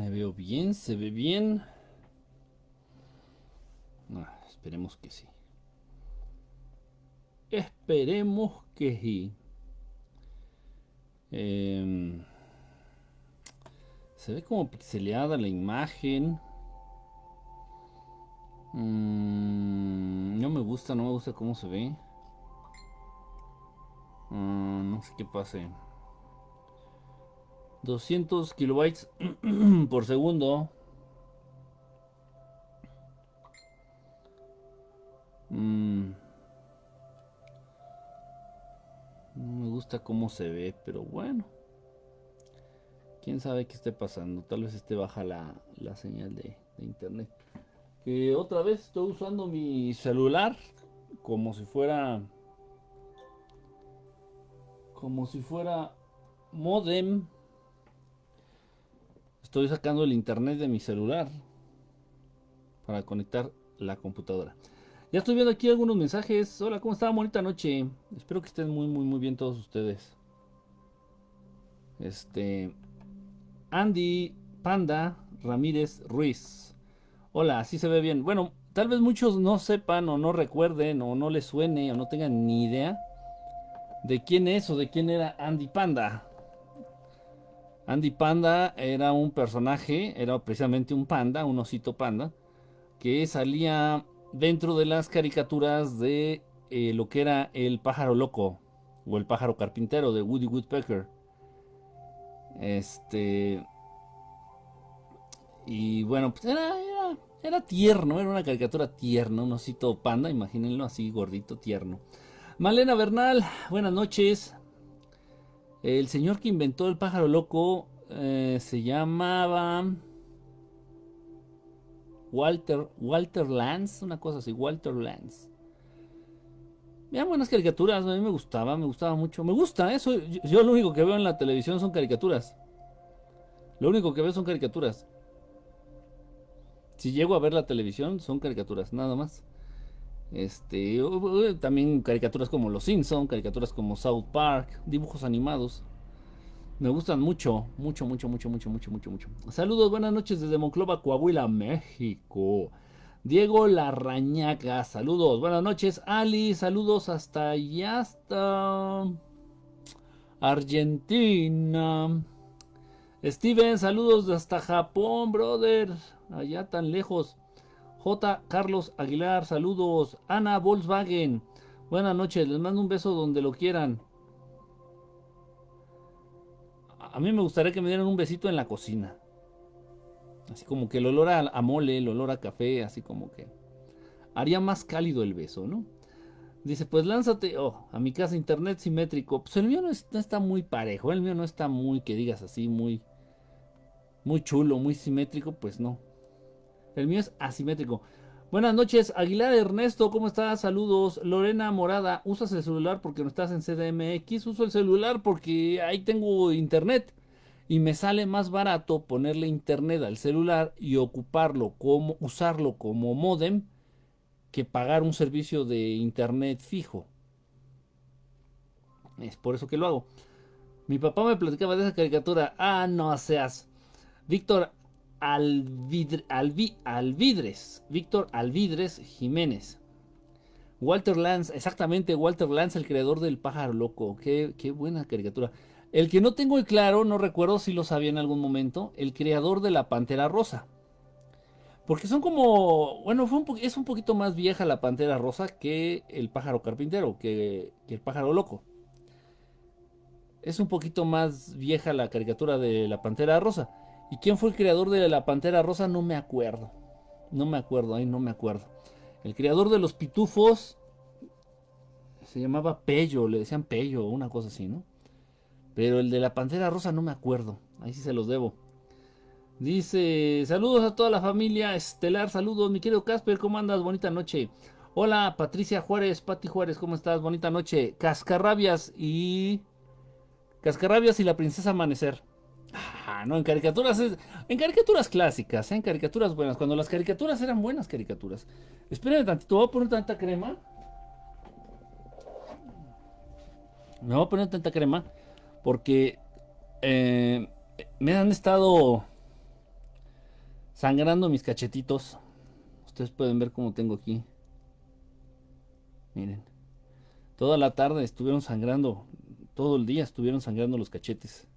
Me veo bien, se ve bien. Esperemos que sí. Esperemos que sí. Em, se ve como pixeleada la imagen. Mm, no me gusta, no me gusta cómo se ve. Mm, no sé qué pase. 200 kilobytes por segundo. Mm. No me gusta cómo se ve, pero bueno. Quién sabe qué esté pasando. Tal vez esté baja la, señal de, de, internet. Que otra vez estoy usando mi celular como si fuera. Como si fuera modem. Estoy sacando el internet de mi celular para conectar la computadora. Ya estoy viendo aquí algunos mensajes. Hola, ¿cómo está? Bonita noche. Espero que estén muy, muy, muy bien todos ustedes. Este. Andy Panda Ramírez Ruiz. Hola, así se ve bien. Bueno, tal vez muchos no sepan o no recuerden o no les suene o no tengan ni idea de quién es o de quién era Andy Panda. Andy Panda era un personaje, era precisamente un panda, un osito panda, que salía dentro de las caricaturas de eh, lo que era el pájaro loco o el pájaro carpintero de Woody Woodpecker. Este. Y bueno, pues era, era, tierno, era una caricatura tierna, un osito panda, imagínenlo así gordito, tierno. Malena Bernal, buenas noches. El señor que inventó el pájaro loco eh, se llamaba. Walter, Walter Lance, una cosa así, Walter Lance. Vean buenas caricaturas, a mí me gustaba, me gustaba mucho. Me gusta eso. Yo, lo único que veo en la televisión son caricaturas. Lo único que veo son caricaturas. Si llego a ver la televisión, son caricaturas, nada más. Este, también caricaturas como Los Simpson, caricaturas como South Park, dibujos animados. Me gustan mucho, mucho, mucho, mucho, mucho, mucho, mucho, mucho. Saludos, buenas noches desde Monclova, Coahuila, México. Diego Larrañaga, saludos, buenas noches. Ali, saludos hasta allá, hasta Argentina. Steven, saludos hasta Japón, brother. Allá tan lejos. J. Carlos Aguilar, saludos. Ana Volkswagen, buenas noches. Les mando un beso donde lo quieran a mí me gustaría que me dieran un besito en la cocina. Así como que el olor a, mole, el olor a café, así como que haría más cálido el beso, ¿no? Dice, pues lánzate oh, a mi casa internet simétrico. Pues el mío no, está muy parejo, el mío no está muy, que digas así, muy, muy chulo, muy simétrico, pues no. El mío es asimétrico. Buenas noches, Aguilar Ernesto, ¿cómo estás? Saludos. Lorena Morada, ¿usas el celular porque no estás en CDMX? Uso el celular porque ahí tengo internet y me sale más barato ponerle internet al celular y ocuparlo como usarlo como modem que pagar un servicio de internet fijo. Es por eso que lo hago. Mi papá me platicaba de esa caricatura. Ah, no seas. Víctor, Alvidres, Víctor Alvidres Jiménez. Walter Lance, exactamente, Walter Lance, el creador del pájaro loco. Qué, buena caricatura. El que no tengo claro, no recuerdo si lo sabía en algún momento, el creador de la Pantera Rosa. Porque son como, bueno, es un poquito más vieja la Pantera Rosa que el pájaro carpintero, que el pájaro loco. Es un poquito más vieja la caricatura de la Pantera Rosa. ¿Y quién fue el creador de la Pantera Rosa? No me acuerdo. No me acuerdo, ahí no me acuerdo. El creador de los pitufos se llamaba Pello, le decían Pello, una cosa así, ¿no? Pero el de la Pantera Rosa no me acuerdo. Ahí sí se los debo. Dice, saludos a toda la familia estelar, saludos, mi querido Casper, ¿cómo andas? Bonita noche. Hola, Patricia Juárez, Pati Juárez, ¿cómo estás? Bonita noche. Cascarrabias y... Cascarrabias y la princesa Amanecer. Ah, no, en caricaturas en caricaturas clásicas, ¿eh? en caricaturas buenas, cuando las caricaturas eran buenas caricaturas. Esperen tantito, voy a poner tanta crema. Me voy a poner tanta crema porque eh, me han estado sangrando mis cachetitos. Ustedes pueden ver cómo tengo aquí. Miren. Toda la tarde estuvieron sangrando. Todo el día estuvieron sangrando los cachetes.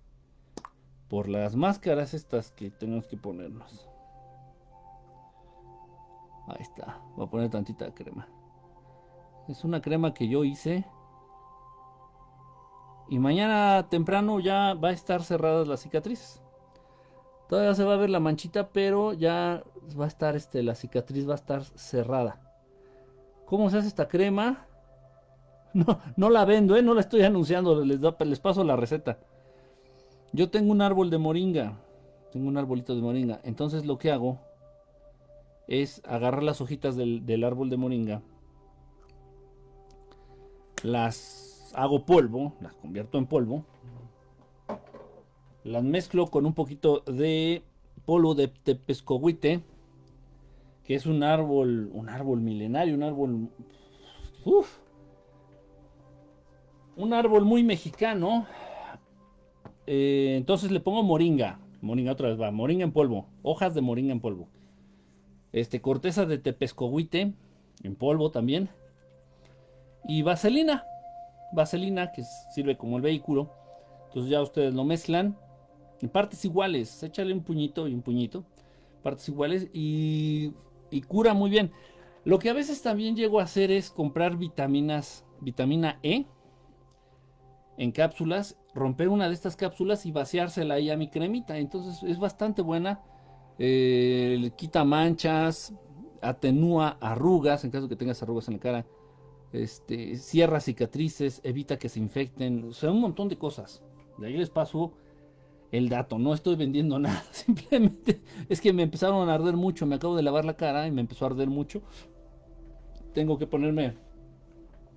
Por las máscaras estas que tenemos que ponernos. Ahí está. Voy a poner tantita crema. Es una crema que yo hice. Y mañana temprano ya va a estar cerradas las cicatrices. Todavía se va a ver la manchita, pero ya va a estar este, la cicatriz va a estar cerrada. ¿Cómo se hace esta crema? No, no la vendo, ¿eh? no la estoy anunciando, les, les paso la receta. Yo tengo un árbol de moringa, tengo un arbolito de moringa, entonces lo que hago es agarrar las hojitas del, árbol de moringa, las hago polvo, las convierto en polvo, las mezclo con un poquito de polvo de tepescohuite, que es un árbol, un árbol milenario, un árbol, un árbol muy mexicano. Eh, entonces le pongo moringa, moringa otra vez va, moringa en polvo, hojas de moringa en polvo. Este, corteza de tepescohuite en polvo también. Y vaselina, vaselina que sirve como el vehículo. Entonces ya ustedes lo mezclan en partes iguales. Échale un puñito y un puñito. Partes iguales y, y cura muy bien. Lo que a veces también llego a hacer es comprar vitaminas, vitamina E en cápsulas, romper una de estas cápsulas y vaciársela ahí a mi cremita. Entonces es bastante buena. Eh, quita manchas, atenúa arrugas en caso que tengas arrugas en la cara. Este, cierra cicatrices, evita que se infecten. O sea, un montón de cosas. De ahí les paso el dato. No estoy vendiendo nada. Simplemente es que me empezaron a arder mucho. Me acabo de lavar la cara y me empezó a arder mucho. Tengo que ponerme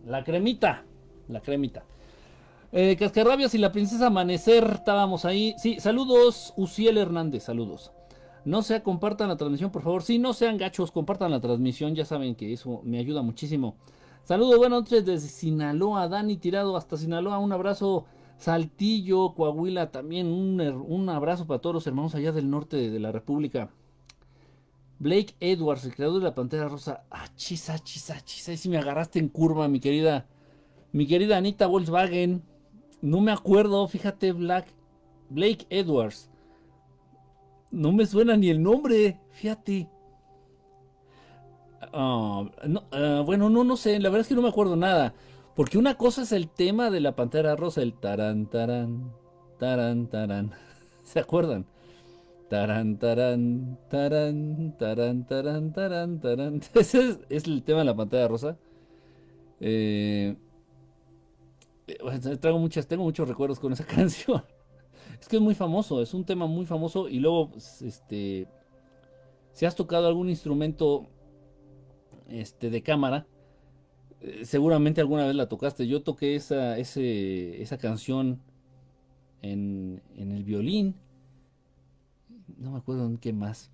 la cremita. La cremita. Eh, Cascarrabias y la princesa Amanecer. Estábamos ahí. Sí, saludos. Uciel Hernández, saludos. No sea, compartan la transmisión, por favor. Sí, no sean gachos, compartan la transmisión. Ya saben que eso me ayuda muchísimo. Saludos, buenas noches desde Sinaloa. Dani Tirado hasta Sinaloa. Un abrazo Saltillo, Coahuila, también un, abrazo para todos los hermanos allá del norte de, la República. Blake Edwards, el creador de la Pantera Rosa. Achis, achis, achis. Ahí sí me agarraste en curva, mi querida. Mi querida Anita Volkswagen. No me acuerdo, fíjate, Black. Blake Edwards. No me suena ni el nombre, fíjate. Ah, ah, bueno, no, no sé, la verdad es que no me acuerdo nada. Porque una cosa es el tema de la pantera rosa, el tarán, tarán, tarán, tarán. ¿Se acuerdan? Tarán, tarán, tarán, tarán, tarán, tarán, tarán. Ese es, el tema de la pantera rosa. Eh, traigo muchas, tengo muchos recuerdos con esa canción. Es que es muy famoso, es un tema muy famoso. Y luego, este, si has tocado algún instrumento este, de cámara, eh, seguramente alguna vez la tocaste. Yo toqué esa, esa canción en, el violín. No me acuerdo en qué más.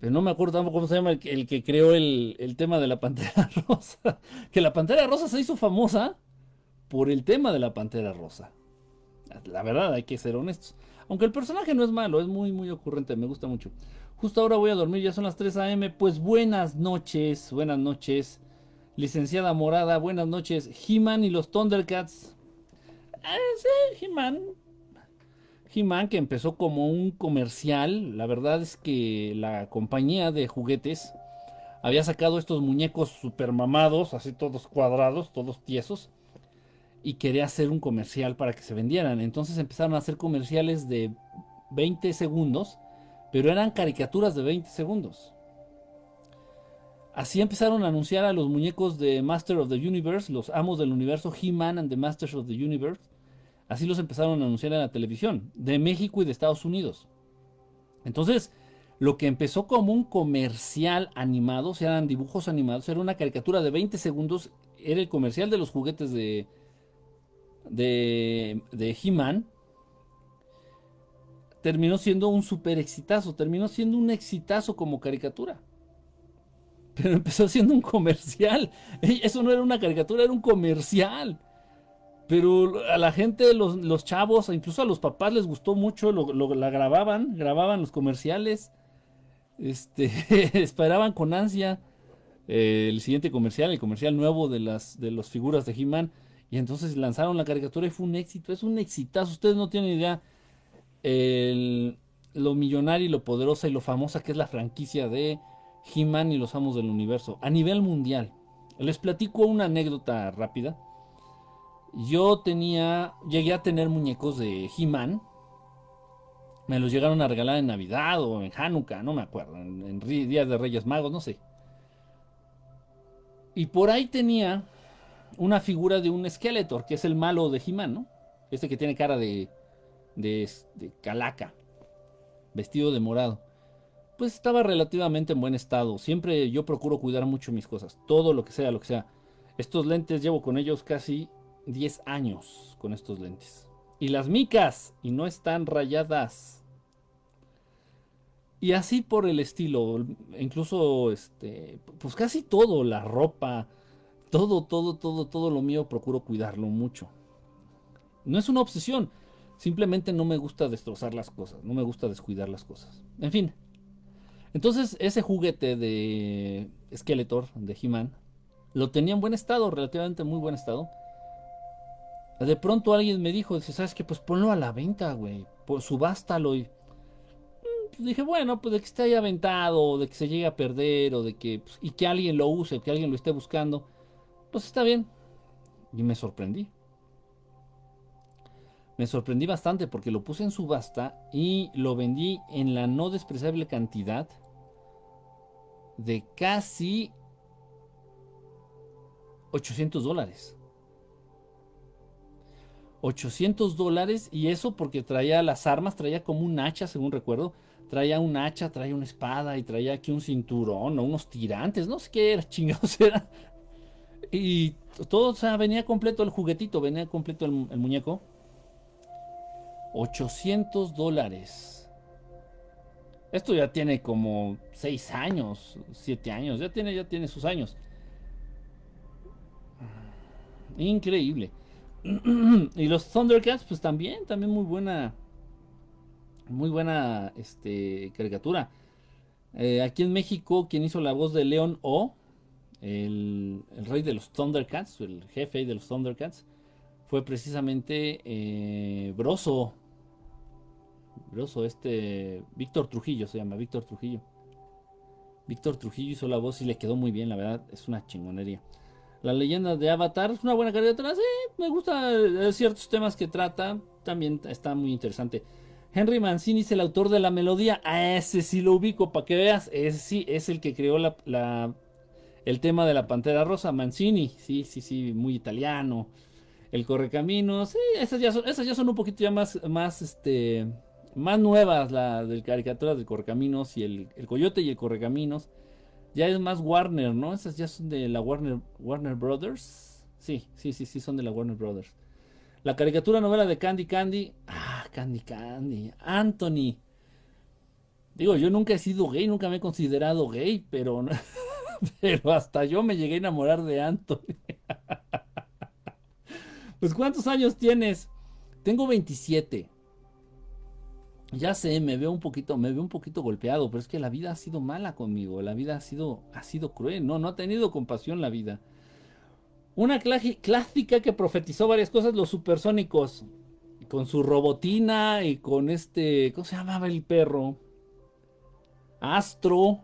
Pero no me acuerdo tampoco cómo se llama el, que creó el, el, tema de la Pantera Rosa. Que la Pantera Rosa se hizo famosa por el tema de la Pantera Rosa. La verdad, hay que ser honestos. Aunque el personaje no es malo, es muy, muy ocurrente, me gusta mucho. Justo ahora voy a dormir, ya son las 3 a.m. Pues buenas noches, buenas noches. Licenciada Morada, buenas noches. He-Man y los Thundercats. Ah, sí, He-Man. He-Man que empezó como un comercial. La verdad es que la compañía de juguetes había sacado estos muñecos super mamados, así todos cuadrados, todos tiesos. Y quería hacer un comercial para que se vendieran. Entonces empezaron a hacer comerciales de 20 segundos, pero eran caricaturas de 20 segundos. Así empezaron a anunciar a los muñecos de Master of the Universe, los amos del universo, He-Man and the Masters of the Universe. Así los empezaron a anunciar en la televisión, de México y de Estados Unidos. Entonces, lo que empezó como un comercial animado, o sea, eran dibujos animados, era una caricatura de 20 segundos, era el comercial de los juguetes de, de, de He-Man. Terminó siendo un super exitazo, terminó siendo un exitazo como caricatura. Pero empezó siendo un comercial. Eso no era una caricatura, era un comercial. Pero a la gente, los, los chavos, incluso a los papás les gustó mucho, lo, la grababan, grababan los comerciales. Este, esperaban con ansia eh, el siguiente comercial, el comercial nuevo de las de las figuras de He-Man. Y entonces lanzaron la caricatura y fue un éxito, es un exitazo. Ustedes no tienen idea lo millonaria y lo poderosa y lo famosa que es la franquicia de He-Man y los Amos del Universo a nivel mundial. Les platico una anécdota rápida. Yo tenía, llegué a tener muñecos de He-Man. Me los llegaron a regalar en Navidad o en Hanukkah, no me acuerdo, en, en Día de Reyes Magos, no sé. Y por ahí tenía una figura de un Skeletor, que es el malo de He-Man, ¿no? Este que tiene cara de, de, de calaca, vestido de morado. Pues estaba relativamente en buen estado. Siempre yo procuro cuidar mucho mis cosas, todo lo que sea, lo que sea. Estos lentes llevo con ellos casi 10 años con estos lentes. Y las micas, y no están rayadas. Y así por el estilo, incluso este, pues casi todo, la ropa, todo, todo, todo, todo lo mío procuro cuidarlo mucho. No es una obsesión, simplemente no me gusta destrozar las cosas, no me gusta descuidar las cosas. En fin. Entonces, ese juguete de Skeletor, de He-Man, lo tenía en buen estado, relativamente muy buen estado. De pronto alguien me dijo, dice, ¿sabes qué? Pues ponlo a la venta, güey. Pues subástalo. Y mm, dije, bueno, pues de que esté ahí aventado, de que se llegue a perder, o de que, pues, y que alguien lo use, que alguien lo esté buscando, pues está bien. Y me sorprendí. Me sorprendí bastante porque lo puse en subasta y lo vendí en la no despreciable cantidad de casi 800 dólares. 800 dólares y eso porque traía las armas, traía como un hacha, según recuerdo. Traía un hacha, traía una espada y traía aquí un cinturón o unos tirantes, no sé qué era, chingados era. Y todo, o sea, venía completo el juguetito, venía completo el, muñeco. 800 dólares. Esto ya tiene como 6 años, 7 años, ya tiene, ya tiene sus años. Increíble. y los Thundercats, pues también, también muy buena, muy buena este, caricatura. Eh, aquí en México, quien hizo la voz de León O, el, rey de los Thundercats, el jefe de los Thundercats, fue precisamente eh, Broso. Broso, este, Víctor Trujillo se llama, Víctor Trujillo. Víctor Trujillo hizo la voz y le quedó muy bien, la verdad, es una chingonería. La leyenda de Avatar es una buena caricatura. Sí, me gusta eh, ciertos temas que trata. También está muy interesante. Henry Mancini es el autor de la melodía. A ese sí lo ubico, para que veas. Ese sí es el que creó la, el tema de la Pantera Rosa. Mancini, sí, sí, sí, muy italiano. El Correcaminos, sí, esas ya son, esas ya son un poquito ya más, más, este, más nuevas, la del caricatura del Correcaminos y el, el Coyote y el Correcaminos. Ya es más Warner, ¿no? Esas ya son de la Warner, Warner Brothers. Sí, sí, sí, sí, son de la Warner Brothers. La caricatura novela de Candy Candy. Ah, Candy Candy. Anthony. Digo, yo nunca he sido gay, nunca me he considerado gay, pero, pero hasta yo me llegué a enamorar de Anthony. pues ¿cuántos años tienes? Tengo 27. Ya sé, me veo un poquito, me veo un poquito golpeado, pero es que la vida ha sido mala conmigo, la vida ha sido, ha sido cruel, no, no ha tenido compasión la vida. Una clásica que profetizó varias cosas, los supersónicos, con su robotina y con este, ¿cómo se llamaba el perro? Astro.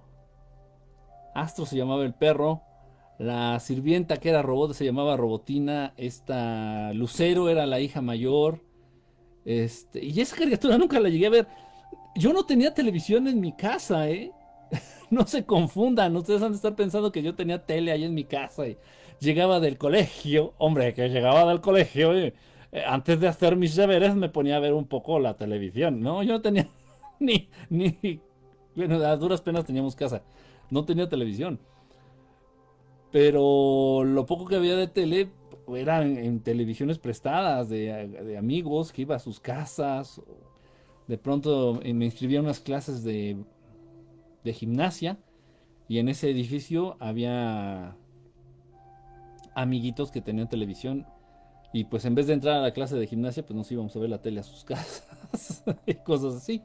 Astro se llamaba el perro. La sirvienta que era robot se llamaba Robotina. Esta Lucero era la hija mayor. Este, y esa caricatura nunca la llegué a ver. Yo no tenía televisión en mi casa, ¿eh? no se confundan, ustedes han de estar pensando que yo tenía tele ahí en mi casa llegaba del colegio, hombre, que llegaba del colegio y eh, antes de hacer mis deberes me ponía a ver un poco la televisión, ¿no? Yo no tenía ni, ni, bueno, a duras penas teníamos casa, no tenía televisión. Pero lo poco que había de tele, eran en televisiones prestadas de, amigos que iba a sus casas. De pronto eh, me inscribí a unas clases de, de gimnasia y en ese edificio había amiguitos que tenían televisión y pues en vez de entrar a la clase de gimnasia pues nos íbamos a ver la tele a sus casas y cosas así.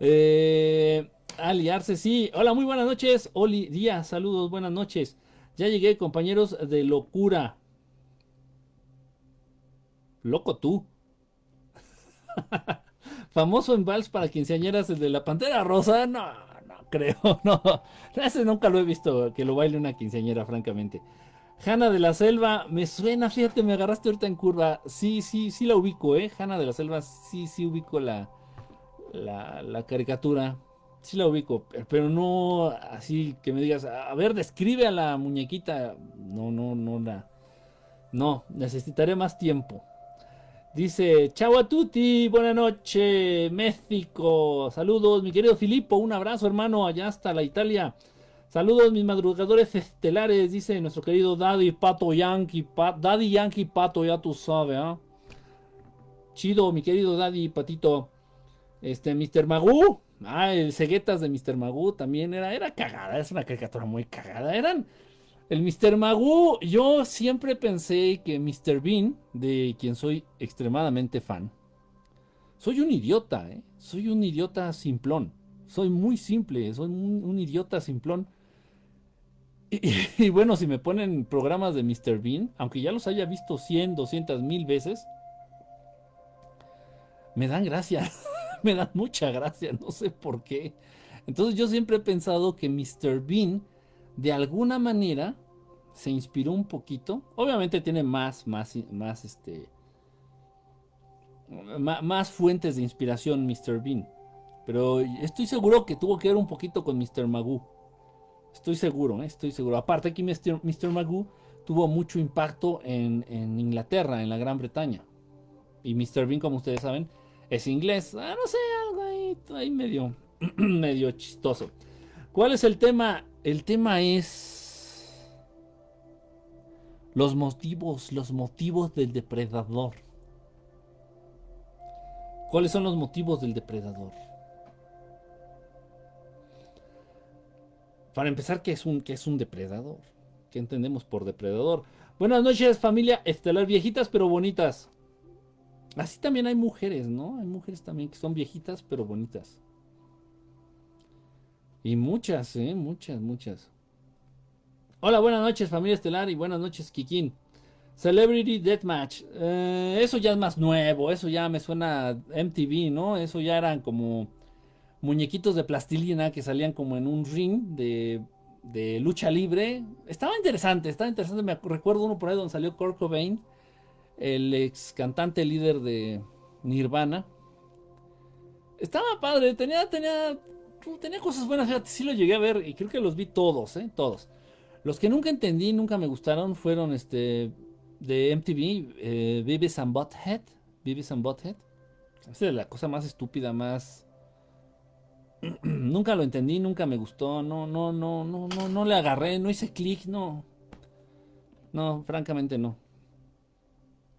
Eh, aliarse, sí. Hola, muy buenas noches. Oli Díaz, saludos, buenas noches. Ya llegué, compañeros de locura. Loco tú. Famoso en vals para quinceañeras, el de la Pantera Rosa. No, no creo, no. Ese nunca lo he visto que lo baile una quinceañera, francamente. Hanna de la Selva, me suena, fíjate, me agarraste ahorita en curva. Sí, sí, sí la ubico, ¿eh? Hanna de la Selva, sí, sí ubico la, la, caricatura. Sí la ubico, pero no así que me digas, a ver, describe a la muñequita. No, no, no la. No, necesitaré más tiempo. Dice, chao a tutti, buena noche, México. Saludos, mi querido Filippo, un abrazo, hermano, allá hasta la Italia. Saludos, mis madrugadores estelares, dice nuestro querido Daddy Pato Yankee. Daddy Yankee Pato, ya tú sabes, ¿ah? Chido, mi querido Daddy Patito. Este, Mr. Magoo. Ah, el Ceguetas de Mr. Magoo también era, era cagada, es una caricatura muy cagada. Eran. El Mr. Magoo, yo siempre pensé que Mr. Bean, de quien soy extremadamente fan, soy un idiota, ¿eh? Soy un idiota simplón. Soy muy simple, soy un idiota simplón. Y, bueno, si me ponen programas de Mr. Bean, aunque ya los haya visto 100, 200 mil veces, me dan gracia, me dan mucha gracia, no sé por qué. Entonces yo siempre he pensado que Mr. Bean, de alguna manera, se inspiró un poquito. Obviamente tiene más, más, más, este, más fuentes de inspiración Mr. Bean. Pero estoy seguro que tuvo que ver un poquito con Mr. Magoo. Estoy seguro, ¿eh? estoy seguro. Aparte aquí Mr. Mr. Magoo tuvo mucho impacto en, Inglaterra, en la Gran Bretaña. Y Mr. Bean, como ustedes saben, es inglés. Ah, no sé, algo ahí, ahí medio, medio chistoso. ¿Cuál es el tema? El tema es los motivos, los motivos del depredador. ¿Cuáles son los motivos del depredador? Para empezar, ¿qué es un, qué es un depredador? ¿Qué entendemos por depredador? Buenas noches, familia estelar, viejitas pero bonitas. Así también hay mujeres, ¿no? Hay mujeres también que son viejitas pero bonitas. Y muchas, ¿eh? Muchas, muchas. Hola, buenas noches, familia estelar, y buenas noches, Kikín. Celebrity Deathmatch. Eh, eso ya es más nuevo, eso ya me suena MTV, ¿no? Eso ya eran como muñequitos de plastilina que salían como en un ring de, lucha libre. Estaba interesante, estaba interesante. Me recuerdo uno por ahí donde salió Kurt Cobain, el ex cantante líder de Nirvana. Estaba padre, tenía, tenía, tenía cosas buenas. Fíjate, sí lo llegué a ver y creo que los vi todos, ¿eh? Todos. Los que nunca entendí, nunca me gustaron fueron este de MTV, eh, Beavis and Butthead. Beavis and Butthead. Esa es la cosa más estúpida, más nunca lo entendí, nunca me gustó, no, no, no, no, no, no le agarré, no hice clic, no. No, francamente no.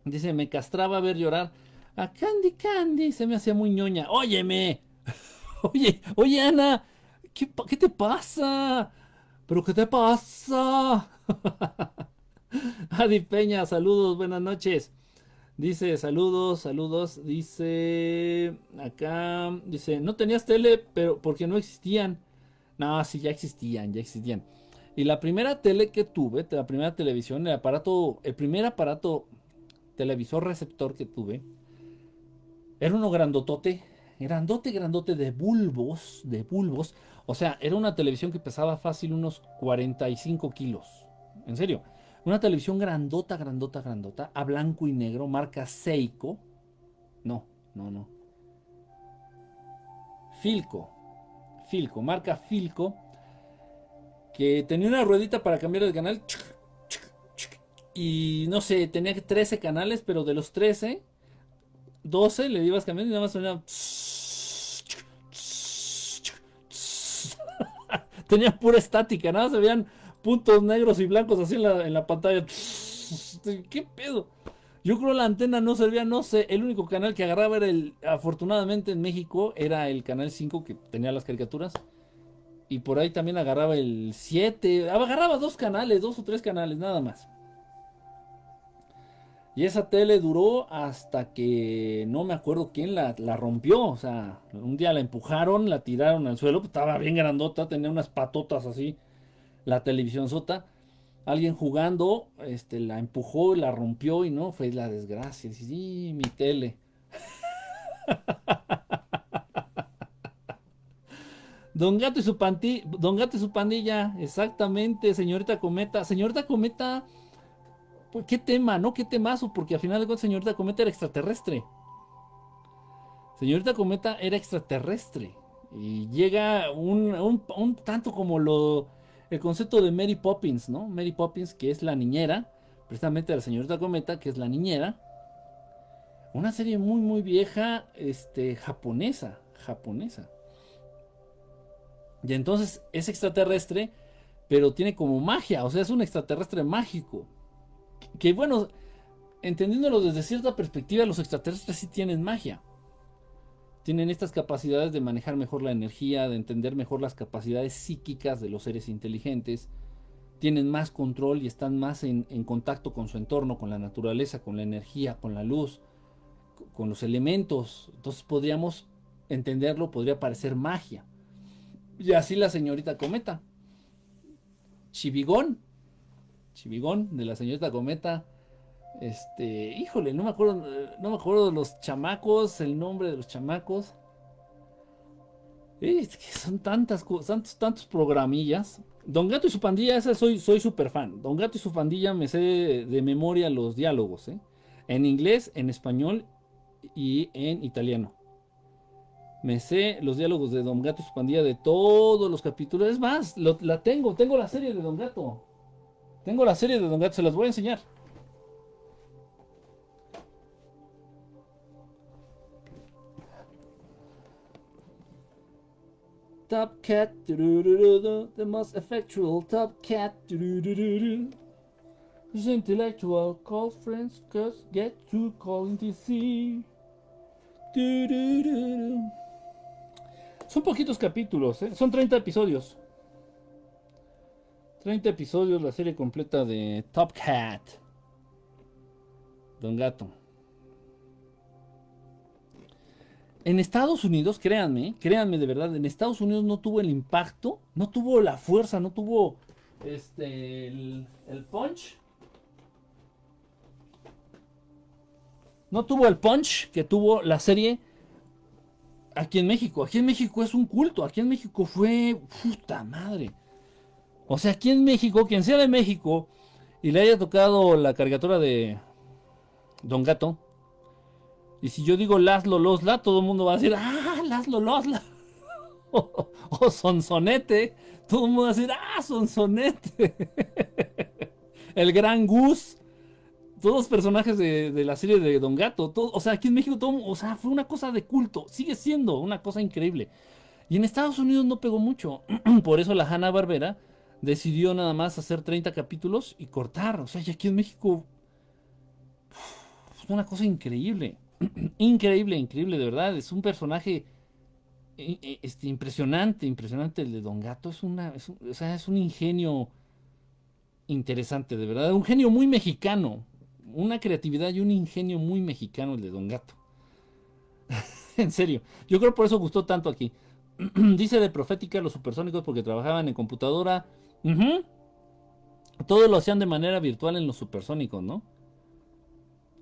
Dice, me castraba ver llorar a Candy Candy, se me hacía muy ñoña. Óyeme, oye, oye Ana, ¿qué, ¿qué te pasa? ¿Pero qué te pasa? Adi Peña, saludos, buenas noches. Dice, saludos, saludos. Dice, acá, dice, no tenías tele, pero porque no existían. No, sí, ya existían, ya existían. Y la primera tele que tuve, la primera televisión, el aparato, el primer aparato televisor receptor que tuve, era uno grandotote, grandote, grandote de bulbos, de bulbos. O sea, era una televisión que pesaba fácil unos 45 kilos. En serio. Una televisión grandota, grandota, grandota, a blanco y negro, marca Seiko. No, no, no. Filco. Filco, marca Filco. Que tenía una ruedita para cambiar el canal. Y no sé, tenía 13 canales, pero de los 13, 12 le ibas cambiando y nada más sonaba. tenía pura estática, nada, se veían puntos negros y blancos así en la, pantalla. ¿Qué pedo? Yo creo la antena no servía, no sé. El único canal que agarraba era el. Afortunadamente en México era el canal 5 que tenía las caricaturas. Y por ahí también agarraba el 7. Agarraba dos canales, dos o tres canales, nada más. Y esa tele duró hasta que no me acuerdo quién la, rompió. O sea, un día la empujaron, la tiraron al suelo. Pues, estaba bien grandota, tenía unas patotas así. La televisión sota. Alguien jugando, este, la empujó, la rompió y no, fue la desgracia. Sí, mi tele. Don Gato y su pandilla, Don Gato y su pandilla, exactamente, señorita Cometa. Señorita Cometa, ¿qué tema, no? ¿Qué temazo? Porque al final de cuentas, señorita Cometa era extraterrestre. Señorita Cometa era extraterrestre. Y llega un, un, tanto como lo, el concepto de Mary Poppins, ¿no? Mary Poppins, que es la niñera, precisamente de la señorita Cometa, que es la niñera. Una serie muy, muy vieja, este, japonesa, japonesa. Y entonces es extraterrestre, pero tiene como magia, o sea, es un extraterrestre mágico. Que, bueno, entendiéndolo desde cierta perspectiva, los extraterrestres sí tienen magia. Tienen estas capacidades de manejar mejor la energía, de entender mejor las capacidades psíquicas de los seres inteligentes. Tienen más control y están más en, contacto con su entorno, con la naturaleza, con la energía, con la luz, con los elementos. Entonces podríamos entenderlo, podría parecer magia. Y así la señorita Cometa. Chivigón. Chivigón de la señorita Cometa. Este, híjole, no me acuerdo, no me acuerdo de los chamacos, el nombre de los chamacos. Son tantas tantos, tantos programillas. Don Gato y su pandilla, esa soy soy super fan. Don Gato y su pandilla me sé de, memoria los diálogos, ¿eh? En inglés, en español y en italiano. Me sé los diálogos de Don Gato y su pandilla de todos los capítulos. Es más, la tengo, tengo la serie de Don Gato. Tengo la serie de Don Gato, se las voy a enseñar. Top Cat, the most effectual Top Cat, His intellectual call friends, cause get to calling DC. Son poquitos capítulos, ¿eh? son 30 episodios. 30 episodios, la serie completa de Top Cat. Don Gato. En Estados Unidos, créanme, créanme de verdad, en Estados Unidos no tuvo el impacto, no tuvo la fuerza, no tuvo este el, punch. No tuvo el punch que tuvo la serie aquí en México. Aquí en México es un culto. Aquí en México fue. Puta madre. O sea, aquí en México, quien sea de México y le haya tocado la caricatura de Don Gato. Y si yo digo Laszlo Losla, todo el mundo va a decir, ah, Laszlo Losla. o, o Sonsonete. Todo el mundo va a decir, ah, Sonsonete. el gran Gus todos personajes de, la serie de Don Gato, o sea, aquí en México todo, o sea, fue una cosa de culto, sigue siendo una cosa increíble. Y en Estados Unidos no pegó mucho, por eso la Hanna Barbera decidió nada más hacer 30 capítulos y cortar, o sea, y aquí en México una cosa increíble, increíble, increíble, de verdad, es un personaje este, impresionante, impresionante el de Don Gato, es una, o sea, es un ingenio interesante, de verdad, un genio muy mexicano, una creatividad y un ingenio muy mexicano el de Don Gato. en serio, yo creo por eso gustó tanto aquí. Dice de Profética los supersónicos porque trabajaban en computadora. Todo lo hacían de manera virtual en los supersónicos, ¿no?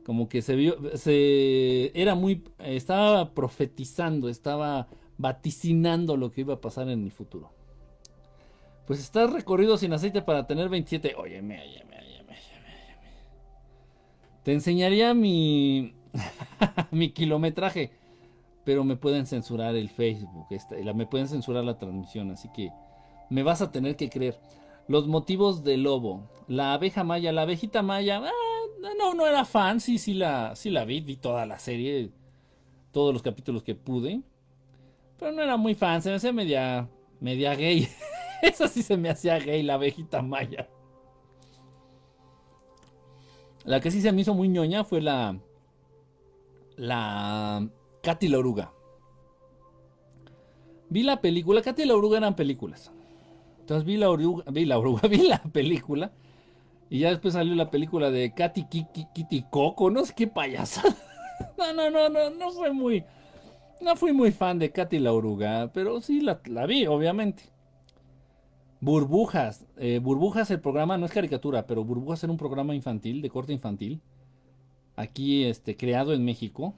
Como que se vio, se era muy, estaba profetizando, estaba vaticinando lo que iba a pasar en el futuro. Pues está recorrido sin aceite para tener 27. Óyeme, óyeme, te enseñaría mi, mi kilometraje, pero me pueden censurar el Facebook, me pueden censurar la transmisión, así que me vas a tener que creer. Los motivos del lobo, la abeja maya, la abejita maya, ah, no, no era fan, sí, sí la, sí la vi, vi toda la serie, todos los capítulos que pude, pero no era muy fan, se me hacía media, media gay. Esa sí se me hacía gay, la abejita maya. La que sí se me hizo muy ñoña fue la. La. Katy la oruga. Vi la película. Katy la oruga eran películas. Entonces vi la oruga. Vi la oruga. Vi la película. Y ya después salió la película de Katy Kiki Kitty Coco, no sé qué payasa. no, no, no, no, no fue muy. No fui muy fan de Katy la oruga, pero sí la, vi, obviamente. Burbujas. Eh, Burbujas, el programa no es caricatura, pero Burbujas era un programa infantil, de corte infantil. Aquí, este, creado en México.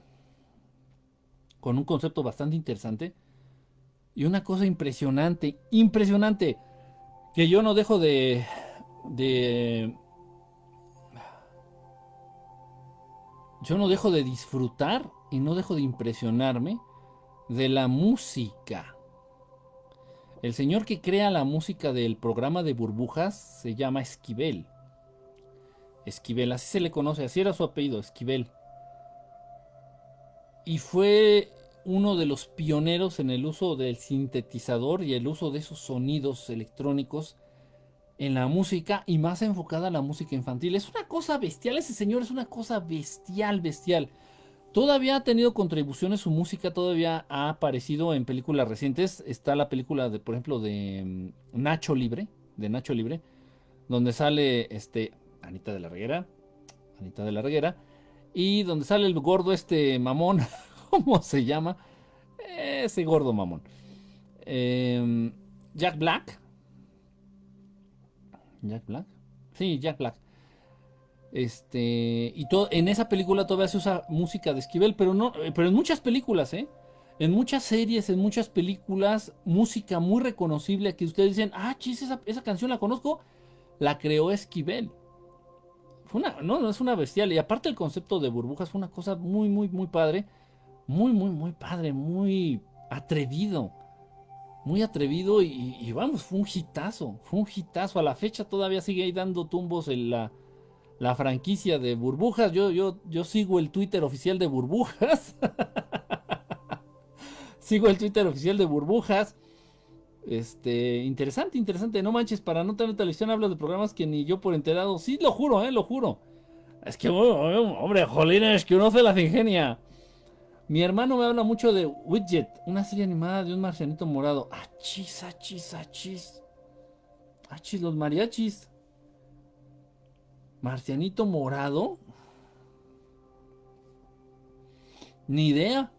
Con un concepto bastante interesante. Y una cosa impresionante, impresionante. Que yo no dejo de. de yo no dejo de disfrutar y no dejo de impresionarme de la música. El señor que crea la música del programa de burbujas se llama Esquivel. Esquivel, así se le conoce, así era su apellido, Esquivel. Y fue uno de los pioneros en el uso del sintetizador y el uso de esos sonidos electrónicos en la música y más enfocada a la música infantil. Es una cosa bestial, ese señor es una cosa bestial, bestial. Todavía ha tenido contribuciones su música, todavía ha aparecido en películas recientes. Está la película de, por ejemplo, de mm, Nacho Libre, de Nacho Libre, donde sale este Anita de la Reguera, Anita de la Reguera, y donde sale el gordo este mamón, ¿cómo se llama? Ese gordo mamón. Em, Jack Black, Jack Black. Sí, Jack Black. Este, y todo, en esa película todavía se usa música de Esquivel, pero no, eh, pero en muchas películas, ¿eh? En muchas series, en muchas películas, música muy reconocible que ustedes dicen, ah, chis, esa, canción la conozco, la creó Esquivel. Fue una, no, no es una bestial. Y aparte el concepto de burbujas fue una cosa muy, muy, muy padre. Muy, muy, muy padre, muy atrevido muy atrevido y, vamos, fue un hitazo, fue un hitazo. A la fecha todavía sigue ahí dando tumbos en la, la franquicia de burbujas. Yo, yo, yo sigo el Twitter oficial de burbujas. sigo el Twitter oficial de burbujas. Este, interesante, interesante. No manches, para no tener televisión hablas de programas que ni yo por enterado. Sí, lo juro, eh, lo juro. Es que, hombre, jolines, que uno se las ingenia. Mi hermano me habla mucho de Widget, una serie animada de un marcianito morado. Achis, achis, achis. Achis, los mariachis. Marcianito morado. Ni idea.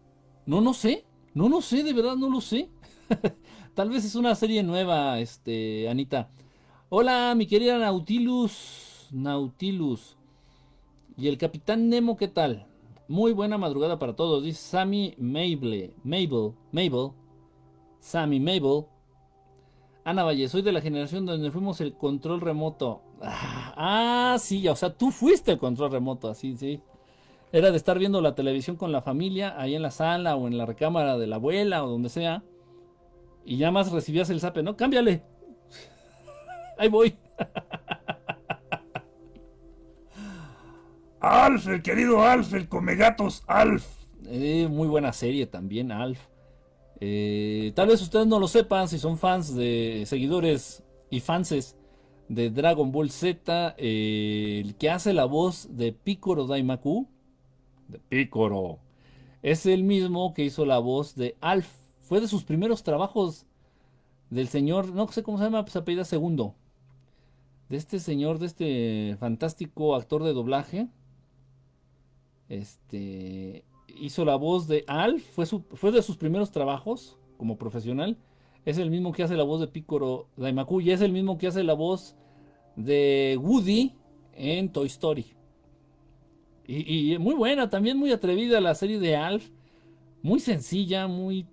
No, no sé. No, no sé, de verdad no lo sé. Tal vez es una serie nueva, este, Anita. Hola, mi querida Nautilus. Nautilus. ¿Y el Capitán Nemo qué tal? Muy buena madrugada para todos, dice Sammy Mabel. Mabel, Mabel. Sammy Mabel. Ana Valle, soy de la generación donde fuimos el control remoto. Ah, sí, o sea, tú fuiste el control remoto, así, sí. Era de estar viendo la televisión con la familia, ahí en la sala o en la recámara de la abuela o donde sea. Y ya más recibías el zape, ¿no? Cámbiale. Ahí voy. Alf, el querido Alf, el come gatos Alf. Eh, muy buena serie también, Alf. Eh, tal vez ustedes no lo sepan si son fans de seguidores y fanses de Dragon Ball Z. Eh, el que hace la voz de Picoro Daimaku, de Picoro, es el mismo que hizo la voz de Alf. Fue de sus primeros trabajos del señor, no sé cómo se llama, pues apellida segundo. De este señor, de este fantástico actor de doblaje este hizo la voz de Alf, fue, fue de sus primeros trabajos como profesional. Es el mismo que hace la voz de Picoro Daimaku y es el mismo que hace la voz de Woody en Toy Story. Y, muy buena, también muy atrevida la serie de Alf. Muy sencilla, muy...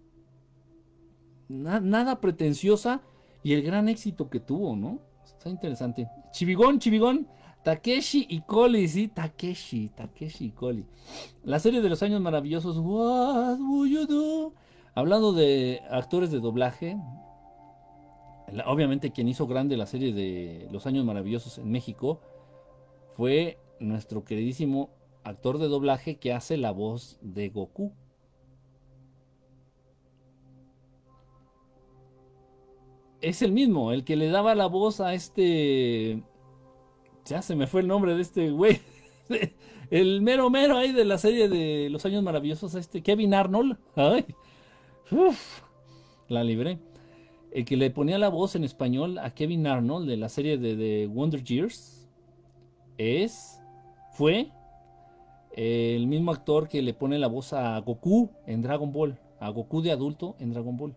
nada pretenciosa y el gran éxito que tuvo, ¿no? Está interesante. Chivigón, Chivigón. Takeshi y Coli, sí, Takeshi, Takeshi y Coli. La serie de los años maravillosos, What would you do? Hablando de actores de doblaje, obviamente quien hizo grande la serie de los años maravillosos en México fue nuestro queridísimo actor de doblaje que hace la voz de Goku. Es el mismo, el que le daba la voz a este ya se me fue el nombre de este güey. El mero mero ahí de la serie de Los Años Maravillosos, este Kevin Arnold. Ay, la libré. El que le ponía la voz en español a Kevin Arnold de la serie de, Wonder Years. es, fue el mismo actor que le pone la voz a Goku en Dragon Ball, a Goku de adulto en Dragon Ball.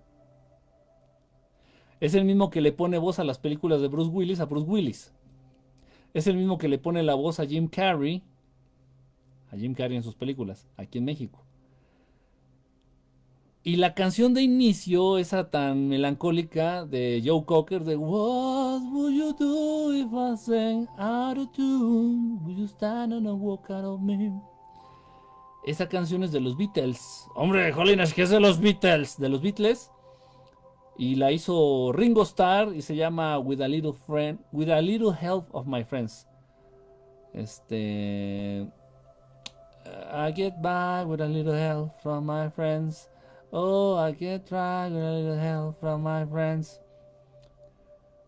Es el mismo que le pone voz a las películas de Bruce Willis a Bruce Willis. Es el mismo que le pone la voz a Jim Carrey, a Jim Carrey en sus películas, aquí en México. Y la canción de inicio, esa tan melancólica de Joe Cocker, de What would you do if I sang out of tune? Would you stand and walk out of me? Esa canción es de los Beatles. Hombre, Jolinas, ¿qué es de los Beatles? De los Beatles. Y la hizo Ringo Starr y se llama With a Little Friend, With a Little Help of My Friends. Este. I get by with a little help from my friends. Oh, I get try with a little help from my friends.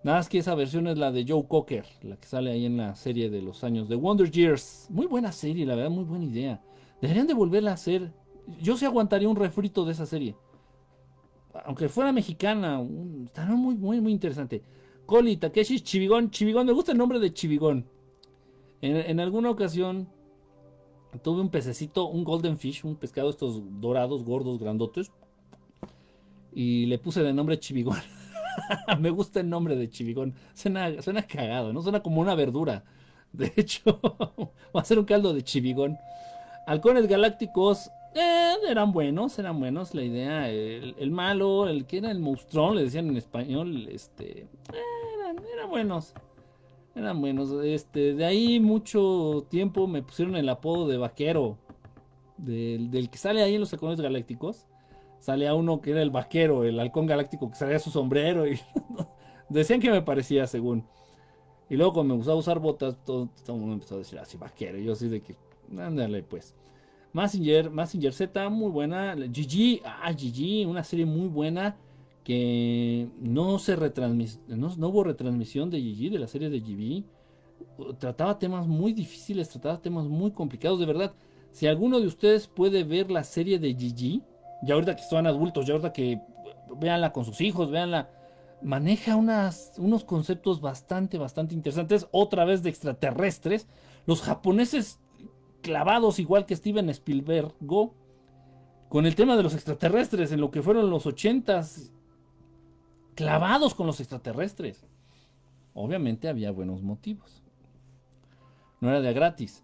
Nada más que esa versión es la de Joe Cocker, la que sale ahí en la serie de los años de Wonder Years. Muy buena serie, la verdad, muy buena idea. Deberían de volverla a hacer. Yo sí aguantaría un refrito de esa serie. Aunque fuera mexicana, estaría muy, muy, muy interesante. Coli, Takeshi, Chivigón. Chivigón, me gusta el nombre de Chivigón. En, en alguna ocasión Tuve un pececito, un golden fish, un pescado estos dorados, gordos, grandotes. Y le puse de nombre chivigón. Me gusta el nombre de chivigón. Suena, suena cagado, ¿no? Suena como una verdura. De hecho, va a ser un caldo de chivigón. Halcones galácticos eh, eran buenos, eran buenos. La idea, el, malo, el que era el monstruón, le decían en español, este, eran, eran buenos. Eran buenos. Este, de ahí mucho tiempo me pusieron el apodo de vaquero. Del, que sale ahí en los halcones galácticos. Sale a uno que era el vaquero, el halcón galáctico que salía su sombrero. Y decían que me parecía según. Y luego cuando me gustaba usar botas, todo, todo el mundo empezó a decir así, vaquero. Y yo así de que, ándale pues. Massinger, Massinger Z, muy buena. GG, ah, GG, una serie muy buena que no se no, no, hubo retransmisión de GG, de la serie de GB. Trataba temas muy difíciles, trataba temas muy complicados, de verdad. Si alguno de ustedes puede ver la serie de GG, ya ahorita que son adultos, ya ahorita que véanla con sus hijos, véanla, maneja unos conceptos bastante, bastante interesantes, otra vez de extraterrestres. Los japoneses clavados, igual que Steven Spielberg, con el tema de los extraterrestres en lo que fueron los ochentas clavados con los extraterrestres. Obviamente había buenos motivos. No era de gratis.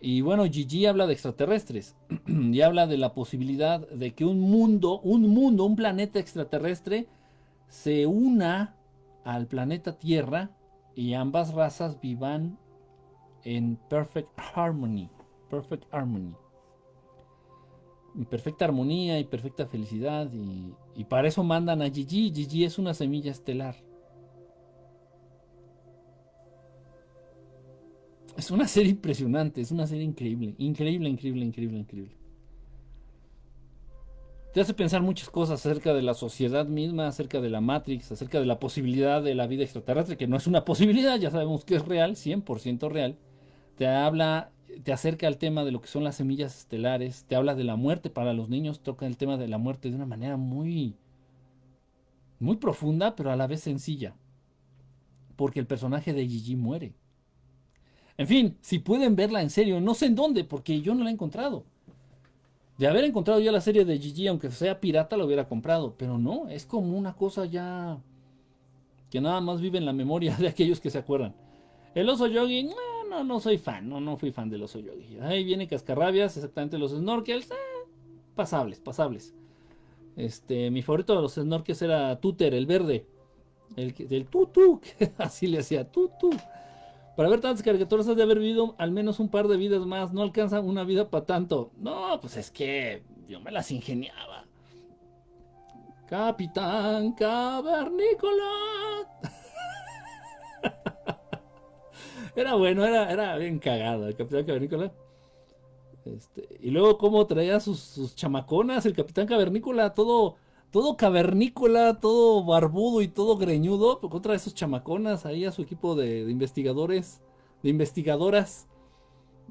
Y bueno, Gigi habla de extraterrestres y habla de la posibilidad de que un mundo, un mundo, un planeta extraterrestre se una al planeta Tierra y ambas razas vivan en perfect harmony, perfect harmony perfecta armonía y perfecta felicidad y, para eso mandan a Gigi. Gigi es una semilla estelar. Es una serie impresionante, es una serie increíble, increíble, increíble, increíble, increíble. Te hace pensar muchas cosas acerca de la sociedad misma, acerca de la Matrix, acerca de la posibilidad de la vida extraterrestre, que no es una posibilidad, ya sabemos que es real, 100% real. Te habla te acerca al tema de lo que son las semillas estelares, te habla de la muerte para los niños, toca el tema de la muerte de una manera muy muy profunda, pero a la vez sencilla. Porque el personaje de Gigi muere. En fin, si pueden verla en serio, no sé en dónde, porque yo no la he encontrado. De haber encontrado ya la serie de Gigi, aunque sea pirata, la hubiera comprado. Pero no, es como una cosa ya que nada más vive en la memoria de aquellos que se acuerdan. El oso yogi, no, no soy fan, no, no fui fan del oso yogi. Ahí viene cascarrabias, exactamente los snorkels, eh, pasables, pasables. Este, mi favorito de los snorkels era Tuter, el verde. El del tutu, que así le hacía tutu. Para ver tantas caricaturas has de haber vivido al menos un par de vidas más. No alcanza una vida para tanto. No, pues es que yo me las ingeniaba. Capitán Cavernícola. Era bueno, era, era bien cagado el Capitán Cavernícola. Este, y luego cómo traía sus, chamaconas, el Capitán Cavernícola, todo, todo cavernícola, todo barbudo y todo greñudo, pues, contra esos chamaconas ahí a su equipo de investigadores, de investigadoras,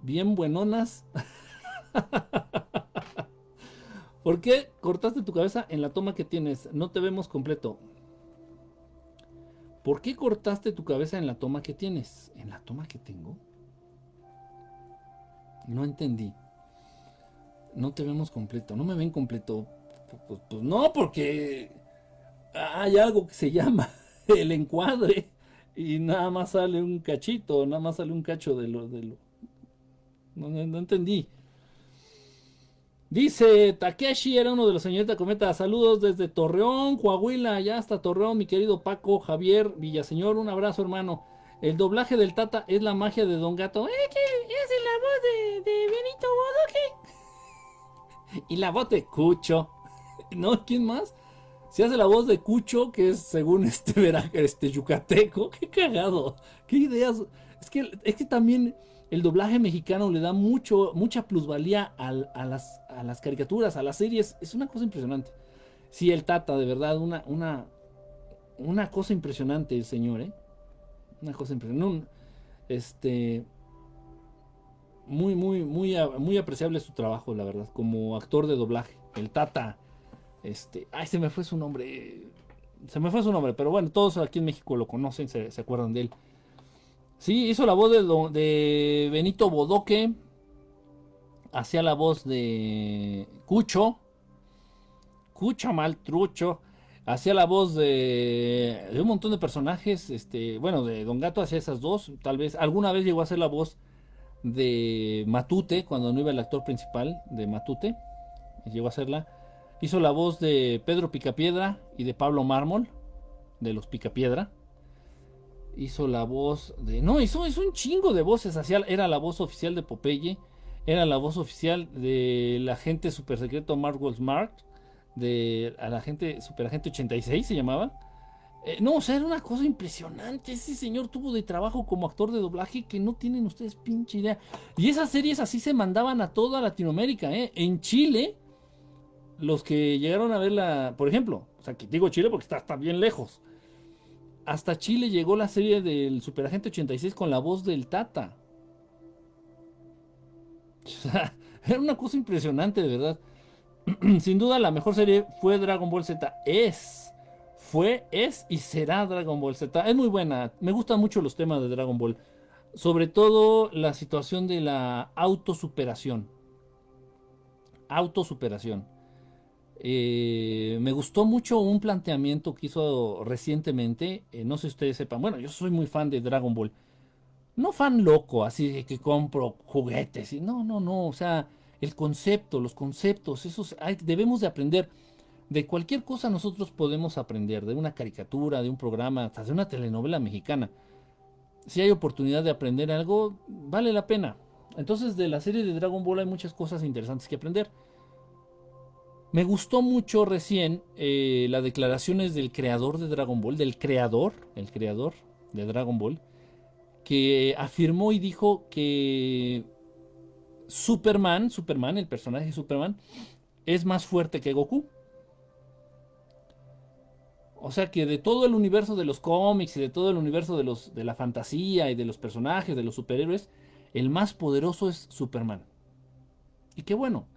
bien buenonas. ¿Por qué cortaste tu cabeza en la toma que tienes? No te vemos completo. ¿Por qué cortaste tu cabeza en la toma que tienes? ¿En la toma que tengo? No entendí. No te vemos completo. No me ven completo. Pues, no, porque hay algo que se llama el encuadre y nada más sale un cachito, nada más sale un cacho de lo... De lo... No, no, entendí. Dice Takeshi, era uno de los señoritas Cometa. Saludos desde Torreón, Coahuila, ya hasta Torreón, mi querido Paco, Javier, Villaseñor. Un abrazo, hermano. El doblaje del Tata es la magia de Don Gato. ¿Eh, ¿Qué? ¿Es la voz de, Benito Bodoque? Y la voz de Cucho. ¿No? ¿Quién más? Se hace la voz de Cucho, que es según este, este yucateco. Qué cagado. Qué ideas. Es que, es que también el doblaje mexicano le da mucho, mucha plusvalía a, las, a las caricaturas, a las series. Es una cosa impresionante. Sí, el Tata, de verdad, una, una, una cosa impresionante el señor, ¿eh? Una cosa impresionante. este. Muy, muy, muy, muy apreciable su trabajo, la verdad, como actor de doblaje. El Tata. Este. Ay, se me fue su nombre. Se me fue su nombre, pero bueno, todos aquí en México lo conocen, se, acuerdan de él. Sí, hizo la voz de, Benito Bodoque. Hacía la voz de Cucho. Cucho Maltrucho hacía la voz de, un montón de personajes, este, bueno, de Don Gato hacía esas dos, tal vez, alguna vez llegó a hacer la voz de Matute, cuando no iba el actor principal de Matute, llegó a hacerla, hizo la voz de Pedro Picapiedra y de Pablo Mármol, de los Picapiedra, hizo la voz de, no, hizo, hizo un chingo de voces, hacía, era la voz oficial de Popeye, era la voz oficial del agente super secreto Mark Smart, de a la gente, Superagente 86 se llamaba. Eh, no, o sea, era una cosa impresionante. Ese señor tuvo de trabajo como actor de doblaje que no tienen ustedes pinche idea. Y esas series así se mandaban a toda Latinoamérica, ¿eh? En Chile, los que llegaron a verla, por ejemplo, o sea, que digo Chile porque está, está bien lejos. Hasta Chile llegó la serie del Superagente 86 con la voz del Tata. Era una cosa impresionante, de verdad. Sin duda la mejor serie fue Dragon Ball Z. Es, fue, es y será Dragon Ball Z. Es muy buena. Me gustan mucho los temas de Dragon Ball. Sobre todo la situación de la autosuperación. Autosuperación. Eh, me gustó mucho un planteamiento que hizo recientemente. Eh, no sé si ustedes sepan. Bueno, yo soy muy fan de Dragon Ball. No fan loco, así que compro juguetes. No, no, no. O sea, el concepto, los conceptos, esos debemos de aprender. De cualquier cosa nosotros podemos aprender, de una caricatura, de un programa, hasta de una telenovela mexicana. Si hay oportunidad de aprender algo, vale la pena. Entonces de la serie de Dragon Ball hay muchas cosas interesantes que aprender. Me gustó mucho recién eh, las declaraciones del creador de Dragon Ball, del creador, el creador de Dragon Ball, que afirmó y dijo que Superman, Superman, el personaje de Superman, es más fuerte que Goku. O sea que de todo el universo de los cómics y de todo el universo de, los, de la fantasía y de los personajes, de los superhéroes, el más poderoso es Superman. Y qué bueno.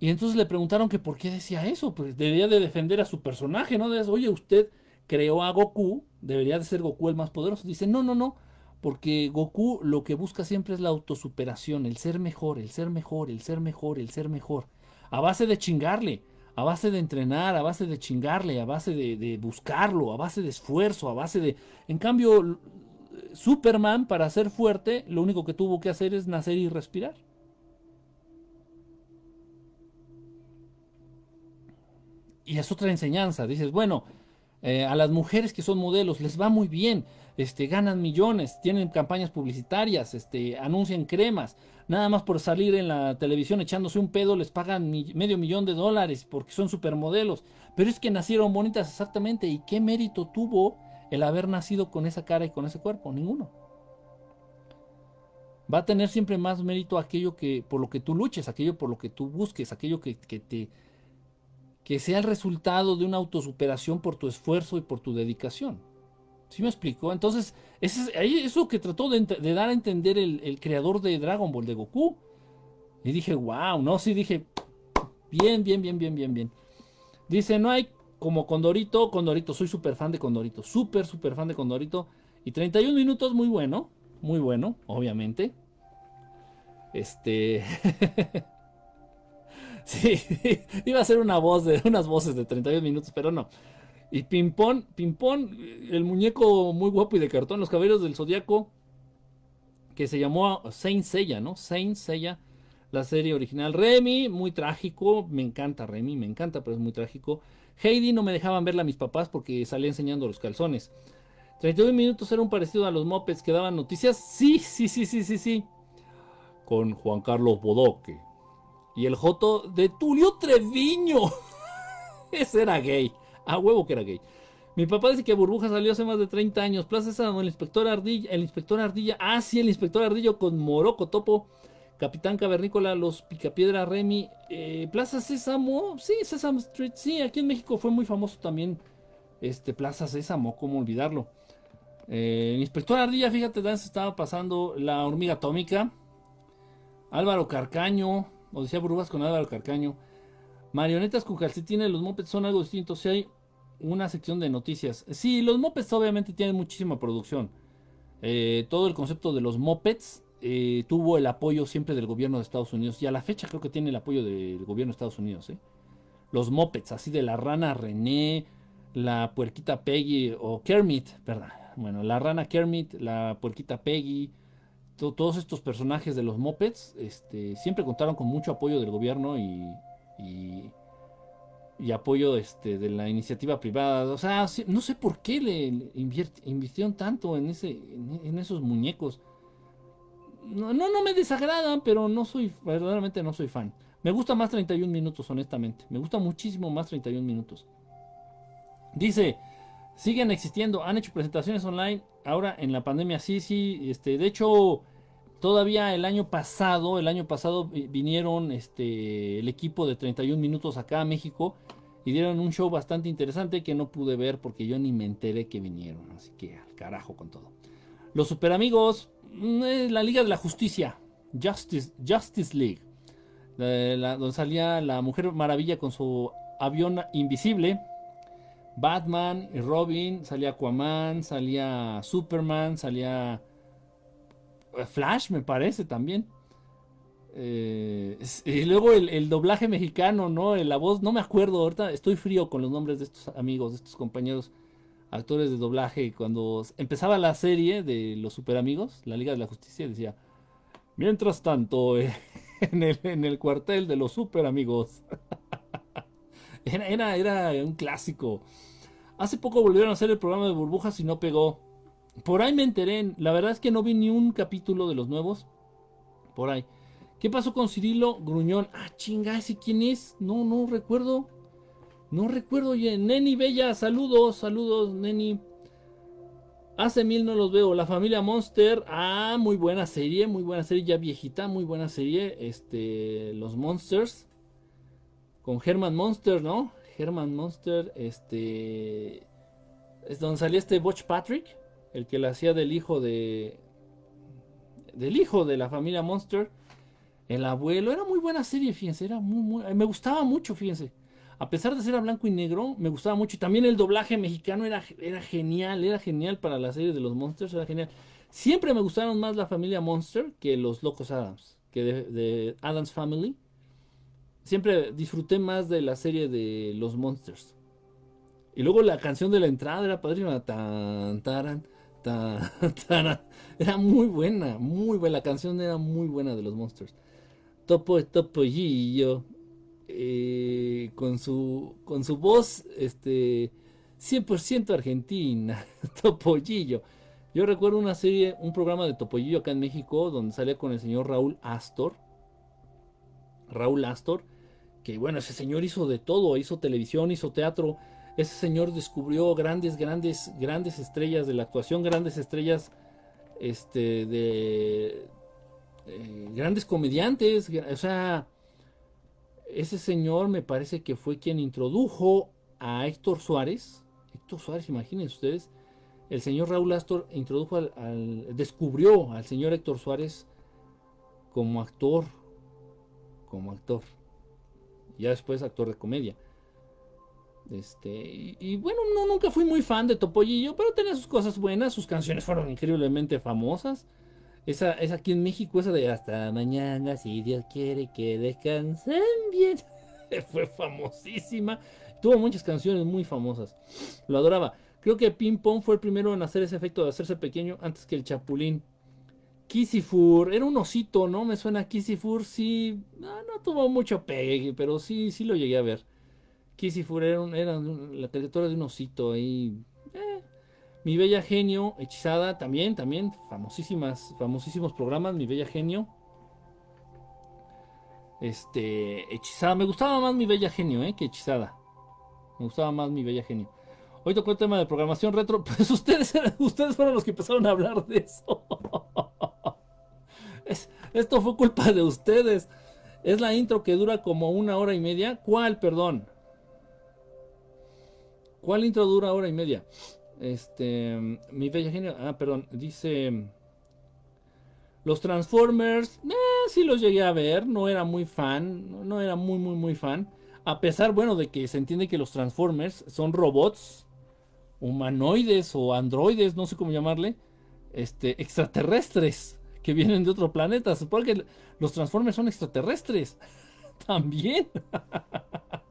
Y entonces le preguntaron que por qué decía eso. Pues debería de defender a su personaje, ¿no? Oye, usted creó a Goku, debería de ser Goku el más poderoso. Dice, no, no, no. Porque Goku lo que busca siempre es la autosuperación, el ser mejor, el ser mejor, el ser mejor, el ser mejor. A base de chingarle, a base de entrenar, a base de chingarle, a base de, buscarlo, a base de esfuerzo, a base de... En cambio, Superman, para ser fuerte, lo único que tuvo que hacer es nacer y respirar. Y es otra enseñanza. Dices, bueno, eh, a las mujeres que son modelos les va muy bien este, ganan millones, tienen campañas publicitarias, este, anuncian cremas, nada más por salir en la televisión echándose un pedo les pagan medio millón de dólares porque son supermodelos, pero es que nacieron bonitas exactamente y qué mérito tuvo el haber nacido con esa cara y con ese cuerpo, ninguno. Va a tener siempre más mérito aquello que por lo que tú luches, aquello por lo que tú busques, aquello que, que te que sea el resultado de una autosuperación por tu esfuerzo y por tu dedicación. ¿Sí me explico? Entonces, eso es eso que trató de, dar a entender el, creador de Dragon Ball, de Goku. Y dije, wow, no, sí, dije, bien, bien, bien, bien, bien, bien. Dice, no hay como Condorito, Condorito, soy súper fan de Condorito, súper, súper fan de Condorito. Y 31 minutos, muy bueno, muy bueno, obviamente. Este. sí, iba a ser una voz de unas voces de 32 minutos, pero no. Y Pimpón, Pimpón, el muñeco muy guapo y de cartón, los caballeros del zodiaco, que se llamó Saint Seiya, ¿no? Saint Seiya, la serie original. Remy, muy trágico, me encanta Remy, me encanta, pero es muy trágico. Heidi no me dejaban verla a mis papás porque salía enseñando los calzones. 32 minutos era un parecido a los mopeds que daban noticias. Sí, sí, sí, sí, sí, sí. Con Juan Carlos Bodoque. Y el Joto de Tulio Treviño. Ese era gay. A huevo que era gay. Mi papá dice que Burbuja salió hace más de 30 años. Plaza Sésamo, el inspector Ardilla. El inspector Ardilla. Ah, sí, el inspector Ardillo con Moroco Topo. Capitán Cavernícola, los Picapiedra Remy. Eh, Plaza Sésamo. Sí, Sesame Street. Sí, aquí en México fue muy famoso también. Este, Plaza Sésamo, ¿cómo olvidarlo? Eh, el inspector Ardilla, fíjate, se estaba pasando la hormiga atómica. Álvaro Carcaño. O decía Burbujas con Álvaro Carcaño. Marionetas con calcetines, los mopeds son algo distinto. Si hay una sección de noticias. Sí, los mopeds obviamente tienen muchísima producción. Eh, todo el concepto de los mopeds eh, tuvo el apoyo siempre del gobierno de Estados Unidos. Y a la fecha creo que tiene el apoyo del gobierno de Estados Unidos. ¿eh? Los mopeds, así de la rana René, la puerquita Peggy o Kermit, perdón. Bueno, la rana Kermit, la puerquita Peggy, todos estos personajes de los mopeds este, siempre contaron con mucho apoyo del gobierno y, y, apoyo este, de la iniciativa privada. O sea, no sé por qué le, invirtieron tanto en, esos muñecos. No, no, no, me desagradan, pero no soy, verdaderamente no soy fan. Me gusta más 31 minutos, honestamente. Me gusta muchísimo más 31 minutos. Dice, siguen existiendo, han hecho presentaciones online. Ahora en la pandemia sí, sí. Este, de hecho, Todavía el año pasado, el año pasado vinieron este, el equipo de 31 minutos acá a México y dieron un show bastante interesante que no pude ver porque yo ni me enteré que vinieron. Así que al carajo con todo. Los super amigos, mm, la Liga de la Justicia, Justice, Justice League, donde salía la Mujer Maravilla con su avión invisible. Batman y Robin, salía Aquaman, salía Superman, salía Flash, me parece también. Eh, y luego el, doblaje mexicano, ¿no? La voz, no me acuerdo, ahorita estoy frío con los nombres de estos amigos, de estos compañeros actores de doblaje. Cuando empezaba la serie de los super amigos, la Liga de la Justicia, decía, mientras tanto, en, el, cuartel de los super amigos. era, era, era un clásico. Hace poco volvieron a hacer el programa de burbujas y no pegó. Por ahí me enteré. La verdad es que no vi ni un capítulo de los nuevos. Por ahí. ¿Qué pasó con Cirilo Gruñón? Ah, chinga, ¿ese quién es? No, no recuerdo. No recuerdo. Oye, Neni Bella, saludos, saludos, Neni. Hace mil no los veo. La familia Monster. Ah, muy buena serie, muy buena serie, ya viejita, muy buena serie. Este, los Monsters. Con Herman Monster, ¿no? Herman Monster, este. Es donde salía este Butch Patrick el que la hacía del hijo de del hijo de la familia Monster, el abuelo, era muy buena serie, fíjense, era muy, muy me gustaba mucho, fíjense. A pesar de ser a blanco y negro, me gustaba mucho. Y también el doblaje mexicano era, era genial, era genial para la serie de los Monsters, era genial. Siempre me gustaron más la familia Monster que los Locos Adams, que de, Adams Family. Siempre disfruté más de la serie de los Monsters. Y luego la canción de la entrada era padrísima. Tan, taran, Era muy buena, muy buena. La canción era muy buena de los Monsters. Topo Topollillo. Eh, con su con su voz este 100% argentina. Topollillo. Yo recuerdo una serie, un programa de Topollillo acá en México donde salía con el señor Raúl Astor. Raúl Astor, que bueno, ese señor hizo de todo, hizo televisión, hizo teatro, ese señor descubrió grandes, grandes, grandes estrellas de la actuación, grandes estrellas este, de eh, grandes comediantes. O sea, ese señor me parece que fue quien introdujo a Héctor Suárez. Héctor Suárez, imagínense ustedes. El señor Raúl Astor introdujo al, descubrió al señor Héctor Suárez como actor. Como actor. Ya después actor de comedia. Este, y, bueno, no, nunca fui muy fan de Topollillo, pero tenía sus cosas buenas, sus canciones fueron increíblemente famosas. Esa es aquí en México, esa de hasta mañana, si Dios quiere que descansen bien. Fue famosísima. Tuvo muchas canciones muy famosas. Lo adoraba. Creo que Ping Pong fue el primero en hacer ese efecto de hacerse pequeño antes que el Chapulín. Kissifur, era un osito, ¿no? Me suena Kissifur, sí. No, no tuvo mucho pegue, pero sí, sí lo llegué a ver. Kissifur era, era la caricatura de un osito ahí. Eh. Mi Bella Genio, Hechizada, también, también, famosísimas, famosísimos programas, Mi Bella Genio. Este, Hechizada, me gustaba más Mi Bella Genio, ¿eh? Que Hechizada. Me gustaba más Mi Bella Genio. Hoy tocó el tema de programación retro, pues ustedes, ustedes fueron los que empezaron a hablar de eso. esto fue culpa de ustedes. Es la intro que dura como una hora y media. ¿Cuál, perdón? ¿Cuál intro dura hora y media? Este, mi bella genio. Ah, perdón. Dice. Los Transformers. Eh, sí los llegué a ver. No era muy fan. No era muy, muy, muy fan. A pesar, bueno, de que se entiende que los Transformers son robots. Humanoides o androides. No sé cómo llamarle. Este, extraterrestres. Que vienen de otro planeta. Supongo que los Transformers son extraterrestres. También.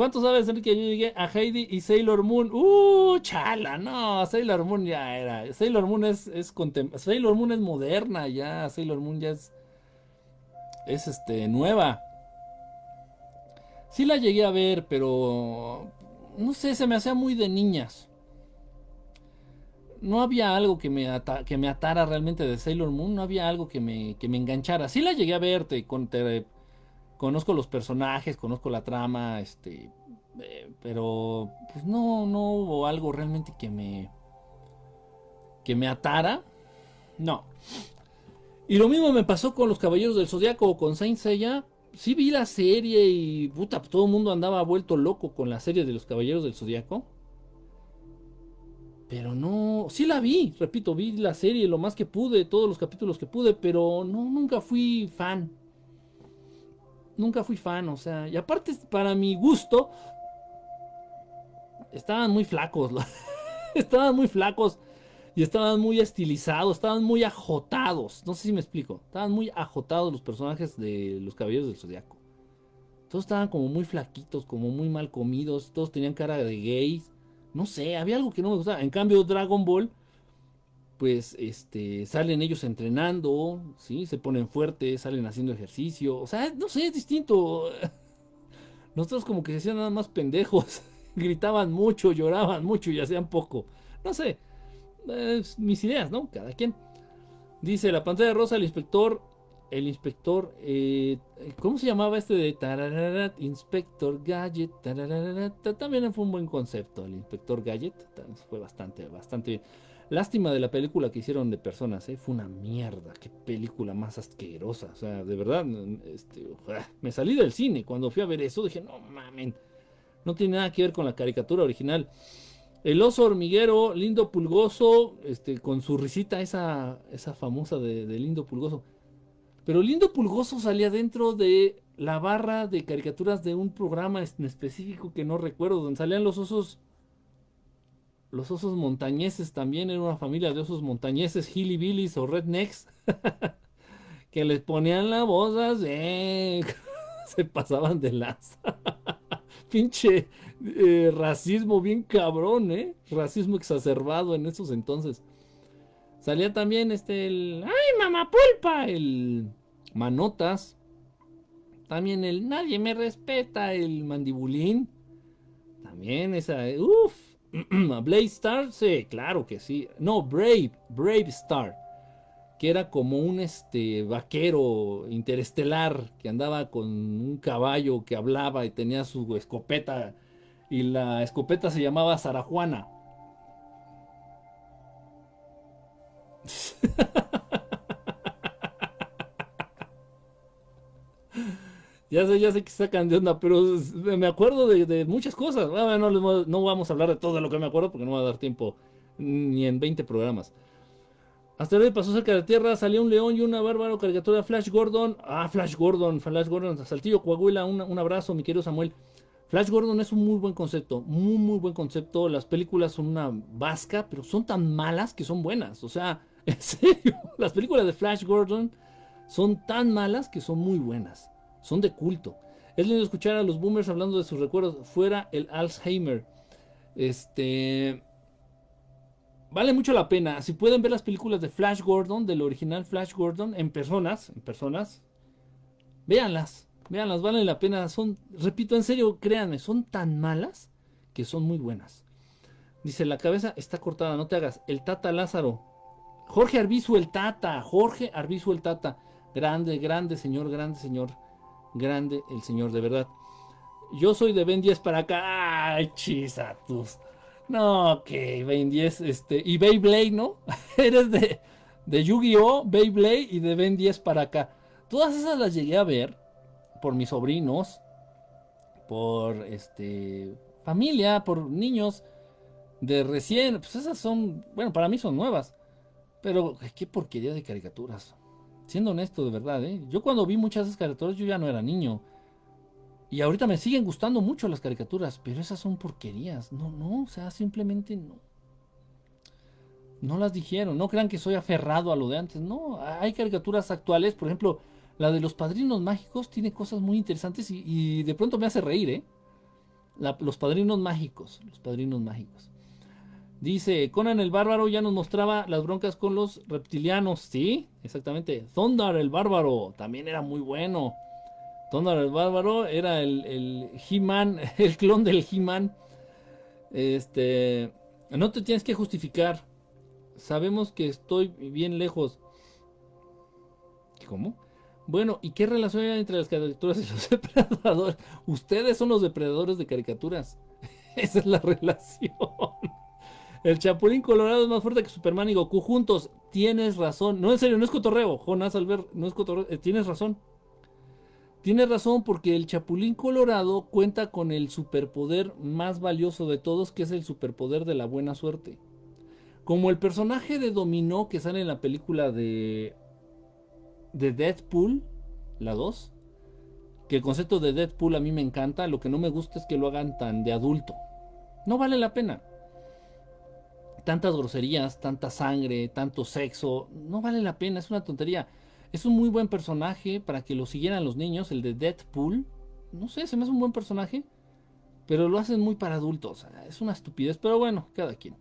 ¿Cuánto sabes que yo llegué a Heidi y Sailor Moon? ¡Uh, chala! No, Sailor Moon ya era. Sailor Moon es, es Sailor Moon es moderna ya. Sailor Moon ya es. Es este, nueva. Sí la llegué a ver, pero. No sé, se me hacía muy de niñas. No había algo que me, que me atara realmente de Sailor Moon. No había algo que me, que me enganchara. Sí la llegué a verte con. Te, conozco los personajes, conozco la trama, este, eh, pero pues no, no hubo algo realmente que me, que me atara, no. Y lo mismo me pasó con los Caballeros del Zodiaco o con Saint Seiya. Sí vi la serie y puta, todo el mundo andaba vuelto loco con la serie de los Caballeros del Zodiaco. Pero no, sí la vi, repito, vi la serie lo más que pude, todos los capítulos que pude, pero no, nunca fui fan nunca fui fan, o sea, y aparte para mi gusto, estaban muy flacos, estaban muy flacos y estaban muy estilizados, estaban muy ajotados, no sé si me explico, estaban muy ajotados los personajes de los Caballeros del Zodiaco. Todos estaban como muy flaquitos, como muy mal comidos, todos tenían cara de gays. No sé, había algo que no me gustaba. En cambio, Dragon Ball pues este, salen ellos entrenando, ¿sí? Se ponen fuertes, salen haciendo ejercicio, o sea, no sé, es distinto. Nosotros como que se hacían nada más pendejos, gritaban mucho, lloraban mucho y hacían poco. No sé, mis ideas, ¿no? Cada quien. Dice la pantalla rosa, el inspector, el inspector, eh, ¿cómo se llamaba este de Inspector Gadget? también fue un buen concepto, el inspector Gadget, fue bastante, bastante bien. Lástima de la película que hicieron de personas, ¿eh? fue una mierda, qué película más asquerosa, o sea, de verdad, este, me salí del cine cuando fui a ver eso, dije, no mamen, no tiene nada que ver con la caricatura original. El oso hormiguero, lindo pulgoso, este, con su risita esa, esa famosa de, de lindo pulgoso. Pero lindo pulgoso salía dentro de la barra de caricaturas de un programa en específico que no recuerdo, donde salían los osos los osos montañeses también era una familia de osos montañeses, hillbillies o rednecks, que les ponían la voz se pasaban de lanza. Pinche eh, racismo bien cabrón, ¿eh? Racismo exacerbado en esos entonces. Salía también este, el... ¡Ay, mamá pulpa! El Manotas. También el Nadie me respeta, el Mandibulín. También esa... Uf, Blade Star, sí, claro que sí. No, Brave, Brave Star. Que era como un este vaquero interestelar que andaba con un caballo que hablaba y tenía su escopeta. Y la escopeta se llamaba Sarajuana. Ya sé, ya sé que sacan de pero me acuerdo de, muchas cosas. Bueno, no, vamos a hablar de todo lo que me acuerdo porque no va a dar tiempo ni en 20 programas. Hoy pasó cerca de Tierra, salió un león y una bárbaro caricatura Flash Gordon. Ah, Flash Gordon, Flash Gordon, Saltillo, Coahuila, un abrazo, mi querido Samuel. Flash Gordon es un muy buen concepto, muy, muy buen concepto. Las películas son una vasca, pero son tan malas que son buenas. O sea, En serio, las películas de Flash Gordon son tan malas que son muy buenas. Son de culto. Es lindo escuchar a los boomers hablando de sus recuerdos. Fuera el Alzheimer. Este. Vale mucho la pena. Si pueden ver las películas de Flash Gordon, del original Flash Gordon, en personas, en personas, véanlas. Véanlas, valen la pena. Son, repito, en serio, créanme, son tan malas que son muy buenas. Dice, la cabeza está cortada, no te hagas. El Tata Lázaro. Jorge Arbizu el Tata. Jorge Arbizu el Tata. Grande, grande señor, grande señor. Grande el señor, de verdad. Yo soy de Ben 10 para acá. Ay, chisatus. No, que Ben 10, este. Y Beyblade, ¿no? Eres de, de Yu-Gi-Oh!, Beyblade y de Ben 10 para acá. Todas esas las llegué a ver por mis sobrinos, por este familia, por niños de recién. Pues esas son, bueno, para mí son nuevas. Pero qué porquería de caricaturas. Siendo honesto, de verdad, ¿eh? Yo cuando vi muchas de esas caricaturas, yo ya no era niño. Y ahorita me siguen gustando mucho las caricaturas, pero esas son porquerías. No, no, o sea, simplemente no. No las dijeron. No crean que soy aferrado a lo de antes. No, hay caricaturas actuales, por ejemplo, la de los padrinos mágicos tiene cosas muy interesantes y, de pronto me hace reír, ¿eh? los padrinos mágicos, los padrinos mágicos. Dice, Conan el Bárbaro ya nos mostraba las broncas con los reptilianos. Sí, exactamente. Thundar el Bárbaro también era muy bueno. Thundar el Bárbaro era el, el He-Man, el clon del He-Man. Este, no te tienes que justificar. Sabemos que estoy bien lejos. ¿Cómo? Bueno, ¿y qué relación hay entre las caricaturas y los depredadores? Ustedes son los depredadores de caricaturas. Esa es la relación. El Chapulín Colorado es más fuerte que Superman y Goku juntos. Tienes razón. No, en serio, no es cotorreo. Jonás Albert, no es cotorreo. Eh, tienes razón. Tienes razón porque el Chapulín Colorado cuenta con el superpoder más valioso de todos, que es el superpoder de la buena suerte. Como el personaje de Dominó que sale en la película de, de Deadpool, la 2, que el concepto de Deadpool a mí me encanta, lo que no me gusta es que lo hagan tan de adulto. No vale la pena tantas groserías, tanta sangre, tanto sexo, no vale la pena, es una tontería. Es un muy buen personaje para que lo siguieran los niños, el de Deadpool. No sé, se me hace un buen personaje, pero lo hacen muy para adultos. Es una estupidez, pero bueno, cada quien.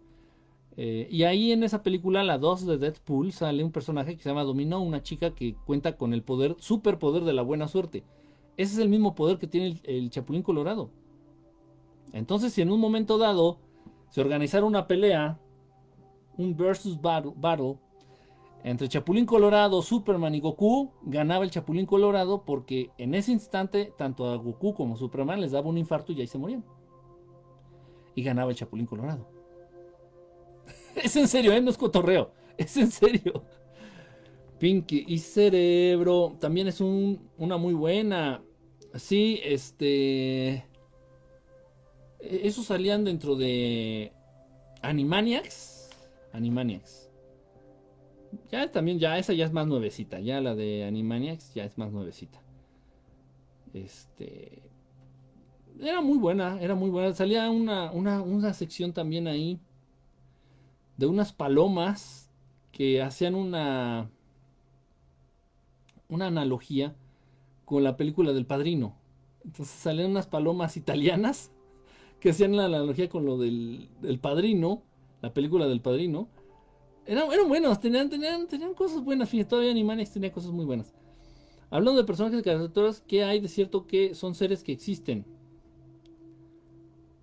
Eh, y ahí en esa película, la 2 de Deadpool, sale un personaje que se llama Domino, una chica que cuenta con el poder, superpoder de la buena suerte. Ese es el mismo poder que tiene el, el Chapulín Colorado. Entonces, si en un momento dado se organizara una pelea un versus battle, entre Chapulín Colorado, Superman y Goku, ganaba el Chapulín Colorado porque en ese instante tanto a Goku como a Superman les daba un infarto y ahí se morían. Y ganaba el Chapulín Colorado. es en serio, ¿eh? no es cotorreo, es en serio. Pinky y Cerebro también es una muy buena. Sí, este... E-, Esos salían dentro de Animaniacs Animaniacs. Ya también, ya esa ya es más nuevecita. Ya la de Animaniacs ya es más nuevecita. Este. Era muy buena, era muy buena. Salía una, una, una sección también ahí de unas palomas que hacían una. Una analogía con la película del padrino. Entonces salían unas palomas italianas que hacían la analogía con lo del, del padrino la película del padrino. Eran, eran buenos, tenían, tenían, tenían cosas buenas, fíjate, todavía Animaniacs tenía cosas muy buenas. Hablando de personajes de caricaturas, ¿qué hay de cierto que son seres que existen?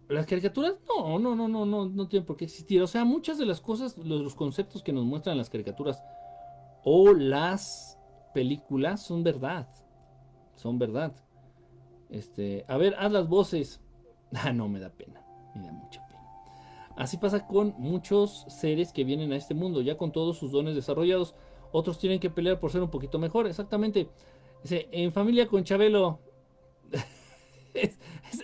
¿Las caricaturas? No, no, no, no, no, no tienen por qué existir. O sea, muchas de las cosas, los, conceptos que nos muestran las caricaturas o las películas son verdad. Son verdad. Este, a ver, haz las voces. Ah, no, me da pena. Me da mucha Así pasa con muchos seres que vienen a este mundo, ya con todos sus dones desarrollados. Otros tienen que pelear por ser un poquito mejor. Exactamente. en familia con Chabelo.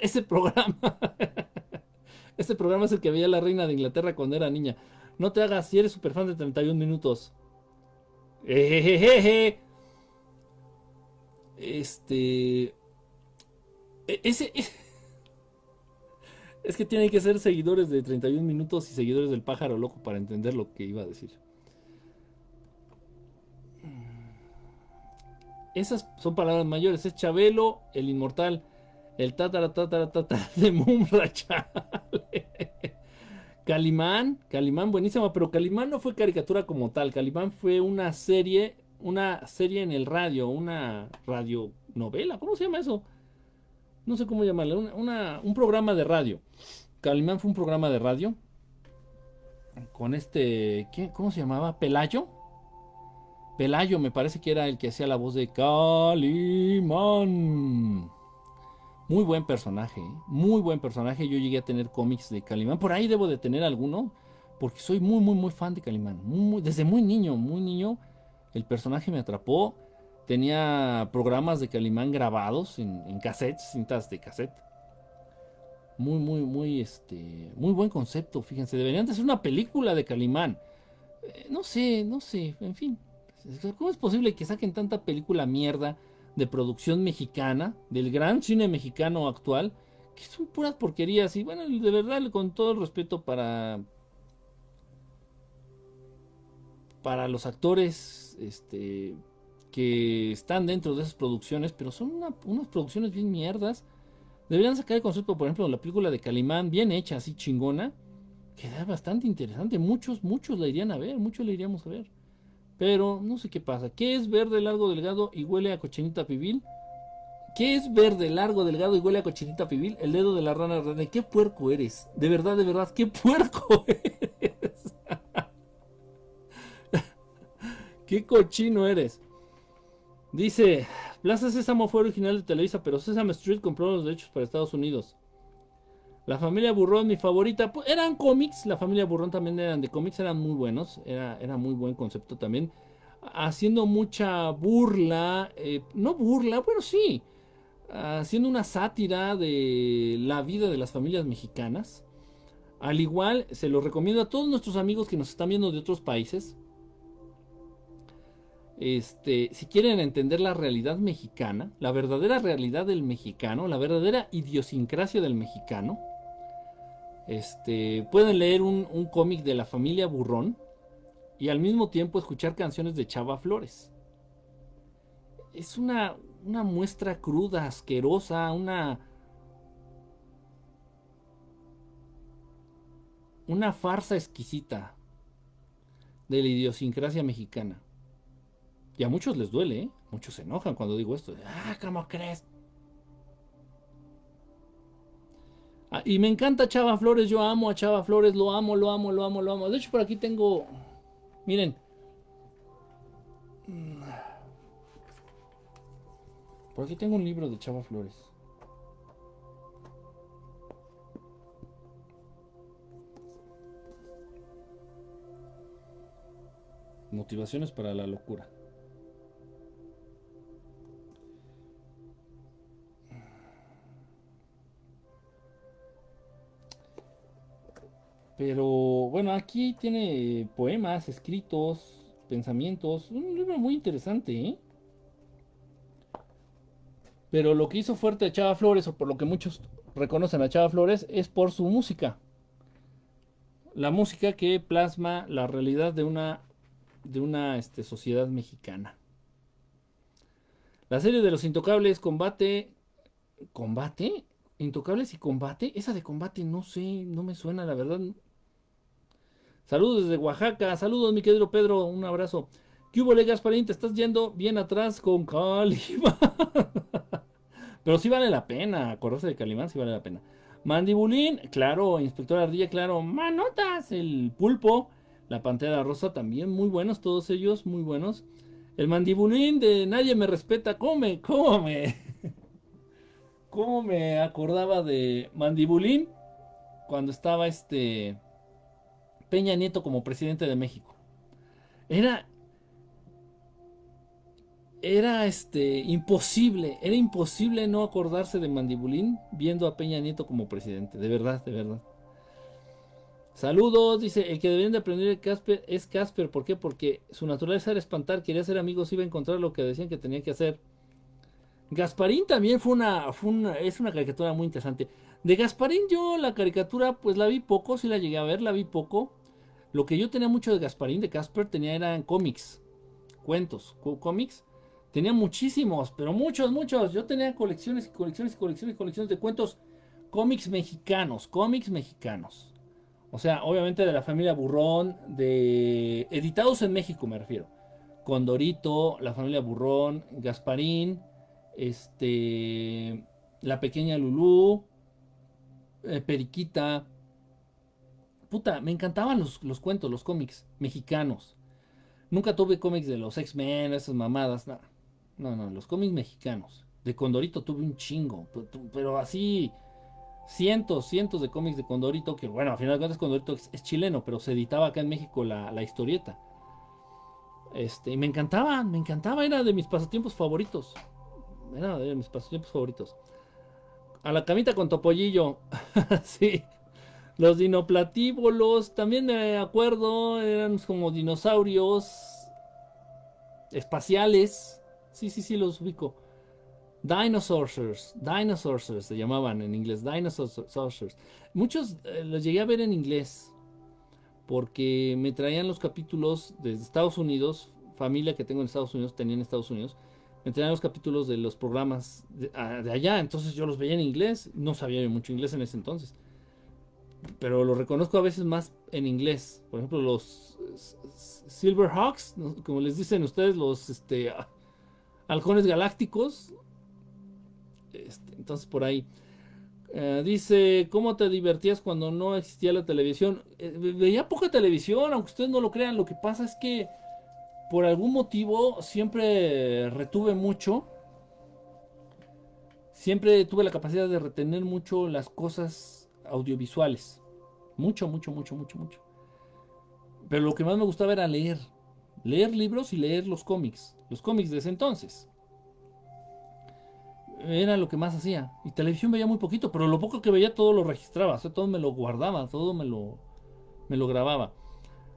ese programa. ese programa es el que veía la reina de Inglaterra cuando era niña. No te hagas si eres super fan de 31 minutos. Este. E, ese. Es que tienen que ser seguidores de 31 minutos y seguidores del pájaro loco para entender lo que iba a decir. Esas son palabras mayores. Es Chabelo, el inmortal, el tatara tatara tatara de Mumra, chale. Calimán, Calimán, buenísima, pero Calimán no fue caricatura como tal. Calimán fue una serie, una serie en el radio, una radionovela, ¿cómo se llama eso? No sé cómo llamarle, un programa de radio. Calimán fue un programa de radio con este, ¿qué, ¿cómo se llamaba? Pelayo. Pelayo me parece que era el que hacía la voz de Calimán. Muy buen personaje, ¿eh? muy buen personaje. Yo llegué a tener cómics de Calimán. Por ahí debo de tener alguno, porque soy muy, muy, muy fan de Calimán. desde muy niño, muy niño, el personaje me atrapó. Tenía programas de Calimán grabados en, en cassettes, cintas de cassette. Muy, muy, muy, este, muy buen concepto, fíjense. Deberían de ser una película de Calimán. Eh, no sé, no sé, en fin. ¿Cómo es posible que saquen tanta película mierda de producción mexicana, del gran cine mexicano actual, que son puras porquerías? Y bueno, de verdad, con todo el respeto para. Para los actores este, que están dentro de esas producciones, pero son unas producciones bien mierdas Deberían sacar el concepto, por ejemplo, la película de Calimán, bien hecha, así chingona. Queda bastante interesante. Muchos, muchos la irían a ver, muchos la iríamos a ver. Pero no sé qué pasa. ¿Qué es verde, largo, delgado y huele a cochinita pibil? ¿Qué es verde, largo, delgado y huele a cochinita pibil? El dedo de la rana rana. ¿Qué puerco eres? De verdad, de verdad, ¿qué puerco eres? ¿Qué cochino eres? Dice, Plaza Sésamo fue original de Televisa, pero Sesame Street compró los derechos para Estados Unidos. La familia Burrón, mi favorita, pues, eran cómics. La familia Burrón también eran de cómics, eran muy buenos. Era, era muy buen concepto también. Haciendo mucha burla, eh, no burla, bueno, sí. Haciendo una sátira de la vida de las familias mexicanas. Al igual, se lo recomiendo a todos nuestros amigos que nos están viendo de otros países. Este, si quieren entender la realidad mexicana, la verdadera realidad del mexicano, la verdadera idiosincrasia del mexicano, este, pueden leer un, cómic de la familia Burrón y al mismo tiempo escuchar canciones de Chava Flores. Es una, una muestra cruda, asquerosa, una, una farsa exquisita de la idiosincrasia mexicana. Y a muchos les duele, ¿eh? Muchos se enojan cuando digo esto. Ah, ¿cómo crees? Ah, y me encanta Chava Flores, yo amo a Chava Flores, lo amo, lo amo, lo amo, lo amo. De hecho, por aquí tengo. Miren. Por aquí tengo un libro de Chava Flores. Motivaciones para la locura. Pero bueno, aquí tiene poemas, escritos, pensamientos. Un libro muy interesante, ¿eh? Pero lo que hizo fuerte a Chava Flores, o por lo que muchos reconocen a Chava Flores, es por su música. La música que plasma la realidad de una, de una este, sociedad mexicana. La serie de los intocables combate. ¿Combate? ¿Intocables y combate? Esa de combate no sé, no me suena, la verdad. Saludos desde Oaxaca. Saludos, mi querido Pedro. Un abrazo. ¿Qué hubo, Gasparín? Te estás yendo bien atrás con Calimán. Pero sí vale la pena. Acordarse de Calimán sí vale la pena. Mandibulín, claro. Inspector Ardilla, claro. Manotas, el pulpo. La pantera rosa también. Muy buenos, todos ellos. Muy buenos. El mandibulín de Nadie me respeta. Come, come. ¿Cómo me acordaba de mandibulín? Cuando estaba este Peña Nieto como presidente de México. Era era este imposible, era imposible no acordarse de Mandibulín viendo a Peña Nieto como presidente, de verdad, de verdad. Saludos, dice, el que deberían de aprender Casper es Casper, ¿por qué? Porque su naturaleza era espantar, quería ser amigos, iba a encontrar lo que decían que tenía que hacer. Gasparín también fue una, fue una, es una caricatura muy interesante. De Gasparín yo la caricatura pues la vi poco, sí la llegué a ver, la vi poco. Lo que yo tenía mucho de Gasparín, de Casper, tenía eran cómics, cuentos, cómics. Tenía muchísimos, pero muchos, muchos. Yo tenía colecciones y colecciones y colecciones y colecciones de cuentos cómics mexicanos, cómics mexicanos. O sea, obviamente de la familia Burrón, de editados en México me refiero. Condorito, la familia Burrón, Gasparín, este, la pequeña Lulú, eh, Periquita. Puta, me encantaban los, los cuentos, los cómics mexicanos. Nunca tuve cómics de los X-Men, esas mamadas, nada. No, no, los cómics mexicanos. De Condorito tuve un chingo, pero así cientos, cientos de cómics de Condorito, que bueno, al final de cuentas Condorito es, chileno, pero se editaba acá en México la, historieta. Este, y me encantaba, me encantaba, era de mis pasatiempos favoritos. Era de mis pasatiempos favoritos. A la camita con topollillo. sí. Los dinoplatíbolos, también me acuerdo, eran como dinosaurios espaciales. Sí, sí, sí, los ubico. Dinosaurs, Dinosaurs se llamaban en inglés, Dinosaurs. Muchos eh, los llegué a ver en inglés porque me traían los capítulos desde Estados Unidos, familia que tengo en Estados Unidos, tenía en Estados Unidos, me traían los capítulos de los programas de, ah, allá, entonces yo los veía en inglés, no sabía mucho inglés en ese entonces, pero lo reconozco a veces más en inglés, por ejemplo los Silverhawks, como les dicen ustedes, los este, halcones galácticos. Este, entonces por ahí. Eh, dice, ¿cómo te divertías cuando no existía la televisión? Eh, veía poca televisión, aunque ustedes no lo crean. Lo que pasa es que por algún motivo siempre retuve mucho. Siempre tuve la capacidad de retener mucho las cosas audiovisuales. Mucho, mucho, mucho, mucho, mucho. Pero lo que más me gustaba era leer. Leer libros y leer los cómics. Los cómics de ese entonces. Era lo que más hacía. Y televisión veía muy poquito, pero lo poco que veía todo lo registraba. Todo me lo guardaba, todo me lo, me lo grababa.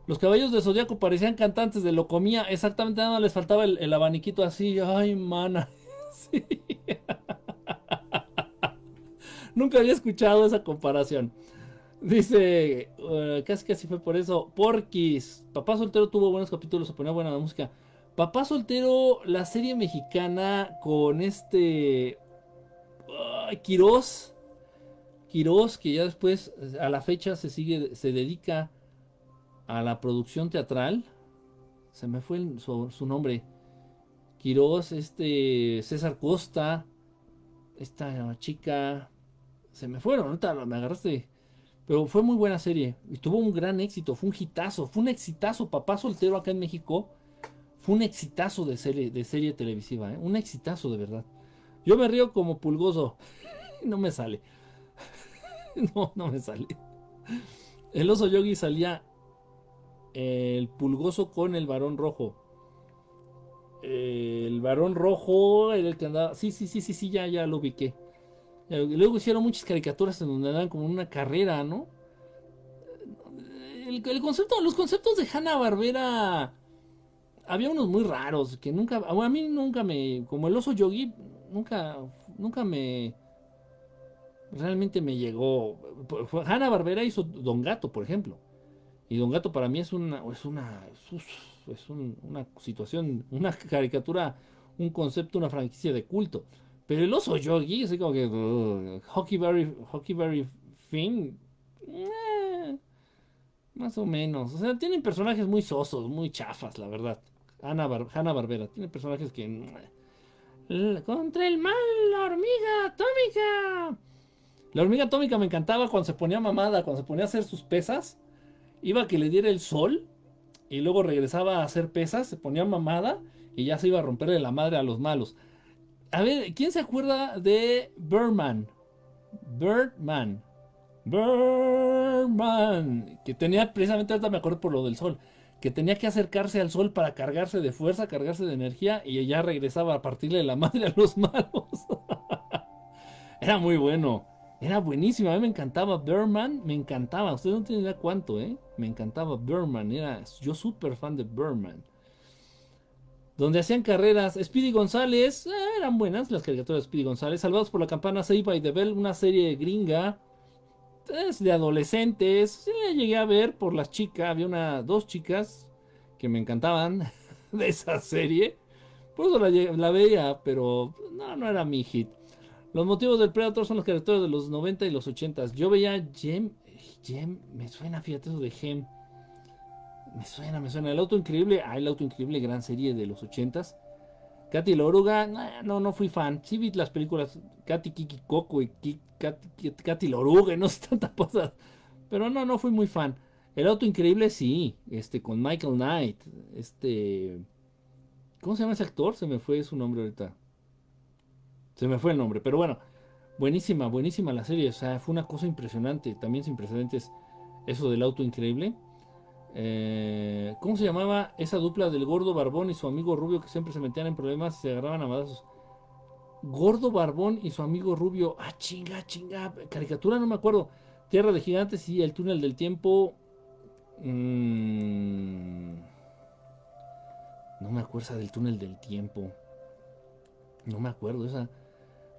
Los caballos de Zodíaco parecían cantantes de lo comía. Exactamente nada les faltaba el, abaniquito así. Ay, mana. Nunca había escuchado esa comparación. Dice, uh, casi casi fue por eso. Porquis. Papá Soltero tuvo buenos capítulos, se ponía buena música. Papá Soltero, la serie mexicana con este. Uh, Quirós. Quirós, que ya después, a la fecha, se sigue, se dedica a la producción teatral. Se me fue su, nombre. Quirós, este. César Costa. Esta chica. Se me fueron, ahorita me agarraste pero fue muy buena serie. Y tuvo un gran éxito. Fue un hitazo. Fue un exitazo. Papá soltero acá en México. Fue un exitazo de serie, de serie televisiva. ¿eh? Un exitazo de verdad. Yo me río como pulgoso. no me sale. no, no me sale. El oso yogi salía el pulgoso con el varón rojo. El varón rojo era el que andaba. Sí, sí, sí, sí, sí, ya, ya lo ubiqué. Luego hicieron muchas caricaturas en donde eran como una carrera, ¿no? El, concepto, los conceptos de Hanna Barbera había unos muy raros que nunca, a mí nunca me, como el oso yogi, nunca, nunca me, realmente me llegó. Hanna Barbera hizo Don Gato, por ejemplo, y Don Gato para mí es una, es una, es una situación, una caricatura, un concepto, una franquicia de culto. Pero el oso yogi, así como que. Uh, Hockeyberry, Finn. Eh, más o menos. O sea, tienen personajes muy sosos, muy chafas, la verdad. Ana Hanna Barbera. Tiene personajes que. Contra el mal, la hormiga atómica. La hormiga atómica me encantaba cuando se ponía mamada, cuando se ponía a hacer sus pesas. Iba a que le diera el sol. Y luego regresaba a hacer pesas, se ponía mamada. Y ya se iba a romperle la madre a los malos. A ver, ¿quién se acuerda de Birdman? Birdman. Birdman. Que tenía, precisamente ahorita me acuerdo por lo del sol. Que tenía que acercarse al sol para cargarse de fuerza, cargarse de energía. Y ya regresaba a partirle la madre a los malos. Era muy bueno. Era buenísimo. A mí me encantaba Birdman. Me encantaba. Ustedes no tienen idea cuánto, ¿eh? Me encantaba Birdman. Era yo súper fan de Birdman donde hacían carreras. Speedy González, eh, eran buenas las caricaturas de Speedy González. Salvados por la campana, Save by the Bell, una serie gringa. Es de adolescentes. Sí, la llegué a ver por las chicas. Había una, dos chicas que me encantaban de esa serie. Por eso la, la veía, pero no, no era mi hit. Los motivos del Predator son los caracteres de los 90 y los 80. Yo veía Gem. Gem, me suena, fíjate eso de Gem. Me suena, me suena. El auto increíble. Ah, el auto increíble, gran serie de los 80s. Katy la no, no fui fan. Sí vi las películas Katy Kiki Coco y Katy, Katy la y no sé tantas cosas. Pero no, no fui muy fan. El auto increíble, sí. Este, con Michael Knight. Este. ¿Cómo se llama ese actor? Se me fue su nombre ahorita. Se me fue el nombre, pero bueno. Buenísima, buenísima la serie. O sea, fue una cosa impresionante. También sin precedentes. Eso del auto increíble. Eh, ¿Cómo se llamaba esa dupla del gordo barbón y su amigo rubio que siempre se metían en problemas y se agarraban a madrazos? Gordo barbón y su amigo rubio. Ah, chinga, chinga. Caricatura, no me acuerdo. Tierra de gigantes y el túnel del tiempo. Mm, no me acuerdo esa del túnel del tiempo. No me acuerdo esa.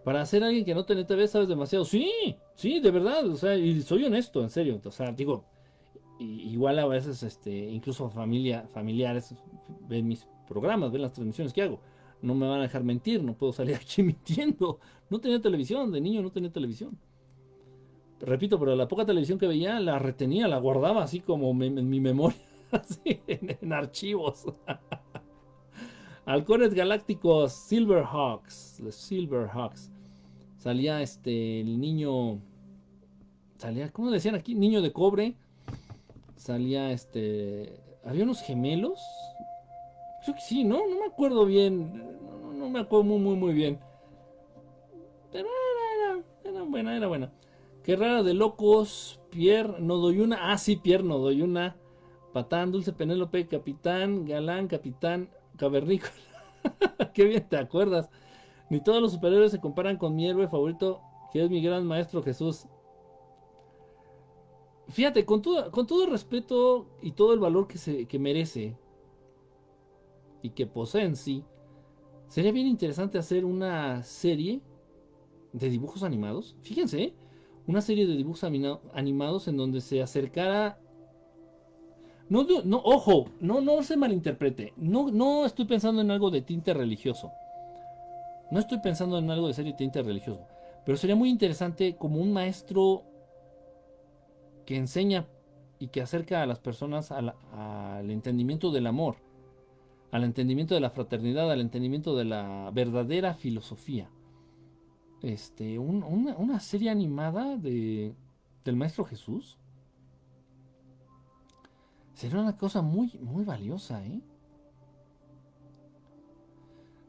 Para ser alguien que no tiene TV sabes demasiado. Sí, sí, de verdad. O sea, y soy honesto, en serio. O sea, digo, igual a veces, este, incluso familia, familiares ven mis programas, ven las transmisiones que hago. No me van a dejar mentir, no puedo salir aquí mintiendo. No tenía televisión, de niño no tenía televisión. Repito, pero la poca televisión que veía la retenía, la guardaba así como en mi memoria, así en, archivos. Halcones Galácticos, Silverhawks, Silverhawks. Salía este el niño, salía, ¿cómo le decían aquí? Niño de cobre. Salía este, había unos gemelos. Creo que sí, ¿no? No me acuerdo bien. No, no- me acuerdo muy, muy, muy bien. Pero era, era, era buena, era buena. Qué rara de locos. Pierre, no doy una. Ah, sí, Pierre, no doy una. Patán, Dulce Penélope, Capitán, Galán, Capitán, Cavernícola. Qué bien te acuerdas. Ni todos los superhéroes se comparan con mi héroe favorito, que es mi gran maestro Jesús. Fíjate, con todo, con todo el respeto y todo el valor que, se, que merece y que posee en sí, sería bien interesante hacer una serie de dibujos animados. Fíjense, ¿eh? una serie de dibujos animados en donde se acercara. No, no, ojo, no, no se malinterprete. No, no estoy pensando en algo de tinte religioso. No estoy pensando en algo de serie de tinte religioso. Pero sería muy interesante como un maestro que enseña y que acerca a las personas al entendimiento del amor, al entendimiento de la fraternidad, al entendimiento de la verdadera filosofía. Este, un- una, una serie animada de, del Maestro Jesús. Sería una cosa muy, muy valiosa, ¿eh?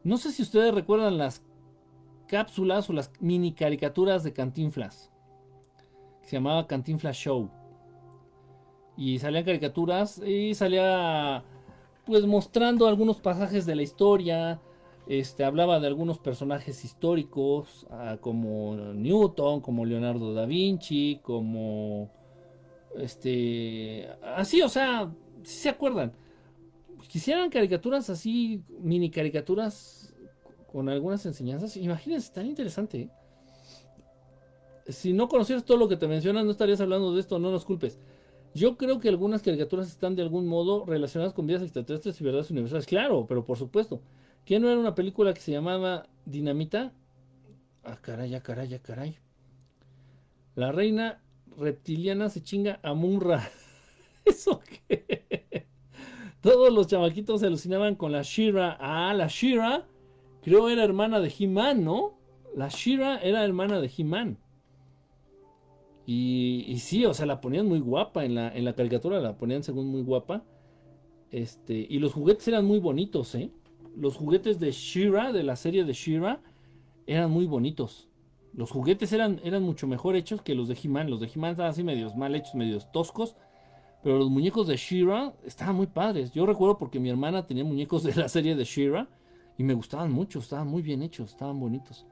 No sé si ustedes recuerdan las cápsulas o las mini caricaturas de Cantinflas. Se llamaba Cantinflas Show. Y salían caricaturas y salía pues mostrando algunos pasajes de la historia. Este, hablaba de algunos personajes históricos, ah, como Newton, como Leonardo da Vinci, como este, así, o sea, si se acuerdan, quisieran caricaturas así, mini caricaturas con algunas enseñanzas, imagínense, tan interesante. ¿eh? Si no conocieras todo lo que te mencionas, no estarías hablando de esto, no nos culpes. Yo creo que algunas caricaturas están de algún modo relacionadas con vidas extraterrestres y verdades universales. Claro, pero por supuesto. ¿Quién no era una película que se llamaba Dinamita? Ah, caray, ah, caray, ah, caray. La reina reptiliana se chinga a Munra. ¿Eso qué? Todos los chamaquitos se alucinaban con la Shira. Ah, la Shira, creo era hermana de He-Man, ¿no? La Shira era hermana de He-Man. Y, sí, o sea, la ponían muy guapa en la, en la caricatura, la ponían según muy guapa. Este, y los juguetes eran muy bonitos, ¿eh? Los juguetes de Shira, de la serie de Shira, eran muy bonitos. Los juguetes eran, eran mucho mejor hechos que los de He-Man. Los de He-Man estaban así medios mal hechos, medios toscos. Pero los muñecos de Shira estaban muy padres. Yo recuerdo porque mi hermana tenía muñecos de la serie de Shira y me gustaban mucho, estaban muy bien hechos, estaban bonitos.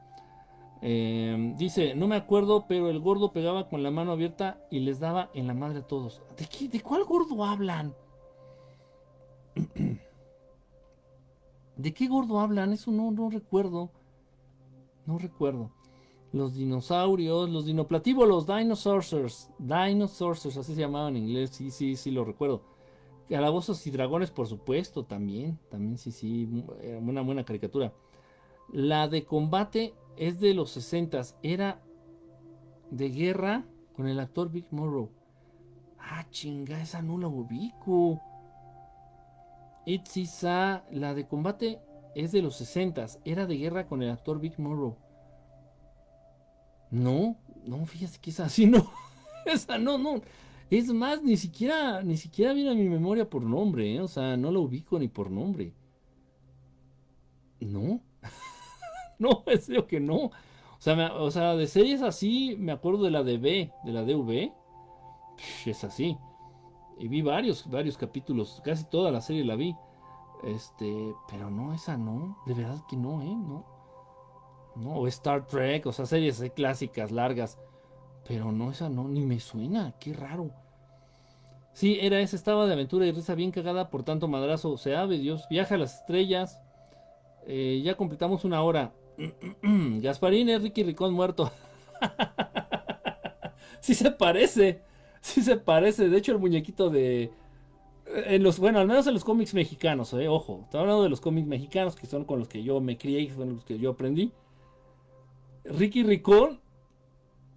Eh, dice, no me acuerdo, pero el gordo pegaba con la mano abierta y les daba en la madre a todos. ¿De, qué, de cuál gordo hablan? ¿De qué gordo hablan? Eso no, no recuerdo. No recuerdo. Los dinosaurios, los dinoplatívolos, dinosaurs, dinosaurs, así se llamaban en inglés, sí, sí, sí, lo recuerdo. Calabozos y Dragones, por supuesto, también. También, sí, sí. Una buena caricatura. La de combate es de los 60 Era de guerra con el actor Big Morrow. Ah, chinga, esa no la ubico. Itzisa, la de combate es de los 60 Era de guerra con el actor Big Morrow. No, no, fíjese que esa sí no. esa no, no. Es más, ni siquiera, ni siquiera viene a mi memoria por nombre, ¿eh? o sea, no la ubico ni por nombre. No. no, es serio que no. O sea, o sea, de series así, me acuerdo de la de B, de la DV. es así. Y vi varios, varios capítulos, casi toda la serie la vi. Este, pero no, esa no, de verdad que no, ¿eh? No. No, o Star Trek, o sea, series clásicas, largas. Pero no, esa no, ni me suena, qué raro. Sí, era esa, estaba de aventura y risa bien cagada por tanto madrazo. Se ave Dios, viaja a las estrellas. Eh, ya completamos una hora. Gasparín es Ricky Ricón muerto. sí se parece. Sí se parece. De hecho, el muñequito de. En los, bueno, al menos en los cómics mexicanos, eh, ojo. Estoy hablando de los cómics mexicanos que son con los que yo me crié y con los que yo aprendí. Ricky Ricón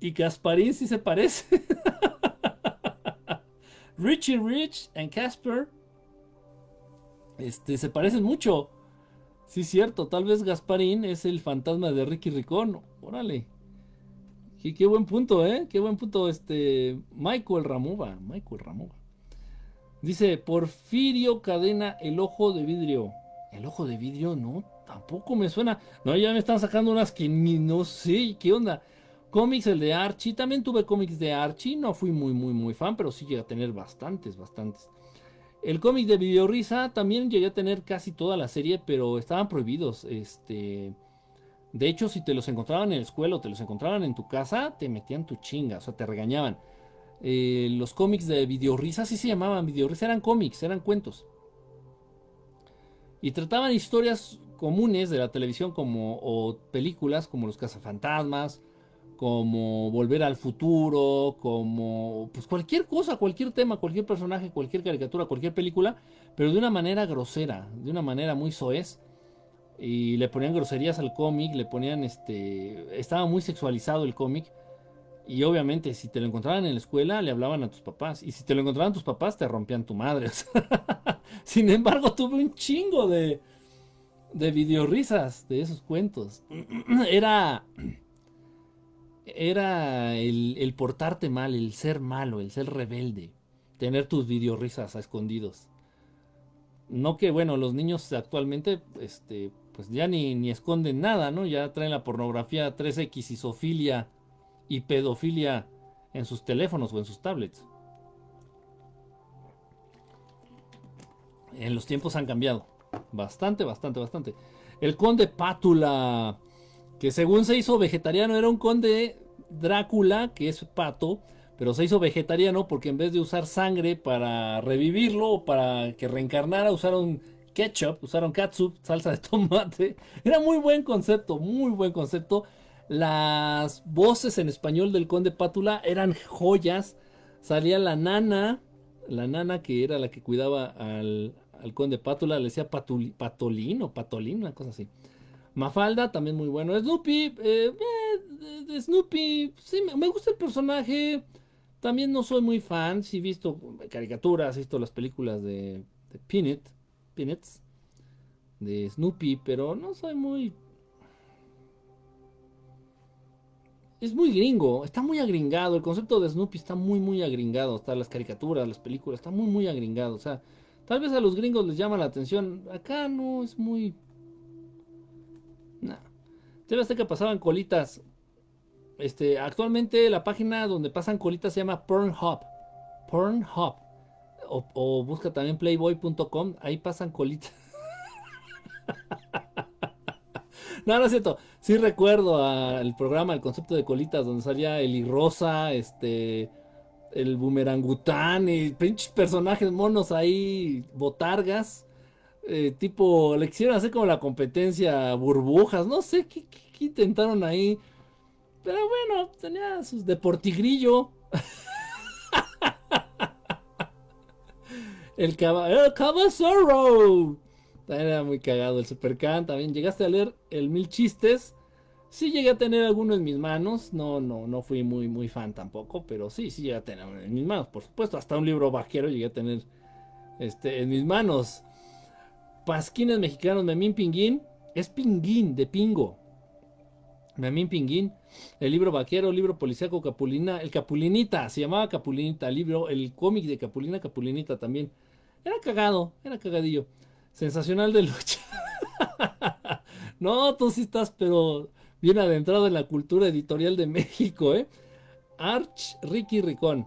y Gasparín sí se parece. Richie Rich y Casper este, se parecen mucho. Sí, cierto. Tal vez Gasparín es el fantasma de Ricky Ricón. Órale. Qué, qué, buen punto, ¿eh? Qué buen punto. Este. Michael Ramuba. Michael Ramuba. Dice Porfirio Cadena, el ojo de vidrio. El ojo de vidrio, no. Tampoco me suena. No, ya me están sacando unas que ni no sé. ¿Qué onda? Cómics, el de Archie. También tuve cómics de Archie. No fui muy, muy, muy fan, pero sí llegué a tener bastantes, bastantes. El cómic de Videorisa también llegué a tener casi toda la serie, pero estaban prohibidos. Este. De hecho, si te los encontraban en la escuela o te los encontraban en tu casa, te metían tu chinga, o sea, te regañaban. Eh, los cómics de Videorisa sí se llamaban Videorisa, eran cómics, eran cuentos. Y trataban historias comunes de la televisión como o películas como Los cazafantasmas, como Volver al Futuro, como pues cualquier cosa, cualquier tema, cualquier personaje, cualquier caricatura, cualquier película, pero de una manera grosera, de una manera muy soez. Y le ponían groserías al cómic, le ponían este. Estaba muy sexualizado el cómic. Y obviamente, si te lo encontraban en la escuela, le hablaban a tus papás. Y si te lo encontraban tus papás, te rompían tu madre. Sin embargo, tuve un chingo de. de videorrisas de esos cuentos. Era era el, portarte mal, el ser malo, el ser rebelde, tener tus videorrisas a escondidos. No que, bueno, los niños actualmente, este, pues ya ni, ni esconden nada, ¿no? Ya traen la pornografía 3X, isofilia y pedofilia en sus teléfonos o en sus tablets. En los tiempos han cambiado. Bastante, bastante, bastante. El conde Pátula que según se hizo vegetariano era un conde Drácula, que es pato, pero se hizo vegetariano porque en vez de usar sangre para revivirlo o para que reencarnara, usaron ketchup, usaron catsup, salsa de tomate. Era muy buen concepto, muy buen concepto. Las voces en español del conde Pátula eran joyas. Salía la nana, la nana que era la que cuidaba al, conde Pátula, le decía patolín o patolín, una cosa así. Mafalda, también muy bueno. Snoopy, eh, eh Snoopy, sí, me gusta el personaje. También no soy muy fan. Sí he visto caricaturas, he visto las películas de, de Peanut, Peanuts, de Snoopy, pero no soy muy... Es muy gringo, está muy agringado. El concepto de Snoopy está muy, muy agringado. Hasta las caricaturas, las películas, está muy, muy agringado. O sea, tal vez a los gringos les llama la atención. Acá no es muy. TV que pasaban colitas. Este, actualmente la página donde pasan colitas se llama Pornhub. Pornhub. O, o busca también playboy.com. Ahí pasan colitas. no, no es cierto. Sí recuerdo al programa, el concepto de colitas, donde salía Eli Rosa, este, el boomerangután y pinches personajes monos ahí, botargas. Eh, tipo, le quisieron hacer como la competencia burbujas, no sé qué, intentaron ahí. Pero bueno, tenía sus deportigrillo. El, caba, el Cabazorro. Era muy cagado el Supercan también. ¿Llegaste a leer el Mil Chistes? Sí llegué a tener alguno en mis manos. No, no, no fui muy, muy fan tampoco. Pero sí, sí llegué a tener en mis manos. Por supuesto, hasta un libro vaquero llegué a tener este, en mis manos. Pasquines mexicanos, Memín Pinguín. Es Pinguín, de Pingo. Memín Pinguín. El libro vaquero, el libro policíaco Capulina. El Capulinita, se llamaba Capulinita. El libro, el cómic de Capulina Capulinita también. Era cagado, era cagadillo. Sensacional de lucha. no, tú sí estás, pero bien adentrado en la cultura editorial de México, ¿eh? Arch Ricky Ricón.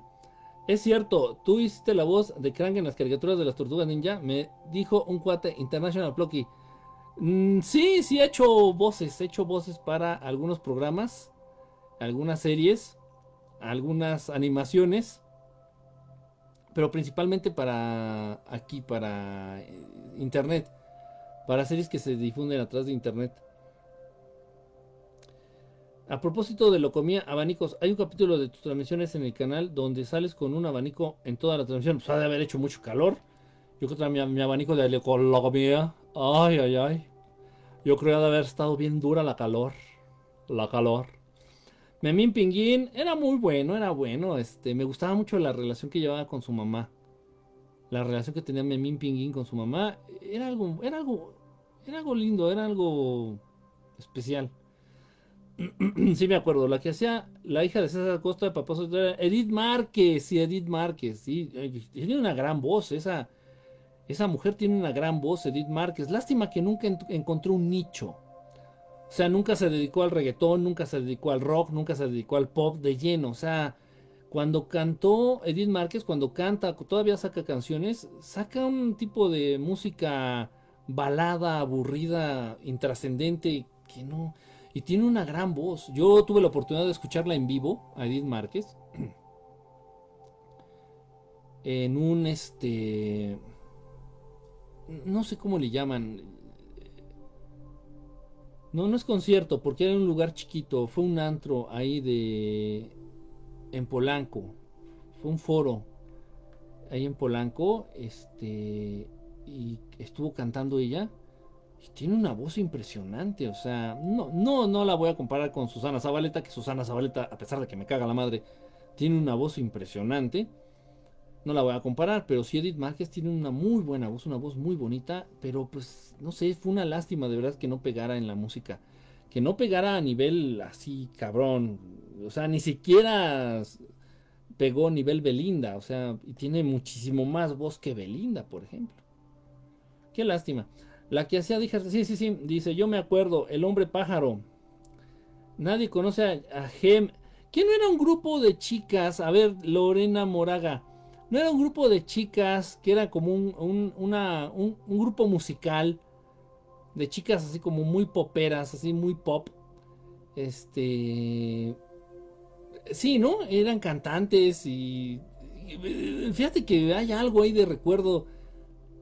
Es cierto, tú hiciste la voz de Krang en las caricaturas de las tortugas ninja. Me dijo un cuate International Plucky. Mm, sí, sí he hecho voces. He hecho voces para algunos programas, algunas series, algunas animaciones. Pero principalmente para aquí, para eh, internet. Para series que se difunden atrás de internet. A propósito de lo comía abanicos, hay un capítulo de tus transmisiones en el canal donde sales con un abanico en toda la transmisión. Pues ha de haber hecho mucho calor. Yo creo que mi, mi abanico de comía. Ay, ay, ay. Yo creo que de haber estado bien dura la calor. La calor. Memín Pinguín era muy bueno, era bueno. Este, me gustaba mucho la relación que llevaba con su mamá. La relación que tenía Memín Pinguín con su mamá era algo, era algo, era algo lindo, era algo especial. sí me acuerdo, la que hacía la hija de César Costa de Papá era Edith Márquez, sí, Edith Márquez, sí, tiene una gran voz, esa, esa mujer tiene una gran voz, Edith Márquez. Lástima que nunca encontró un nicho. O sea, nunca se dedicó al reggaetón, nunca se dedicó al rock, nunca se dedicó al pop de lleno. O sea, cuando cantó Edith Márquez, cuando canta, todavía saca canciones, saca un tipo de música balada, aburrida, intrascendente, que no y tiene una gran voz. Yo tuve la oportunidad de escucharla en vivo, a Edith Márquez, en un este, no sé cómo le llaman. No, no es concierto, porque era un lugar chiquito. Fue un antro ahí de. En Polanco. Fue un foro. Ahí en Polanco. Este. Y estuvo cantando ella tiene una voz impresionante, o sea, no, no, no la voy a comparar con Susana Zabaleta, que Susana Zabaleta, a pesar de que me caga la madre, tiene una voz impresionante. No la voy a comparar, pero sí Edith Márquez tiene una muy buena voz, una voz muy bonita, pero pues no sé, fue una lástima de verdad que no pegara en la música, que no pegara a nivel así cabrón, o sea, ni siquiera pegó a nivel Belinda, o sea, y tiene muchísimo más voz que Belinda, por ejemplo. Qué lástima. La que hacía, dije, sí, sí, sí, dice, yo me acuerdo, el hombre pájaro. Nadie conoce a, Gem. ¿Quién no era un grupo de chicas? A ver, Lorena Moraga. No era un grupo de chicas que era como un, una, un, grupo musical de chicas así como muy poperas, así muy pop. Este. Sí, ¿no? Eran cantantes y. Fíjate que hay algo ahí de recuerdo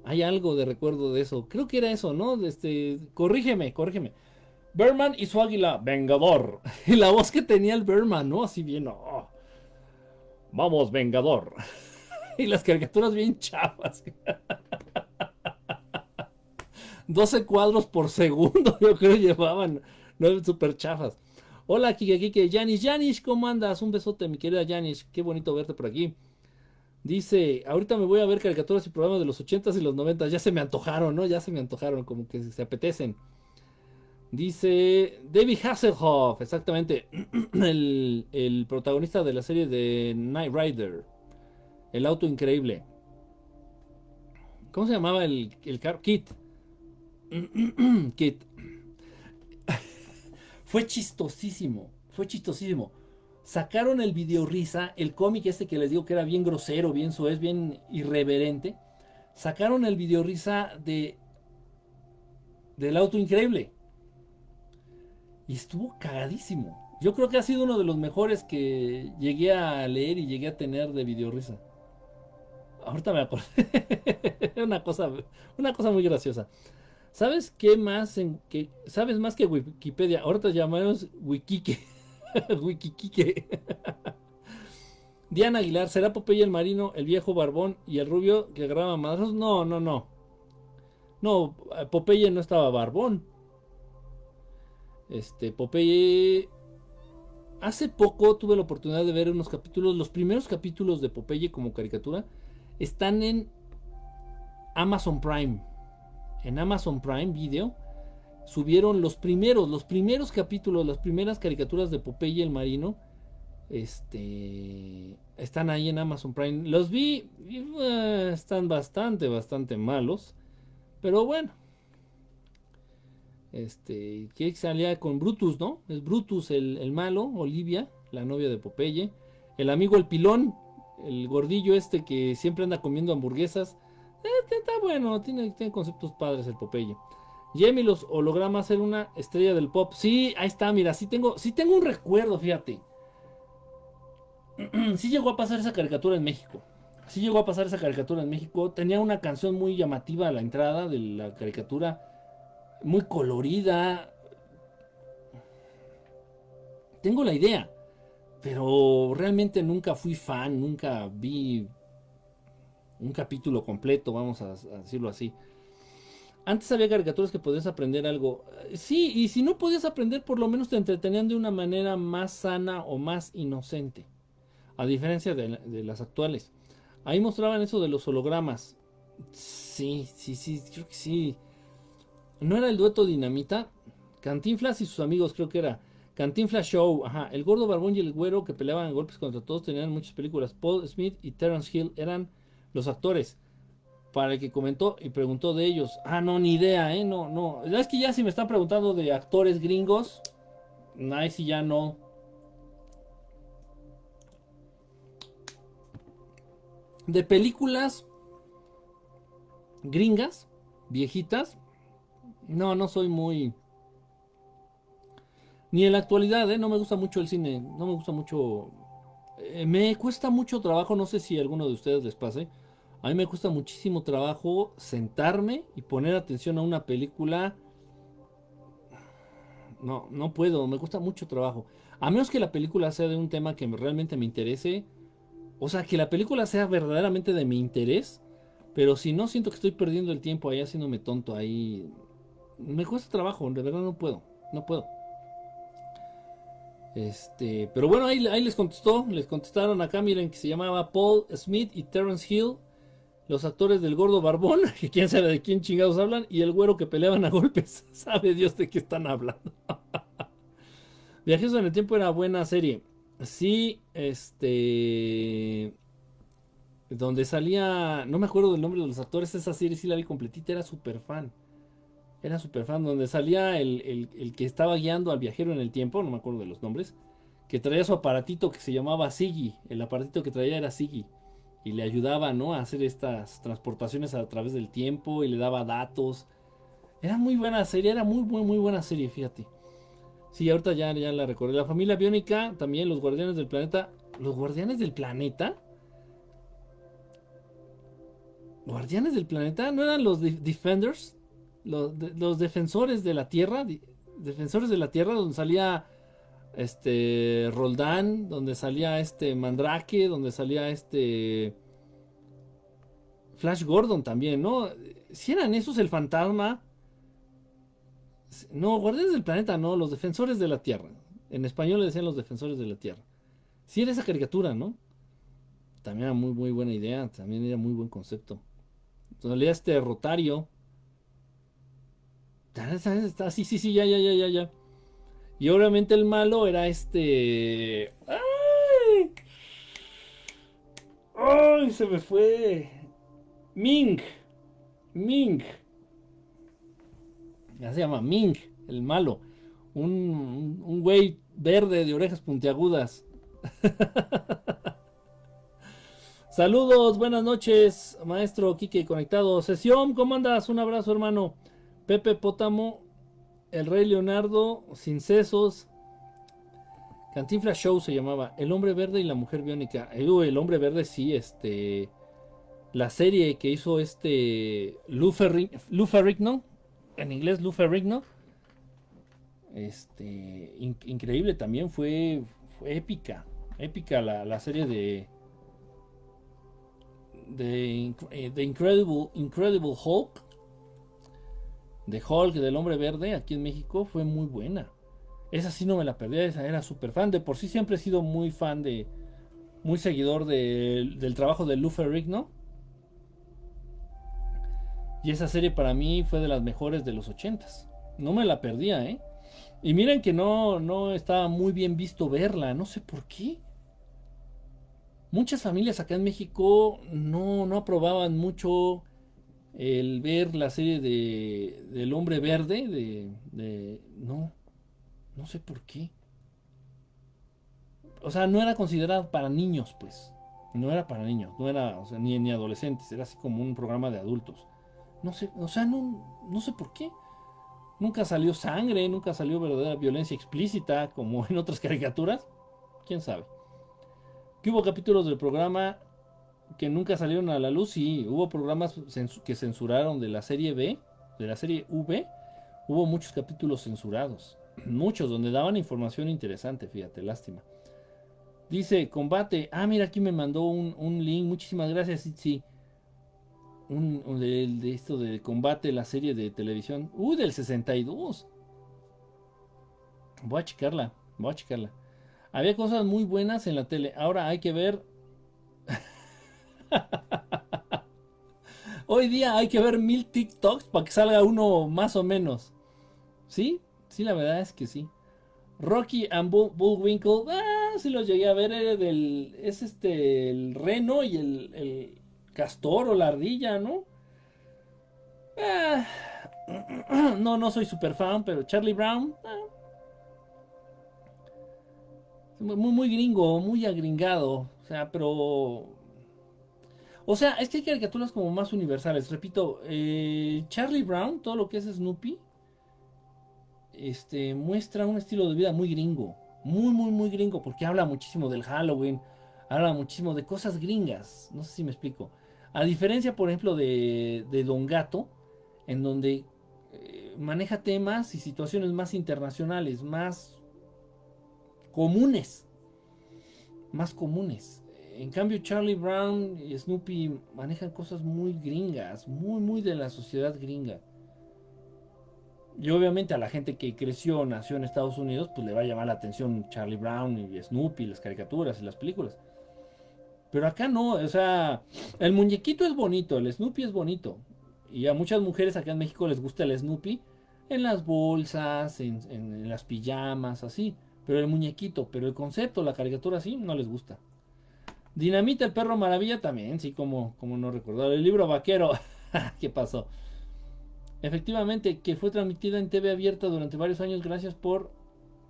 hay algo de recuerdo de eso. Creo que era eso, ¿no? Este, corrígeme, corrígeme. Berman y su águila, Vengador. Y la voz que tenía el Berman, ¿no? Así bien, oh. Vamos, Vengador. y las caricaturas bien chafas. 12 cuadros por segundo, yo creo llevaban. No, súper chafas. Hola, Kike Kike. Janis, Janis, ¿cómo andas? Un besote, mi querida Janis. Qué bonito verte por aquí. Dice, ahorita me voy a ver caricaturas y programas de los 80s y los 90 ya se me antojaron, ¿no? Ya se me antojaron, como que se apetecen. Dice David Hasselhoff, exactamente, el, protagonista de la serie de Night Rider, el auto increíble. ¿Cómo se llamaba el, el carro? Kit. Kit. fue chistosísimo, fue chistosísimo sacaron el video risa, el cómic este que les digo que era bien grosero, bien suez, bien irreverente. Sacaron el video risa de del auto increíble. Y estuvo cagadísimo. Yo creo que ha sido uno de los mejores que llegué a leer y llegué a tener de video risa. Ahorita me acordé. una cosa, una cosa muy graciosa. ¿Sabes qué más sabes más que Wikipedia? Ahorita llamamos Wikike. Wikikike. Diana Aguilar, ¿será Popeye el marino, el viejo barbón y el rubio que agarraba madrazos? No, no, no. No, Popeye no estaba barbón. Este, Popeye. Hace poco tuve la oportunidad de ver unos capítulos. Los primeros capítulos de Popeye como caricatura están en Amazon Prime. En Amazon Prime Video subieron los primeros, los primeros capítulos, las primeras caricaturas de Popeye el marino este están ahí en Amazon Prime. Los vi y eh, están bastante, bastante malos. Pero bueno. Este, que salía con Brutus, ¿no? Es Brutus el, malo, Olivia, la novia de Popeye. El amigo el pilón, el gordillo este que siempre anda comiendo hamburguesas. Eh, está bueno, tiene, tiene conceptos padres el Popeye. Jamie los hologramas era una estrella del pop. Sí, ahí está, mira, sí tengo, sí tengo un recuerdo, fíjate. sí llegó a pasar esa caricatura en México. Sí llegó a pasar esa caricatura en México. Tenía una canción muy llamativa a la entrada de la caricatura. Muy colorida. Tengo la idea. Pero realmente nunca fui fan. Nunca vi un capítulo completo, vamos a, decirlo así. Antes había caricaturas que podías aprender algo. Sí, y si no podías aprender, por lo menos te entretenían de una manera más sana o más inocente a diferencia de, las actuales. Ahí mostraban eso de los hologramas. Sí, sí, sí, creo que sí. ¿No era el dueto Dinamita? Cantinflas y sus amigos, creo que era. Cantinflas Show, ajá. El gordo barbón y el güero que peleaban golpes contra todos tenían muchas películas. Paul Smith y Terence Hill eran los actores. Para el que comentó y preguntó de ellos. Ah, no, ni idea, ¿eh? No, no. Es que ya si me están preguntando de actores gringos, ahí sí ya no. de películas gringas, viejitas. No, no soy muy... Ni en la actualidad, ¿eh? no me gusta mucho el cine, no me gusta mucho... Eh, me cuesta mucho trabajo, no sé si alguno de ustedes les pase. A mí me cuesta muchísimo trabajo sentarme y poner atención a una película. No, no puedo, me cuesta mucho trabajo. A menos que la película sea de un tema que realmente me interese, o sea, que la película sea verdaderamente de mi interés, pero si no siento que estoy perdiendo el tiempo ahí haciéndome tonto ahí, me cuesta trabajo, de verdad no puedo, no puedo. Este, pero bueno, ahí, ahí les contestó, les contestaron acá, miren que se llamaba Paul Smith y Terence Hill, los actores del gordo barbón, que quién sabe de quién chingados hablan, y el güero que peleaban a golpes, sabe Dios de qué están hablando. Viajes en el tiempo era buena serie. Sí, este. Donde salía. No me acuerdo del nombre de los actores. Esa serie sí la vi completita. Era súper fan. Era súper fan. Donde salía el, que estaba guiando al viajero en el tiempo. No me acuerdo de los nombres. Que traía su aparatito que se llamaba Siggy. El aparatito que traía era Siggy. Y le ayudaba, ¿no? A hacer estas transportaciones a través del tiempo. Y le daba datos. Era muy buena serie. Era muy, muy, muy buena serie, fíjate. Sí, ahorita ya, ya la recordé. La familia biónica, también los guardianes del planeta. ¿Los guardianes del planeta? ¿Guardianes del planeta? ¿No eran los Defenders? Los, los, defensores de la Tierra. Defensores de la Tierra, donde salía este Roldán, donde salía este Mandrake, donde salía este Flash Gordon también, ¿no? Si eran esos el fantasma, no, Guardianes del Planeta, no, los Defensores de la Tierra. En español le decían los Defensores de la Tierra. Sí era esa caricatura, ¿no? También era muy, muy buena idea, también era muy buen concepto. Entonces este Rotario. Sí, sí, sí, ya, ya, ya, ya, ya. Y obviamente el malo era este... ¡Ay! ¡Ay! Se me fue. Ming. Ming. Ya se llama Ming, el malo. Un, un güey verde de orejas puntiagudas. Saludos, buenas noches, maestro Kike conectado. Sesión, ¿cómo andas? Un abrazo, hermano. Pepe Pótamo, el rey Leonardo, sin sesos. Cantinflas Show se llamaba. El hombre verde y la mujer biónica. el hombre verde sí, este. La serie que hizo este. Lou en inglés Lou Ferrigno. Este, increíble también, fue, épica, épica la, serie de, de, eh, The Incredible, Incredible Hulk, de Hulk, del hombre verde, aquí en México, fue muy buena. Esa sí no me la perdí, esa era súper fan. De por sí siempre he sido muy fan de, muy seguidor del trabajo de Lou Ferrigno. Y esa serie para mí fue de las mejores de los ochentas. No me la perdía, ¿eh? Y miren que no, no estaba muy bien visto verla, no sé por qué. Muchas familias acá en México no, no aprobaban mucho el ver la serie de, del hombre verde, de, de... No, no sé por qué. O sea, no era considerado para niños, pues. No era para niños, no era ni, ni adolescentes, era así como un programa de adultos. No sé, o sea, no, no sé por qué. Nunca salió sangre, nunca salió verdadera violencia explícita como en otras caricaturas. ¿Quién sabe? ¿Que hubo capítulos del programa que nunca salieron a la luz? Sí, hubo programas que censuraron de la serie B, de la serie V. Hubo muchos capítulos censurados. Muchos donde daban información interesante, fíjate, lástima. Dice, combate. Ah, mira, aquí me mandó un, link. Muchísimas gracias, sí un, de, esto de combate, la serie de televisión. Uh, del 62. Voy a checarla, voy a checarla. Había cosas muy buenas en la tele. Ahora hay que ver. Hoy día hay que ver mil TikToks para que salga uno más o menos. ¿Sí? Sí, la verdad es que sí. Rocky and Bullwinkle. Ah, sí los llegué a ver. del, es este, el reno y el castor o la ardilla, ¿no? Ah, no, no soy super fan, pero Charlie Brown. Ah. muy, muy gringo, muy agringado. O sea, pero. O sea, es que hay caricaturas como más universales. Repito, eh, Charlie Brown, todo lo que es Snoopy, este, muestra un estilo de vida muy gringo. Muy, muy, muy gringo. Porque habla muchísimo del Halloween. Habla muchísimo de cosas gringas. No sé si me explico. A diferencia, por ejemplo, de, Don Gato, en donde eh, maneja temas y situaciones más internacionales, más comunes. Más comunes. En cambio, Charlie Brown y Snoopy manejan cosas muy gringas, muy, muy de la sociedad gringa. Y obviamente a la gente que creció, nació en Estados Unidos, pues le va a llamar la atención Charlie Brown y Snoopy, las caricaturas y las películas. Pero acá no, o sea, el muñequito es bonito, el Snoopy es bonito. Y a muchas mujeres acá en México les gusta el Snoopy en las bolsas, en, las pijamas, así. Pero el muñequito, pero el concepto, la caricatura sí, no les gusta. Dinamita, el perro maravilla también, sí, como, como no recordar. El libro vaquero, ¿qué pasó? Efectivamente, que fue transmitida en TV abierta durante varios años, gracias por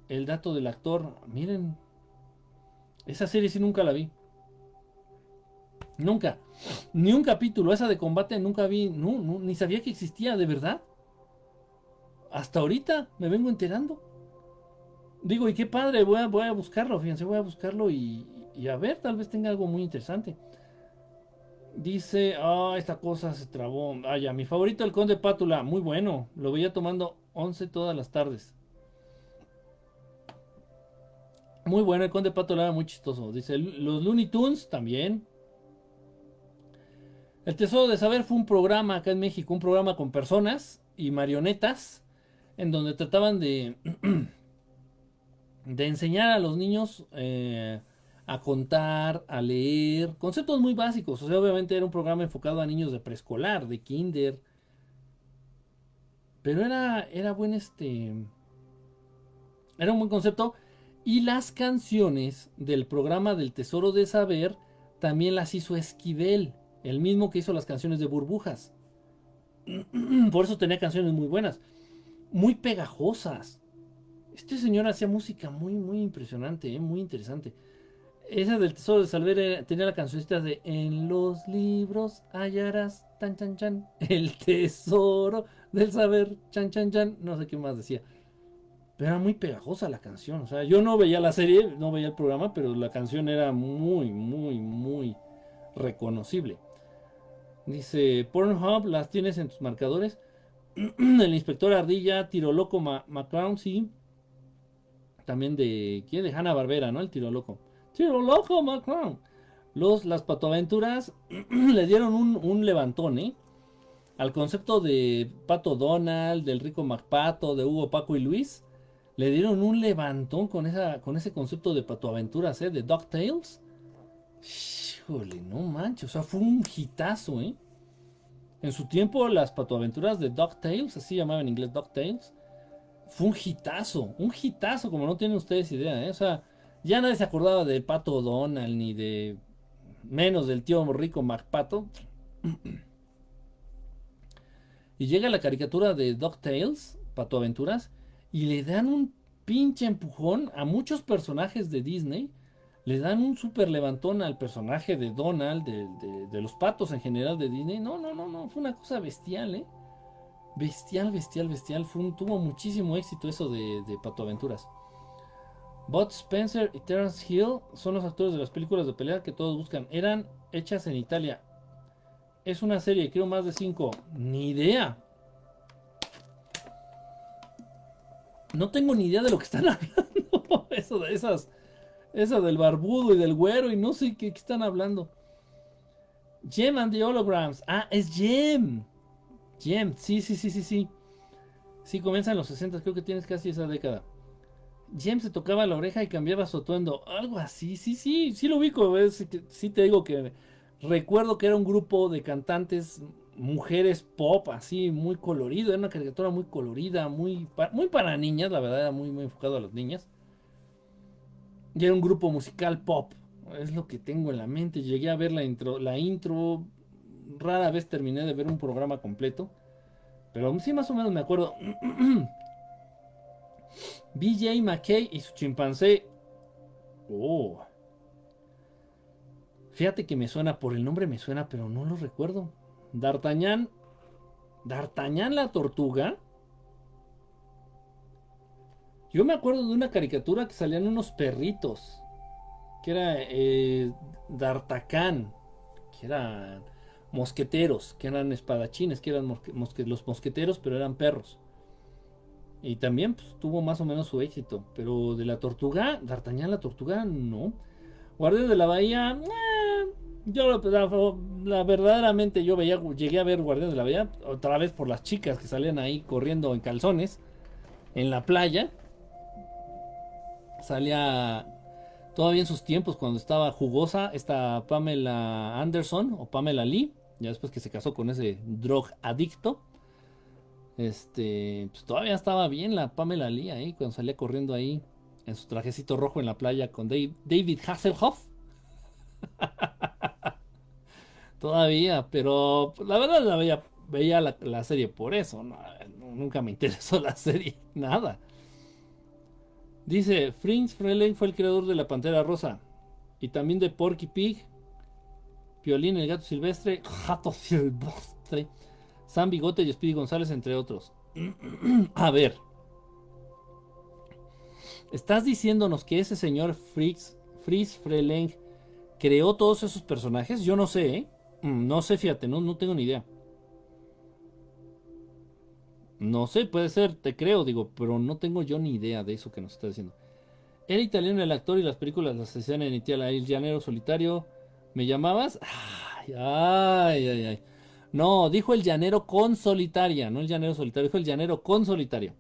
el dato del actor. Miren, esa serie sí nunca la vi. Nunca. Ni un capítulo. Esa de combate nunca vi. No, ni sabía que existía, de verdad. Hasta ahorita me vengo enterando. Digo, y qué padre, voy a, voy a buscarlo, fíjense, voy a buscarlo y, a ver, tal vez tenga algo muy interesante. Dice, ah, esta cosa se trabó. Ah, ya, mi favorito, el Conde Pátula, muy bueno. Lo veía tomando 11 todas las tardes. Muy bueno, el Conde Pátula muy chistoso. Dice, los Looney Tunes también. El Tesoro de Saber fue un programa acá en México, un programa con personas y marionetas, en donde trataban de, de enseñar a los niños eh, a contar, a leer, conceptos muy básicos. O sea, obviamente era un programa enfocado a niños de preescolar, de kinder. Pero era, era buen este. Era un buen concepto. Y las canciones del programa del Tesoro de Saber también las hizo Esquivel. El mismo que hizo las canciones de burbujas. Por eso tenía canciones muy buenas. Muy pegajosas. Este señor hacía música muy, muy impresionante, ¿eh? muy interesante. Esa del Tesoro de Salver tenía la cancionista de En los libros hallarás tan chan chan el tesoro del saber chan chan chan. No sé qué más decía. Pero era muy pegajosa la canción. O sea, yo no veía la serie, no veía el programa, pero la canción era muy, muy, muy reconocible. Dice, Pornhub, ¿las tienes en tus marcadores? el inspector Ardilla, Tiro Loco McClown, sí. También de, ¿quién? De Hanna Barbera, ¿no? El Tiro Loco. Tiro Loco McClown. Los, las patoaventuras le dieron un, un levantón, ¿eh? Al concepto de Pato Donald, del Rico MacPato, de Hugo, Paco y Luis. Le dieron un levantón con, esa, con ese concepto de patoaventuras, ¿eh? De DuckTales. Híjole, no manches. O sea, fue un hitazo, ¿eh? En su tiempo, las patoaventuras de DuckTales, así llamaban en inglés DuckTales, fue un hitazo. Un hitazo, como no tienen ustedes idea, ¿eh? O sea, ya nadie se acordaba de Pato Donald ni de menos del tío rico MacPato. Y llega la caricatura de DuckTales, Pato Aventuras, y le dan un pinche empujón a muchos personajes de Disney. Le dan un super levantón al personaje de Donald, de, los patos en general de Disney. No, no, no, no, fue una cosa bestial, ¿eh? Bestial, bestial, bestial. Tuvo muchísimo éxito eso de, de Pato Aventuras. Bud Spencer y Terence Hill son los actores de las películas de pelea que todos buscan. Eran hechas en Italia. Es una serie, creo más de cinco. Ni idea. No tengo ni idea de lo que están hablando. Eso de esas. Esa del barbudo y del güero y no sé qué, están hablando. Gem and the Holograms. Ah, es Gem. Gem, sí, sí, sí, sí, sí. Sí, comienza en los 60, creo que tienes casi esa década. James se tocaba la oreja y cambiaba su atuendo. Algo así, sí, sí, sí lo ubico. sí te digo que recuerdo que era un grupo de cantantes, mujeres pop, así, muy colorido. Era una caricatura muy colorida, muy, muy para niñas, la verdad, era muy, muy enfocado a las niñas. Y era un grupo musical pop. Es lo que tengo en la mente. Llegué a ver la intro, la intro. Rara vez terminé de ver un programa completo. Pero sí, más o menos me acuerdo. BJ McKay y su chimpancé. Oh. Fíjate que me suena, por el nombre me suena, pero no lo recuerdo. D'Artagnan. D'Artagnan la tortuga. Yo me acuerdo de una caricatura que salían unos perritos. Que era eh, D'Artacán. Que eran mosqueteros. Que eran espadachines. Que eran los mosqueteros, pero eran perros. Y también pues, tuvo más o menos su éxito. Pero de la tortuga, D'Artagnan la tortuga, no. Guardias de la Bahía, eh, yo la, verdaderamente yo veía, llegué a ver Guardianes de la Bahía otra vez por las chicas que salían ahí corriendo en calzones en la playa. Salía todavía en sus tiempos cuando estaba jugosa esta Pamela Anderson o Pamela Lee, ya después que se casó con ese drog adicto. Este, pues todavía estaba bien la Pamela Lee ahí, cuando salía corriendo ahí en su trajecito rojo en la playa con David Hasselhoff. todavía, pero pues, la verdad la veía, la, serie por eso. nunca me interesó la serie, nada. Dice, Fritz Freleng fue el creador de La Pantera Rosa y también de Porky Pig, Piolín el Gato Silvestre, Gato Silvestre Sam Bigote y Speedy González, entre otros. A ver. ¿Estás diciéndonos que ese señor Fritz, Fritz Freleng creó todos esos personajes? Yo no sé, ¿eh? Mm, no sé, fíjate, no, no tengo ni idea. No sé, puede ser, te creo, digo, pero no tengo yo ni idea de eso que nos está diciendo. Era italiano el actor y las películas las hacían en Italia. El llanero solitario. ¿Me llamabas? Ay, ay, ay, ay. No, dijo el llanero con solitaria, no el llanero solitario, dijo el llanero con solitario.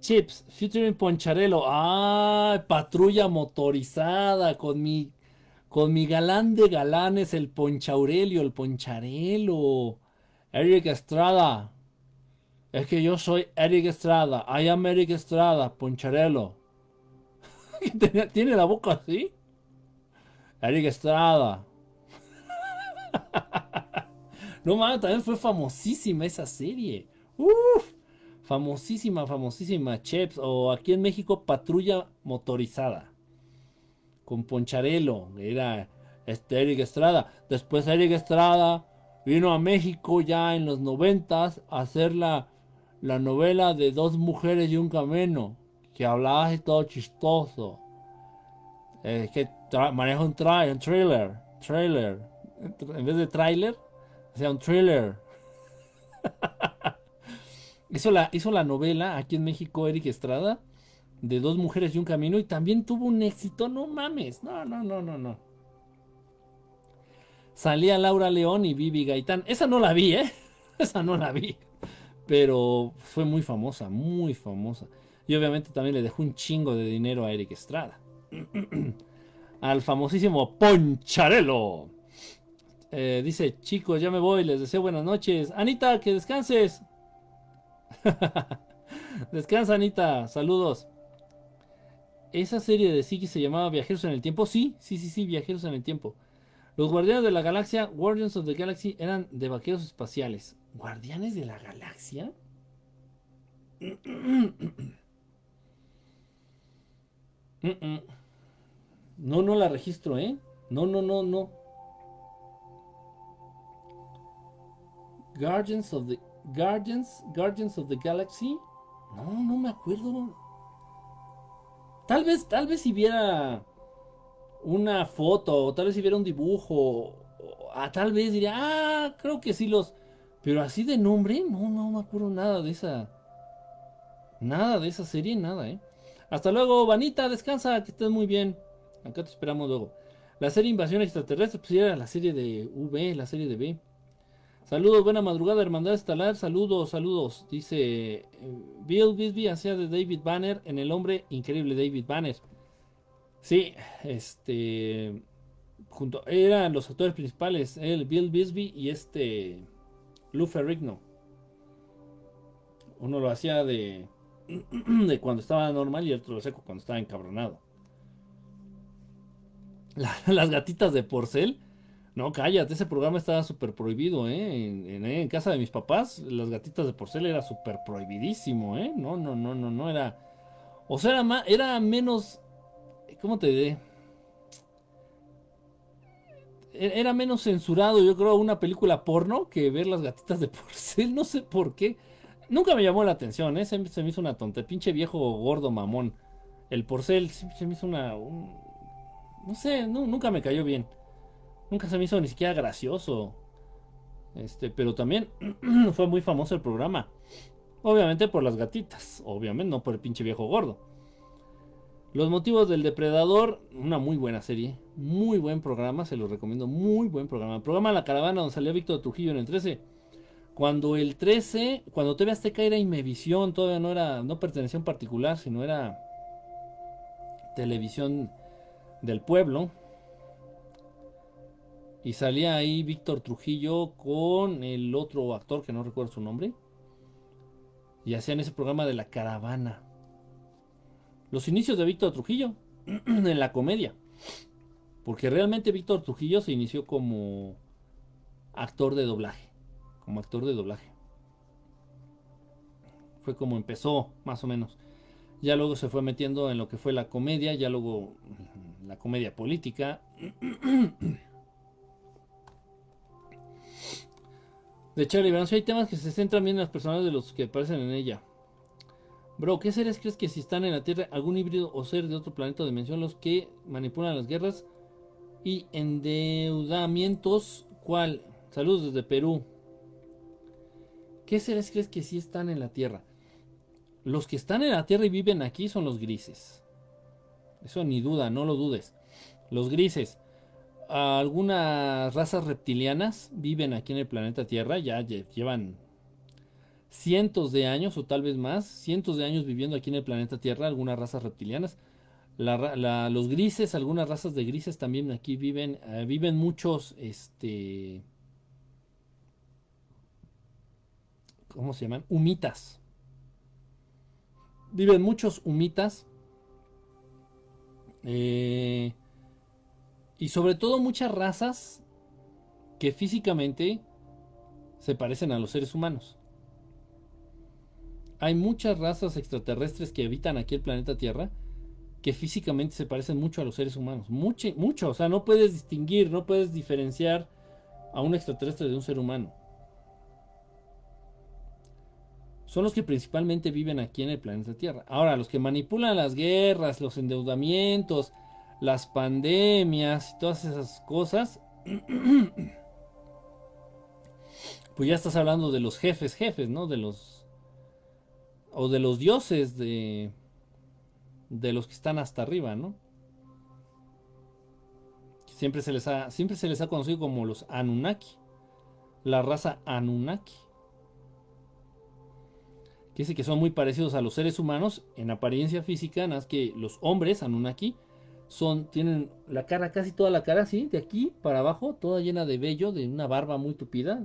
Chips, featuring Poncharelo. Ah, patrulla motorizada con mi con mi galán de galanes, el Ponchaurelio, el Poncharelo. Eric Estrada. Es que yo soy Eric Estrada. I am Eric Estrada, Poncharelo. ¿Tiene la boca así? Eric Estrada. No mames, también fue famosísima esa serie. Uf, famosísima, famosísima. Cheps, o aquí en México, Patrulla Motorizada. Con Poncharelo, era este Eric Estrada. Después Eric Estrada vino a México ya en los noventas a hacer la, la novela de dos mujeres y un camino. Que hablaba así todo chistoso. Es que maneja un, tra un. Trailer. En vez de trailer, o sea, un thriller. hizo, la, hizo la novela aquí en México Eric Estrada de dos mujeres y un camino y también tuvo un éxito, no mames, no, no, no, no, no. salía Laura León y Vivi Gaitán. Esa no la vi, ¿eh? Esa no la vi. Pero fue muy famosa, muy famosa. Y obviamente también le dejó un chingo de dinero a Eric Estrada. Al famosísimo Poncharelo. Eh, dice, chicos, ya me voy, les deseo buenas noches. Anita, que descanses. Descansa, Anita. Saludos. Esa serie de Siki se llamaba Viajeros en el Tiempo. Sí, sí, sí, sí, Viajeros en el Tiempo. Los Guardianes de la Galaxia, Guardians of the Galaxy, eran de vaqueros espaciales. ¿Guardianes de la Galaxia? No, no la registro, ¿eh? No, no, no, no. Guardians of the Guardians, Guardians of the Galaxy. No, no me acuerdo. Tal vez, tal vez si viera una foto, o tal vez si viera un dibujo, a tal vez diría, ah, creo que sí los. Pero así de nombre, no, no me acuerdo nada de esa. Nada de esa serie, nada, eh. Hasta luego, Vanita, descansa, que estés muy bien. Acá te esperamos luego. La serie Invasión Extraterrestre, pues era la serie de V, la serie de B. Saludos, buena madrugada, hermandad estelar. Saludos, saludos. Dice eh, Bill Bisbee hacía de David Banner en El hombre increíble David Banner. Sí, este. Junto, eran los actores principales, el Bill Bisbee y este. Lou Ferrigno. Uno lo hacía de. de cuando estaba normal y el otro lo hacía cuando estaba encabronado. las gatitas de porcel no, cállate, ese programa estaba súper prohibido, ¿eh? En, casa de mis papás, las gatitas de porcel era súper prohibidísimo, ¿eh? No, no, no, no, no era... O sea, era, era menos... ¿Cómo te diré? E, era menos censurado, yo creo, una película porno que ver las gatitas de porcel, no sé por qué. Nunca me llamó la atención, ¿eh? Se, me hizo una tonta, pinche viejo gordo mamón. El porcel se me hizo una... no sé, nunca me cayó bien. Nunca se me hizo ni siquiera gracioso. Este, pero también fue muy famoso el programa. Obviamente por las gatitas, obviamente no por el pinche viejo gordo. Los motivos del depredador, una muy buena serie, muy buen programa, se lo recomiendo, muy buen programa. Programa La Caravana donde salía Víctor Trujillo en el 13. Cuando el 13, cuando TV Azteca era Imevisión, todavía no era, no pertenecía a un particular, sino era televisión del pueblo. Y salía ahí Víctor Trujillo con el otro actor que no recuerdo su nombre. Y hacían ese programa de la caravana. Los inicios de Víctor Trujillo en la comedia. Porque realmente Víctor Trujillo se inició como actor de doblaje. Como actor de doblaje. Fue como empezó, más o menos. Ya luego se fue metiendo en lo que fue la comedia, ya luego la comedia política. De Charlie si hay temas que se centran bien en las personas de los que aparecen en ella. Bro, ¿qué seres crees que si están en la Tierra, algún híbrido o ser de otro planeta o dimensión los que manipulan las guerras y endeudamientos? ¿Cuál? Saludos desde Perú. ¿Qué seres crees que sí están en la Tierra? Los que están en la Tierra y viven aquí son los grises. Eso ni duda, no lo dudes. Los grises algunas razas reptilianas viven aquí en el planeta Tierra, ya llevan cientos de años o tal vez más, cientos de años viviendo aquí en el planeta Tierra, algunas razas reptilianas. los grises, algunas razas de grises también aquí viven, eh, viven muchos, este, ¿cómo se llaman? Humitas. Viven muchos humitas. Eh, y sobre todo muchas razas que físicamente se parecen a los seres humanos. Hay muchas razas extraterrestres que habitan aquí el planeta Tierra que físicamente se parecen mucho a los seres humanos. Mucho, mucho. O sea, no puedes distinguir, no puedes diferenciar a un extraterrestre de un ser humano. Son los que principalmente viven aquí en el planeta Tierra. Ahora, los que manipulan las guerras, los endeudamientos, las pandemias y todas esas cosas, pues ya estás hablando de los jefes, jefes, ¿no? De los... O de los dioses de... De los que están hasta arriba, ¿no? Siempre se les ha, siempre se les ha conocido como los Anunnaki. La raza Anunnaki. Que dice que son muy parecidos a los seres humanos en apariencia física, nada más que los hombres Anunnaki son, tienen la cara, casi toda la cara así, de aquí para abajo, toda llena de vello, de una barba muy tupida.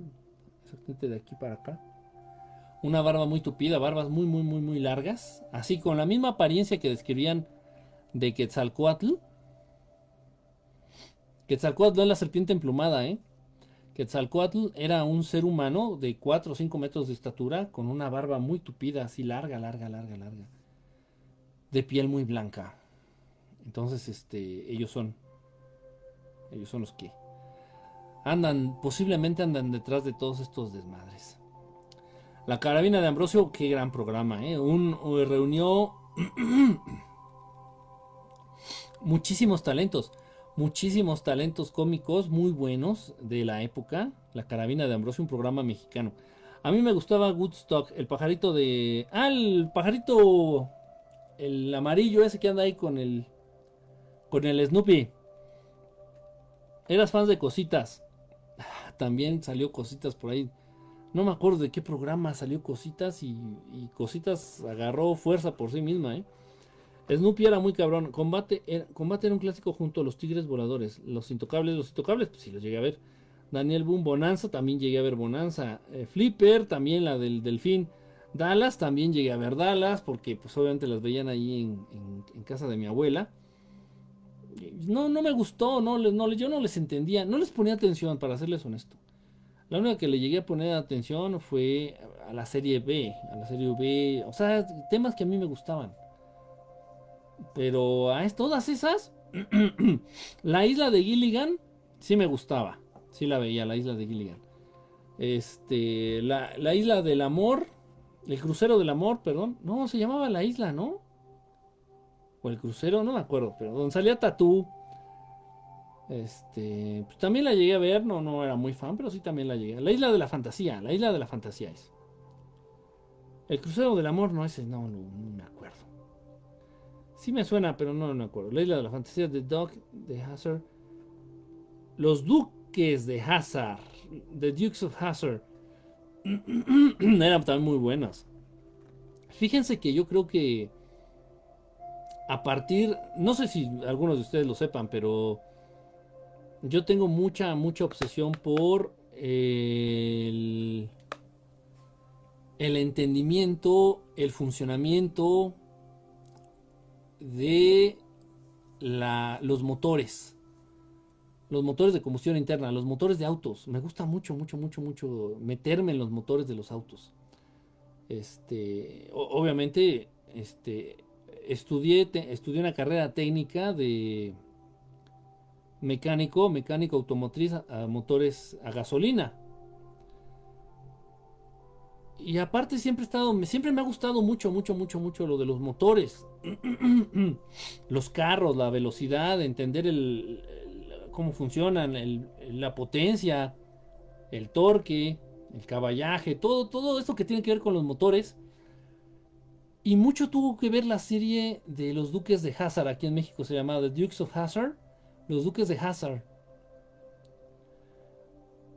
Exactamente de aquí para acá. Una barba muy tupida, barbas muy, muy, muy, muy largas. Así con la misma apariencia que describían de Quetzalcoatl. Quetzalcoatl es la serpiente emplumada, ¿eh? Quetzalcoatl era un ser humano de 4 o 5 metros de estatura, con una barba muy tupida, así larga, larga, larga, larga. De piel muy blanca. Entonces, este, ellos son, ellos son los que andan, posiblemente andan detrás de todos estos desmadres. La carabina de Ambrosio, qué gran programa, ¿eh? Un, reunió muchísimos talentos, muchísimos talentos cómicos muy buenos de la época. La carabina de Ambrosio, un programa mexicano. A mí me gustaba Woodstock, el pajarito de... Ah, el pajarito... El amarillo ese que anda ahí con el... Con el Snoopy. Eras fans de cositas. Ah, también salió cositas por ahí. No me acuerdo de qué programa salió cositas y, cositas agarró fuerza por sí misma, ¿eh? Snoopy era muy cabrón. Combate era, Combate era un clásico junto a los Tigres Voladores. Los Intocables, los Intocables, pues sí los llegué a ver. Daniel Boom, Bonanza, también llegué a ver Bonanza. Eh, Flipper, también la del Delfín. Dallas, también llegué a ver Dallas, porque pues obviamente las veían ahí en casa de mi abuela no, no me gustó, no, no, yo no les entendía, no les ponía atención, para serles honesto. La única que le llegué a poner atención fue a la serie B, a la serie B, o sea, temas que a mí me gustaban. Pero a todas esas, la isla de Gilligan sí me gustaba, sí la veía, la isla de Gilligan. Este, la, la isla del amor, el crucero del amor, perdón, no, se llamaba la isla, ¿no? O el crucero, no me acuerdo, pero donde salía Tatú. Este, pues también la llegué a ver, no, no era muy fan, pero sí también la llegué. La isla de la fantasía, la isla de la fantasía es. El crucero del amor, no, ese no, no, me acuerdo. Sí me suena, pero no, no me acuerdo. La isla de la fantasía de Doug de Hazard. Los duques de Hazard, The Dukes of Hazard, eran también muy buenas. Fíjense que yo creo que a partir, no sé si algunos de ustedes lo sepan, pero yo tengo mucha, mucha obsesión por el, entendimiento, el funcionamiento de los motores. Los motores de combustión interna, los motores de autos. Me gusta mucho, mucho, mucho, mucho meterme en los motores de los autos. Este, obviamente, este, estudié, estudié una carrera técnica de mecánico, mecánico automotriz a, motores a gasolina. Y aparte siempre he estado, siempre me ha gustado mucho, mucho, mucho, mucho lo de los motores, los carros, la velocidad, entender el, cómo funcionan, la potencia, el torque, el caballaje, todo, todo esto que tiene que ver con los motores y mucho tuvo que ver la serie de los Duques de Hazard, aquí en México se llamaba The Dukes of Hazard, los Duques de Hazard.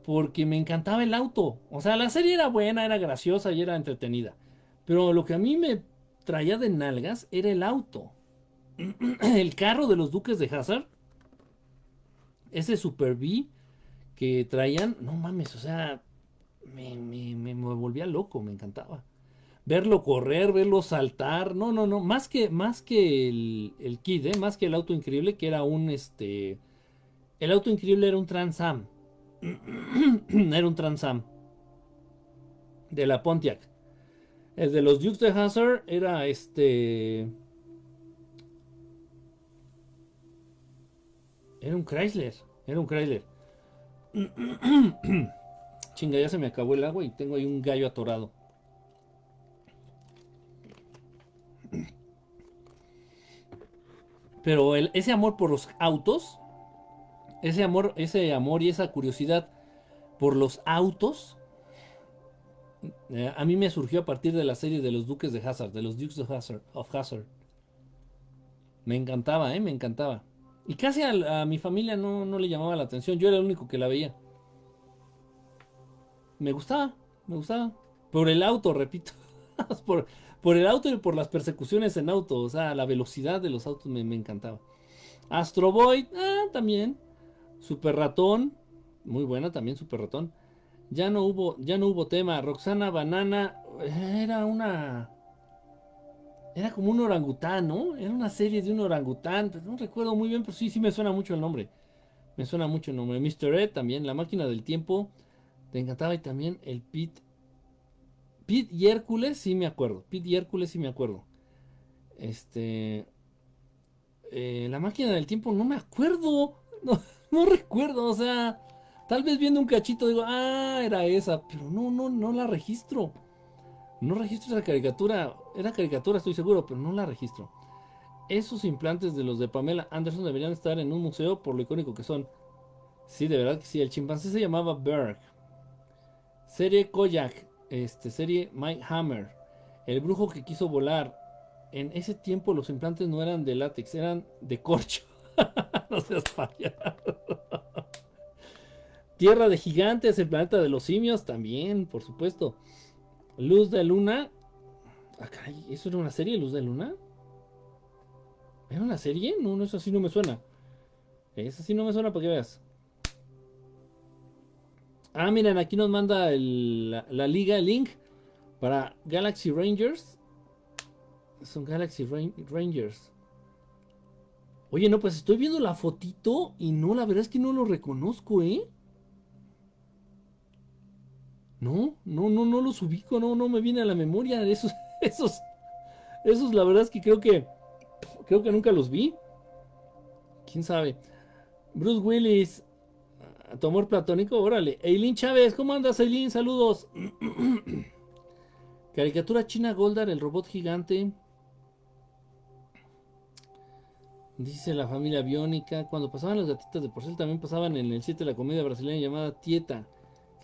Porque me encantaba el auto. O sea, la serie era buena, era graciosa y era entretenida. Pero lo que a mí me traía de nalgas era el auto. el carro de los Duques de Hazard. Ese Super B que traían, no mames, o sea, me, me, me volvía loco, me encantaba verlo correr, verlo saltar, no, no, no, más que, más que el, el ¿eh? más que el auto increíble, que era un, este, el auto increíble era un Transam, era un Transam, de la Pontiac. El de los Dukes de Hazard era este... Era un Chrysler, era un Chrysler. Chinga, ya se me acabó el agua y tengo ahí un gallo atorado. Pero ese amor por los autos, ese amor, ese amor y esa curiosidad por los autos, eh, a mí me surgió a partir de la serie de los Duques de Hazard, de los Dukes of Hazard. Of Hazard. Me encantaba, ¿eh? Me encantaba. Y casi a, a mi familia no, no le llamaba la atención. Yo era el único que la veía. Me gustaba, me gustaba. Por el auto, repito. por, por el auto y por las persecuciones en auto. O sea, la velocidad de los autos me, encantaba. Astro Boy, ah, también. Super Ratón. Muy buena también, Super Ratón. Ya no hubo, ya no hubo tema. Roxana Banana. Era una. Era como un orangután, ¿no? Era una serie de un orangután. no recuerdo muy bien, pero sí, sí me suena mucho el nombre. Me suena mucho el nombre. Mr. Ed también, La Máquina del Tiempo. Te encantaba y también el Pit. Pit y Hércules, sí me acuerdo. Pit y Hércules, sí me acuerdo. Este. Eh, la Máquina del Tiempo, no me acuerdo. No, no recuerdo, o sea. Tal vez viendo un cachito digo, ah, era esa. Pero no, no, no la registro. No registro esa caricatura. Era caricatura, estoy seguro, pero no la registro. Esos implantes de los de Pamela Anderson deberían estar en un museo por lo icónico que son. Sí, de verdad que sí. El chimpancé se llamaba Berg. Serie Koyak. Este, serie Mike Hammer. El brujo que quiso volar. En ese tiempo los implantes no eran de látex, eran de corcho. no seas. Tierra de gigantes, el planeta de los simios, también, por supuesto. Luz de Luna. Ah, ¿eso era una serie, Luz de Luna? ¿Era una serie? No, no, eso así no me suena. Eso sí no me suena para que veas. Ah, miren, aquí nos manda la, liga, el link para Galaxy Rangers. Son Galaxy Rangers. Oye, no, pues estoy viendo la fotito y no, la verdad es que no lo reconozco, ¿eh? No, no, no, no los ubico, no, no me viene a la memoria. Esos, esos, esos, la verdad es que creo que, creo que nunca los vi. ¿Quién sabe? Bruce Willis, tu amor platónico, órale. Eileen Chávez, ¿cómo andas, Eileen? Saludos. Caricatura china Goldar, el robot gigante. Dice la familia biónica. Cuando pasaban las gatitas de porcel, también pasaban en el 7 la comedia brasileña llamada Tieta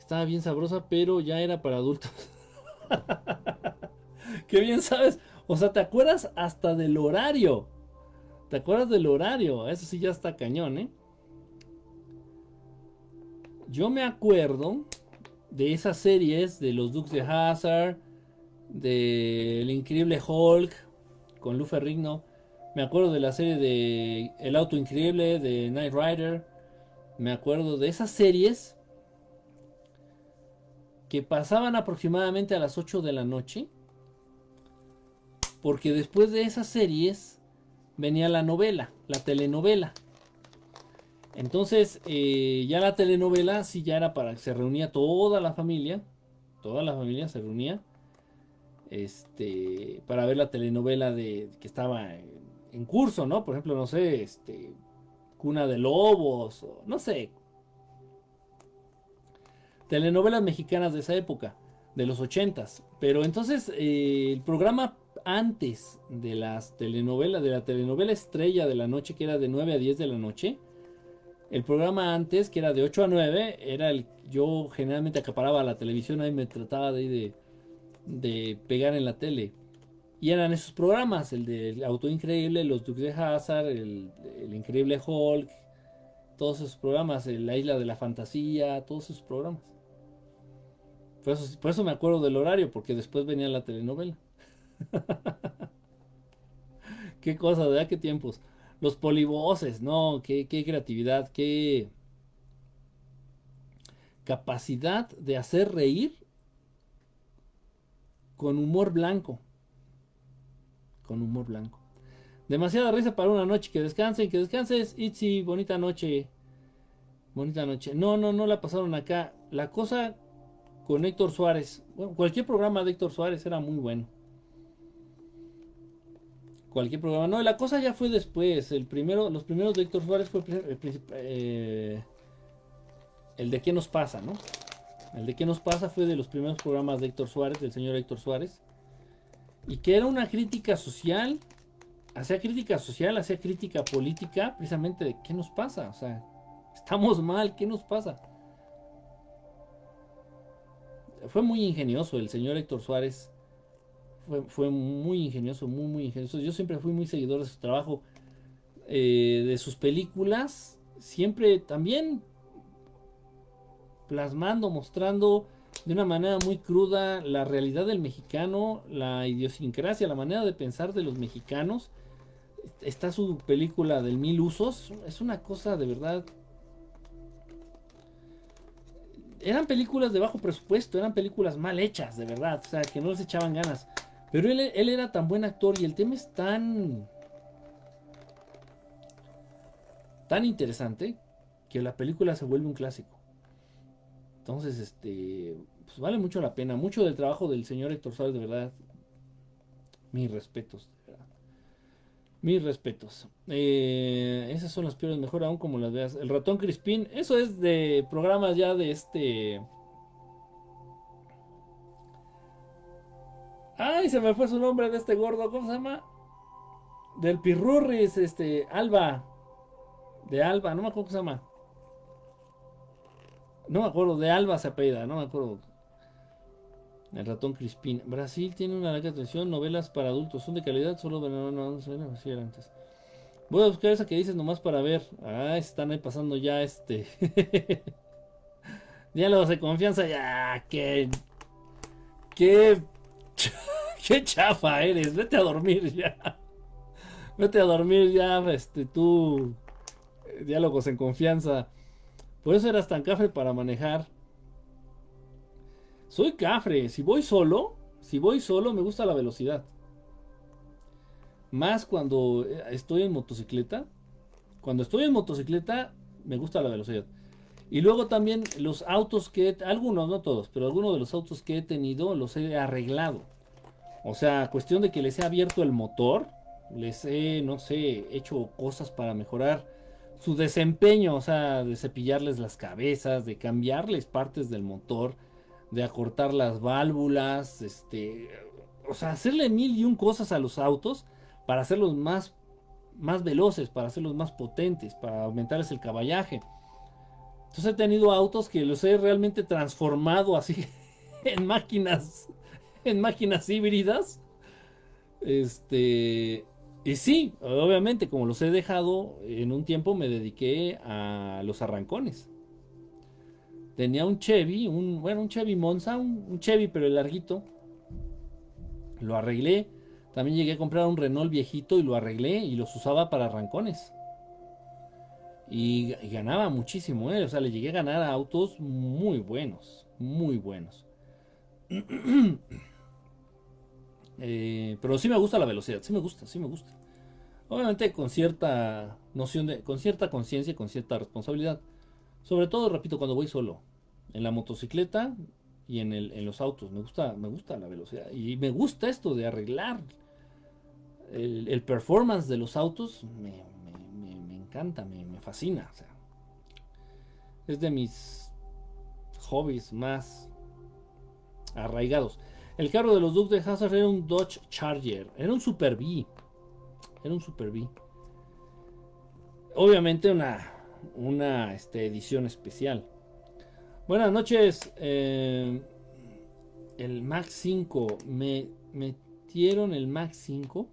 estaba bien sabrosa, pero ya era para adultos. Qué bien sabes. O sea, te acuerdas hasta del horario. ¿Te acuerdas del horario? Eso sí ya está cañón, ¿eh? Yo me acuerdo de esas series de los Dukes de Hazard, del increíble Hulk con Lou Ferrigno. Me acuerdo de la serie de El auto increíble de Knight Rider. Me acuerdo de esas series que pasaban aproximadamente a las 8 de la noche. Porque después de esas series venía la novela, la telenovela. Entonces, eh, ya la telenovela sí ya era para que se reunía toda la familia. Toda la familia se reunía. Este. Para ver la telenovela de. que estaba en, curso, ¿no? Por ejemplo, no sé, este. Cuna de Lobos. No sé telenovelas mexicanas de esa época, de los ochentas. Pero entonces eh, el programa antes de las telenovelas, de la telenovela estrella de la noche, que era de 9 a 10 de la noche, el programa antes, que era de 8 a 9, era el yo generalmente acaparaba la televisión, ahí me trataba de, de, pegar en la tele. Y eran esos programas, el del Auto Increíble, los Dukes de Hazard, el, el Increíble Hulk, todos esos programas, La Isla de la Fantasía, todos esos programas. Por eso, me acuerdo del horario, porque después venía la telenovela. qué cosa, ¿verdad? Qué tiempos. Los polivoces, no, qué, qué creatividad, qué capacidad de hacer reír con humor blanco. Con humor blanco. Demasiada risa para una noche. Que descansen, que descanses. Itzy, bonita noche. Bonita noche. No, no, no la pasaron acá. La cosa con Héctor Suárez. cualquier programa de Héctor Suárez era muy bueno. Cualquier programa. No, la cosa ya fue después. El primero, los primeros de Héctor Suárez fue eh, el de qué nos pasa, ¿no? El de qué nos pasa fue de los primeros programas de Héctor Suárez, del señor Héctor Suárez. Y que era una crítica social. Hacía crítica social, hacía crítica política, precisamente de qué nos pasa. O sea, estamos mal, ¿qué nos pasa? fue muy ingenioso el señor Héctor Suárez. Fue, muy ingenioso, muy, muy ingenioso. Yo siempre fui muy seguidor de su trabajo. eh, de sus películas, siempre también plasmando, mostrando de una manera muy cruda la realidad del mexicano, la idiosincrasia, la manera de pensar de los mexicanos. Está su película del mil usos, es una cosa de verdad eran películas de bajo presupuesto, eran películas mal hechas, de verdad, o sea, que no les echaban ganas. Pero él, él era tan buen actor y el tema es tan... tan interesante que la película se vuelve un clásico. Entonces, este, pues vale mucho la pena. Mucho del trabajo del señor Héctor Suárez, de verdad. Mis respetos, de verdad. Mis respetos. Eh, esas son las peores, mejor aún como las veas. El ratón Crispín, eso es de programas ya de este. Ay, se me fue su nombre de este gordo, ¿cómo se llama? Del Pirurris, este, Alba. De Alba, no me acuerdo cómo se llama. No me acuerdo, de Alba se apellida, no me acuerdo. El ratón Crispín. Brasil tiene una larga atención, novelas para adultos, son de calidad, solo no, no, no, era antes. Voy a buscar esa que dices nomás para ver. Ah, están ahí pasando ya este. Diálogos de confianza, ya, que. Qué. Qué chafa eres, vete a dormir ya. Vete a dormir ya, este, tú. Diálogos en confianza. Por eso eras tan café para manejar. Soy cafre. Si voy solo, si voy solo, me gusta la velocidad. Más cuando eh, estoy en motocicleta. Cuando estoy en motocicleta, me gusta la velocidad. Y luego también los autos que, algunos, no todos, pero algunos de los autos que he tenido los he arreglado. O sea, cuestión de que les he abierto el motor, les he, no sé, hecho cosas para mejorar su desempeño, o sea, de cepillarles las cabezas, de cambiarles partes del motor de acortar las válvulas, este, o sea, hacerle mil y un cosas a los autos para hacerlos más, más veloces, para hacerlos más potentes, para aumentarles el caballaje. Entonces he tenido autos que los he realmente transformado así en máquinas, en máquinas híbridas. Este, y sí, obviamente, como los he dejado, en un tiempo me dediqué a los arrancones. Tenía un Chevy, un, bueno, un Chevy Monza, un, Chevy pero el larguito. Lo arreglé. También llegué a comprar un Renault viejito y lo arreglé y los usaba para arrancones. Y, ganaba muchísimo, ¿eh? o sea, le llegué a ganar a autos muy buenos, muy buenos. Eh, pero sí me gusta la velocidad, sí me gusta, sí me gusta. Obviamente con cierta noción de, con cierta conciencia y con cierta responsabilidad. Sobre todo, repito, cuando voy solo en la motocicleta y en, el, los autos. Me gusta, me gusta la velocidad. Y me gusta esto de arreglar el, performance de los autos. Me, encanta, me, fascina. es de mis hobbies más arraigados. El carro de los Dukes de Hazard era un Dodge Charger. Era un Super B. Era un Super B. Obviamente una, una este, edición especial. Buenas noches. Eh, el Max 5. Me metieron el Max 5.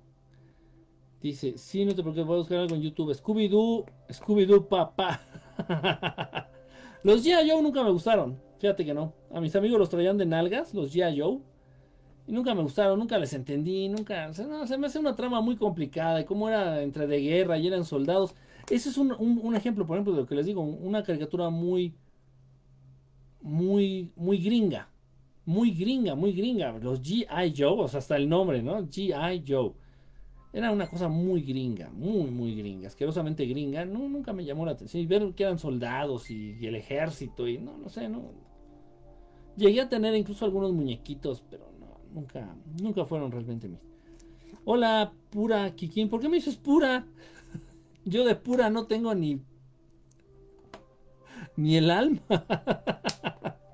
Dice, sí, no te preocupes, voy a buscar algo en YouTube. Scooby-Doo, Scooby-Doo, papá. los G.I. Joe nunca me gustaron. Fíjate que no. A mis amigos los traían de nalgas, los G.I. Joe. Y nunca me gustaron, nunca les entendí, nunca... se me hace una trama muy complicada. Y cómo era entre de guerra y eran soldados. Ese es un, un ejemplo, por ejemplo, de lo que les digo. Una caricatura muy muy, muy gringa. Muy gringa, muy gringa. Los G.I. Joe, o sea, hasta el nombre, ¿no? G.I. Joe. Era una cosa muy gringa, muy, muy gringa, asquerosamente gringa. No, nunca me llamó la atención. Y ver que eran soldados y, el ejército y no, no sé, no. Llegué a tener incluso algunos muñequitos, pero no, nunca, nunca fueron realmente mis. Hola, pura Kikín. ¿Por qué me dices pura? Yo de pura no tengo ni ni el alma.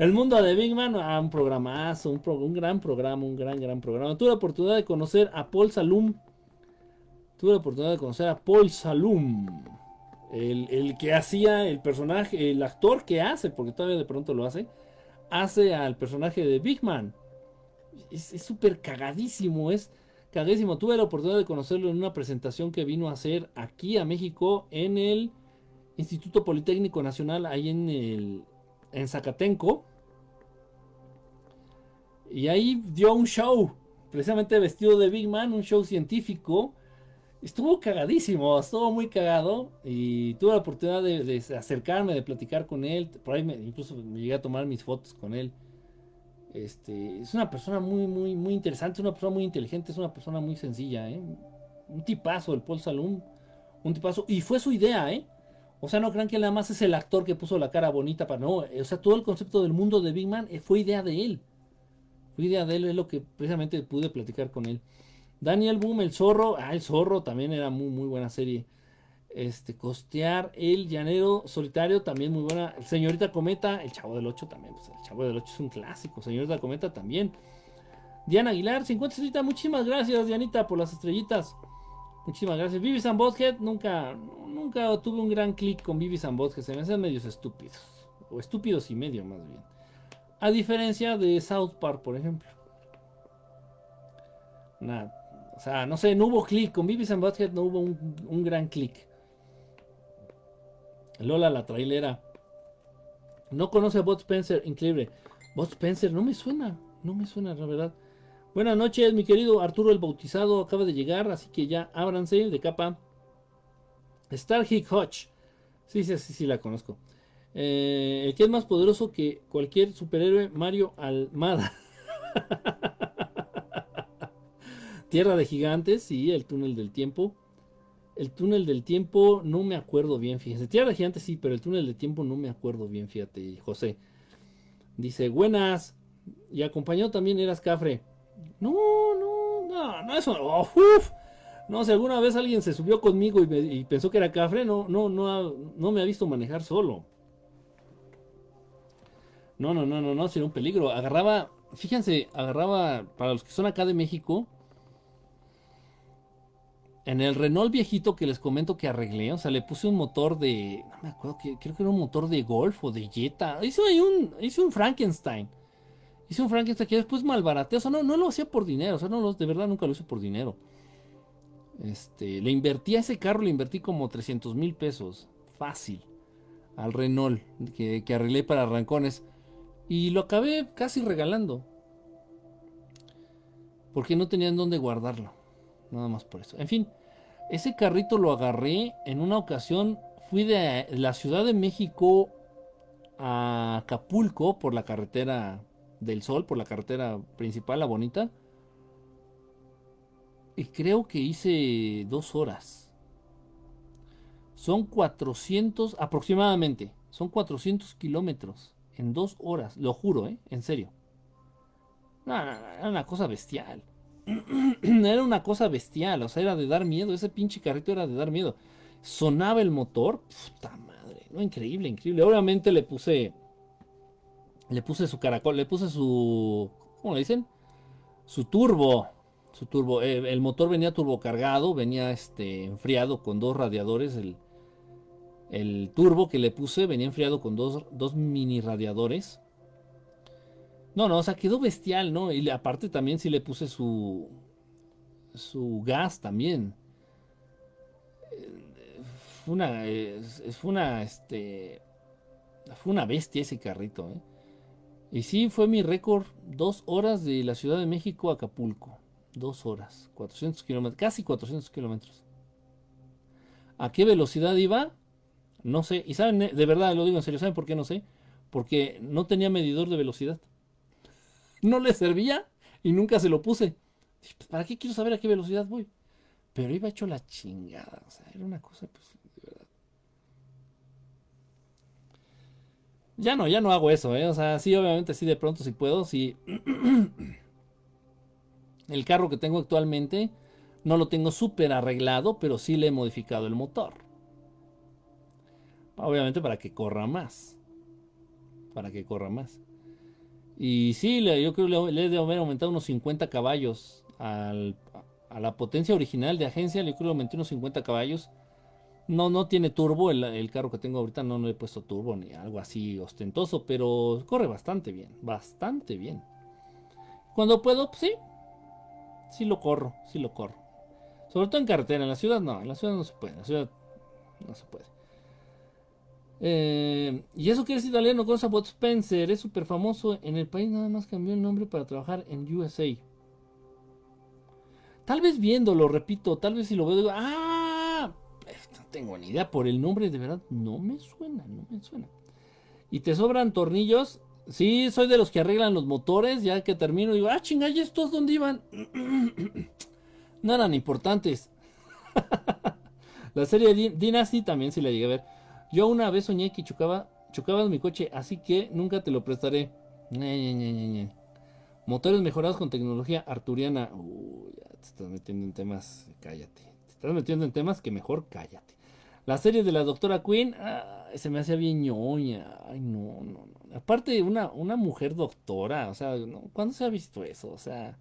el mundo de Big Man, ah, un programazo, un, gran programa, un gran, gran programa. Tuve la oportunidad de conocer a Paul Salum. Tuve la oportunidad de conocer a Paul Salum. El, que hacía el personaje, el actor que hace, porque todavía de pronto lo hace, hace al personaje de Big Man. Es súper cagadísimo, es Caguísimo. Tuve la oportunidad de conocerlo en una presentación que vino a hacer aquí a México en el Instituto Politécnico Nacional, ahí en el en Zacatenco. Y ahí dio un show, precisamente vestido de Big Man, un show científico. Estuvo cagadísimo, estuvo muy cagado y tuve la oportunidad de, acercarme, de platicar con él. Por ahí incluso me llegué a tomar mis fotos con él. Este, es una persona muy, muy, muy interesante, es una persona muy inteligente, es una persona muy sencilla, ¿eh? Un tipazo, el Paul Salum, un tipazo. Y fue su idea, ¿eh? O sea, no crean que nada más es el actor que puso la cara bonita para no. O sea, todo el concepto del mundo de Big Man eh, fue idea de él. Fue idea de él, es lo que precisamente pude platicar con él. Daniel Boom, el zorro. Ah, el zorro también era muy, muy buena serie. Este, costear, el llanero solitario, también muy buena. Señorita Cometa, el chavo del 8 también. Pues, el chavo del 8 es un clásico. Señorita Cometa también. Diana Aguilar, 50 estrellitas. Muchísimas gracias, Dianita, por las estrellitas. Muchísimas gracias. Vivis and Bothead, nunca, nunca tuve un gran clic con Vivis and Bothead. Se me hacen medios estúpidos. O estúpidos y medio, más bien. A diferencia de South Park, por ejemplo. O sea, no sé, no hubo clic. Con Vivis and Bothead no hubo un, gran clic. Lola, la trailera. No conoce a Bot Spencer, increíble. Bot Spencer, no me suena. No me suena, la verdad. Buenas noches, mi querido Arturo el Bautizado. Acaba de llegar, así que ya ábranse de capa. Starhick Hodge. Sí, sí, sí, sí, la conozco. Eh, el que es más poderoso que cualquier superhéroe, Mario Almada. Tierra de Gigantes, sí, el túnel del tiempo. El túnel del tiempo no me acuerdo bien, fíjense. Tierra de Gigantes sí, pero el túnel del tiempo no me acuerdo bien, fíjate, José. Dice, buenas. Y acompañado también eras Cafre. No, no, no, no, eso no. No, si alguna vez alguien se subió conmigo y, pensó que era cafre, no, no, no, no me ha visto manejar solo. No, no, no, no, no, sería un peligro. Agarraba, fíjense, agarraba, para los que son acá de México, en el Renault viejito que les comento que arreglé, o sea, le puse un motor de, no me acuerdo, creo que era un motor de Golf o de Jetta. Hice un, hice un Frankenstein. Hice un Frankenstein que después malbaraté. O sea, no, no lo hacía por dinero. O sea, no, de verdad nunca lo hice por dinero. Este, le invertí a ese carro, le invertí como 300 mil pesos. Fácil. Al Renault que, que arreglé para arrancones. Y lo acabé casi regalando. Porque no tenía en dónde guardarlo. Nada más por eso. En fin, ese carrito lo agarré en una ocasión. Fui de la Ciudad de México a Acapulco por la carretera del Sol por la carretera principal, la bonita. Y creo que hice dos horas. Son 400 aproximadamente. Son 400 kilómetros en dos horas. Lo juro, ¿eh? En serio. era una cosa bestial. era una cosa bestial. O sea, era de dar miedo. Ese pinche carrito era de dar miedo. Sonaba el motor. Puta madre. No, increíble, increíble. Obviamente le puse le puse su caracol, le puse su. ¿Cómo le dicen? Su turbo. Su turbo. Eh, el motor venía turbo cargado, venía este, enfriado con dos radiadores. El, el turbo que le puse venía enfriado con dos, dos mini radiadores. No, no, o sea, quedó bestial, ¿no? Y aparte también sí le puse su. Su gas también. Fue una. fue una. Este. Fue una bestia ese carrito, ¿eh? Y sí, fue mi récord, dos horas de la Ciudad de México a Acapulco. Dos horas, 400 kilómetros, casi 400 kilómetros. ¿A qué velocidad iba? No sé. Y saben, de verdad, lo digo en serio, ¿saben por qué no sé? Porque no tenía medidor de velocidad. No le servía y nunca se lo puse. Pues, ¿Para qué quiero saber a qué velocidad voy? Pero iba hecho la chingada. O sea, era una cosa, pues, Ya no, ya no hago eso, ¿eh? O sea, sí, obviamente, sí, de pronto, si puedo, sí. el carro que tengo actualmente no lo tengo súper arreglado, pero sí le he modificado el motor. Obviamente para que corra más. Para que corra más. Y sí, yo creo que le, he de haber aumentado unos 50 caballos a la potencia original de agencia. Le creo que aumenté unos 50 caballos. No, no tiene turbo, el, carro que tengo ahorita no, le he puesto turbo ni algo así ostentoso, pero corre bastante bien, bastante bien. Cuando puedo, pues sí. sí lo corro, sí lo corro. Sobre todo en carretera, en la ciudad no, en la ciudad no se puede, en la ciudad no se puede. Eh, y eso que es italiano con Bot Spencer, es súper famoso en el país, nada más cambió el nombre para trabajar en USA. Tal vez viéndolo, repito, tal vez si lo veo, digo, ah, no tengo ni idea, por el nombre de verdad, no me suena, no me suena. Y te sobran tornillos, sí, soy de los que arreglan los motores, ya que termino, digo, ah, chinga, ¿y estos dónde iban? no eran importantes. la serie Dynasty también sí la llegué a ver. Yo una vez soñé que chocaba, chocabas mi coche, así que nunca te lo prestaré. Motores mejorados con tecnología arturiana. Uy, ya te estás metiendo en temas, cállate. Te estás metiendo en temas que mejor cállate. La serie de la doctora Queen, se me hacía bien ñoña. Ay, no, no, no. Aparte, una, una mujer doctora, o sea, ¿cuándo se ha visto eso? O sea,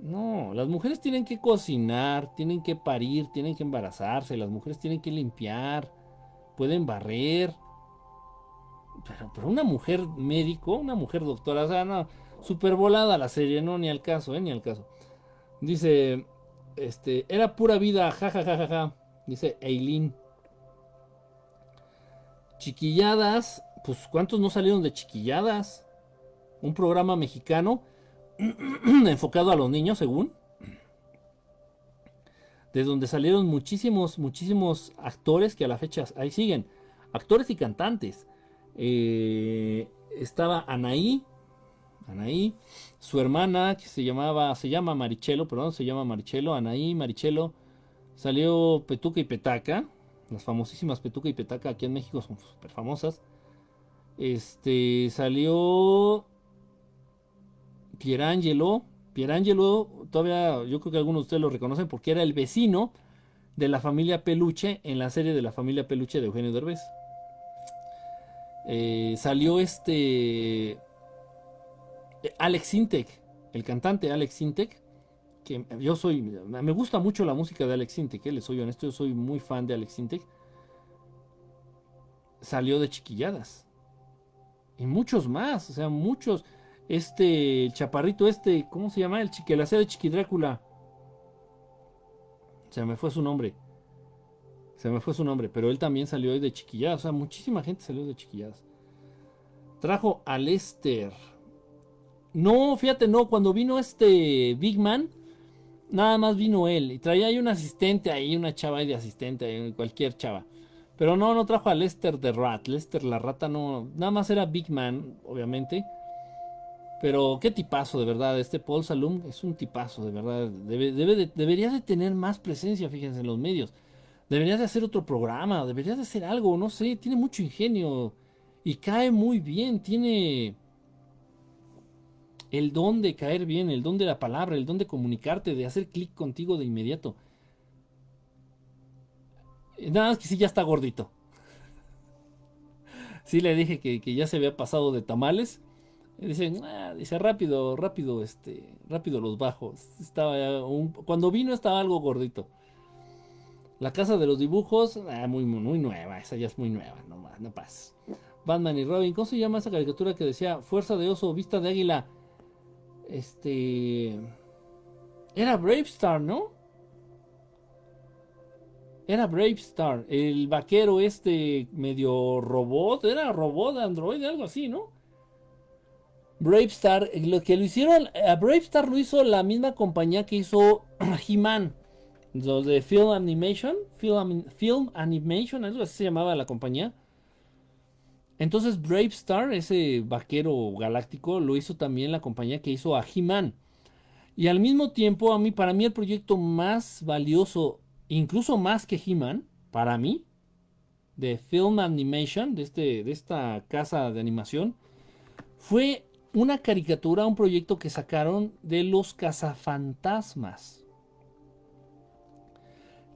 no, las mujeres tienen que cocinar, tienen que parir, tienen que embarazarse, las mujeres tienen que limpiar pueden barrer. Pero, una mujer médico, una mujer doctora, o sea, no, super volada la serie, no, ni al caso, eh, ni al caso. Dice, este, era pura vida, jajajaja, ja, dice Eileen. Chiquilladas, pues ¿cuántos no salieron de chiquilladas? Un programa mexicano enfocado a los niños, según de donde salieron muchísimos, muchísimos actores que a la fecha ahí siguen, actores y cantantes. Eh, estaba Anaí, Anaí, su hermana que se llamaba, se llama Marichelo, perdón, se llama Marichelo, Anaí, Marichelo, salió Petuca y Petaca, las famosísimas Petuca y Petaca aquí en México son súper famosas. Este, salió Pierangelo, Pierangelo, todavía yo creo que algunos de ustedes lo reconocen porque era el vecino de la familia Peluche en la serie de la familia Peluche de Eugenio Derbez. Eh, salió este Alex Intec, el cantante Alex Intec, que yo soy, me gusta mucho la música de Alex Intec, eh, les soy honesto, yo soy muy fan de Alex Intec. Salió de chiquilladas. Y muchos más, o sea, muchos este chaparrito este, ¿cómo se llama? El que la de Chiqui Drácula. Se me fue su nombre. Se me fue su nombre, pero él también salió de chiquilladas. O sea, muchísima gente salió de chiquilladas. Trajo a Lester. No, fíjate, no, cuando vino este Big Man, nada más vino él. Y traía ahí un asistente ahí, una chava de asistente, cualquier chava. Pero no, no trajo a Lester de Rat. Lester la rata no. Nada más era Big Man, obviamente. Pero qué tipazo, de verdad. Este Paul Salum es un tipazo, de verdad. Debe, de, debería de tener más presencia, fíjense, en los medios. Debería de hacer otro programa, debería de hacer algo, no sé. Tiene mucho ingenio y cae muy bien. Tiene el don de caer bien, el don de la palabra, el don de comunicarte, de hacer clic contigo de inmediato. Nada más que sí ya está gordito. Sí le dije que ya se había pasado de tamales Dice, ah", dice rápido, rápido, este, rápido los bajos. Estaba cuando vino estaba algo gordito. La casa de los dibujos, ah, muy, muy nueva, esa ya es muy nueva, no, no pasa. Batman y Robin, ¿cómo se llama esa caricatura que decía Fuerza de oso, vista de águila? Este. Era Brave Star, ¿no? Era Brave Star, el vaquero este medio robot, era robot, android, algo así, ¿no? Bravestar, lo que lo hicieron, a Bravestar lo hizo la misma compañía que hizo He-Man, de Film Animation, Film, Animation, algo así se llamaba la compañía. Entonces Bravestar, ese vaquero galáctico, lo hizo también la compañía que hizo a He-Man. Y al mismo tiempo, a mí, para mí el proyecto más valioso, incluso más que He-Man, para mí, de Film Animation, de, este, de esta casa de animación, fue una caricatura, un proyecto que sacaron de los cazafantasmas.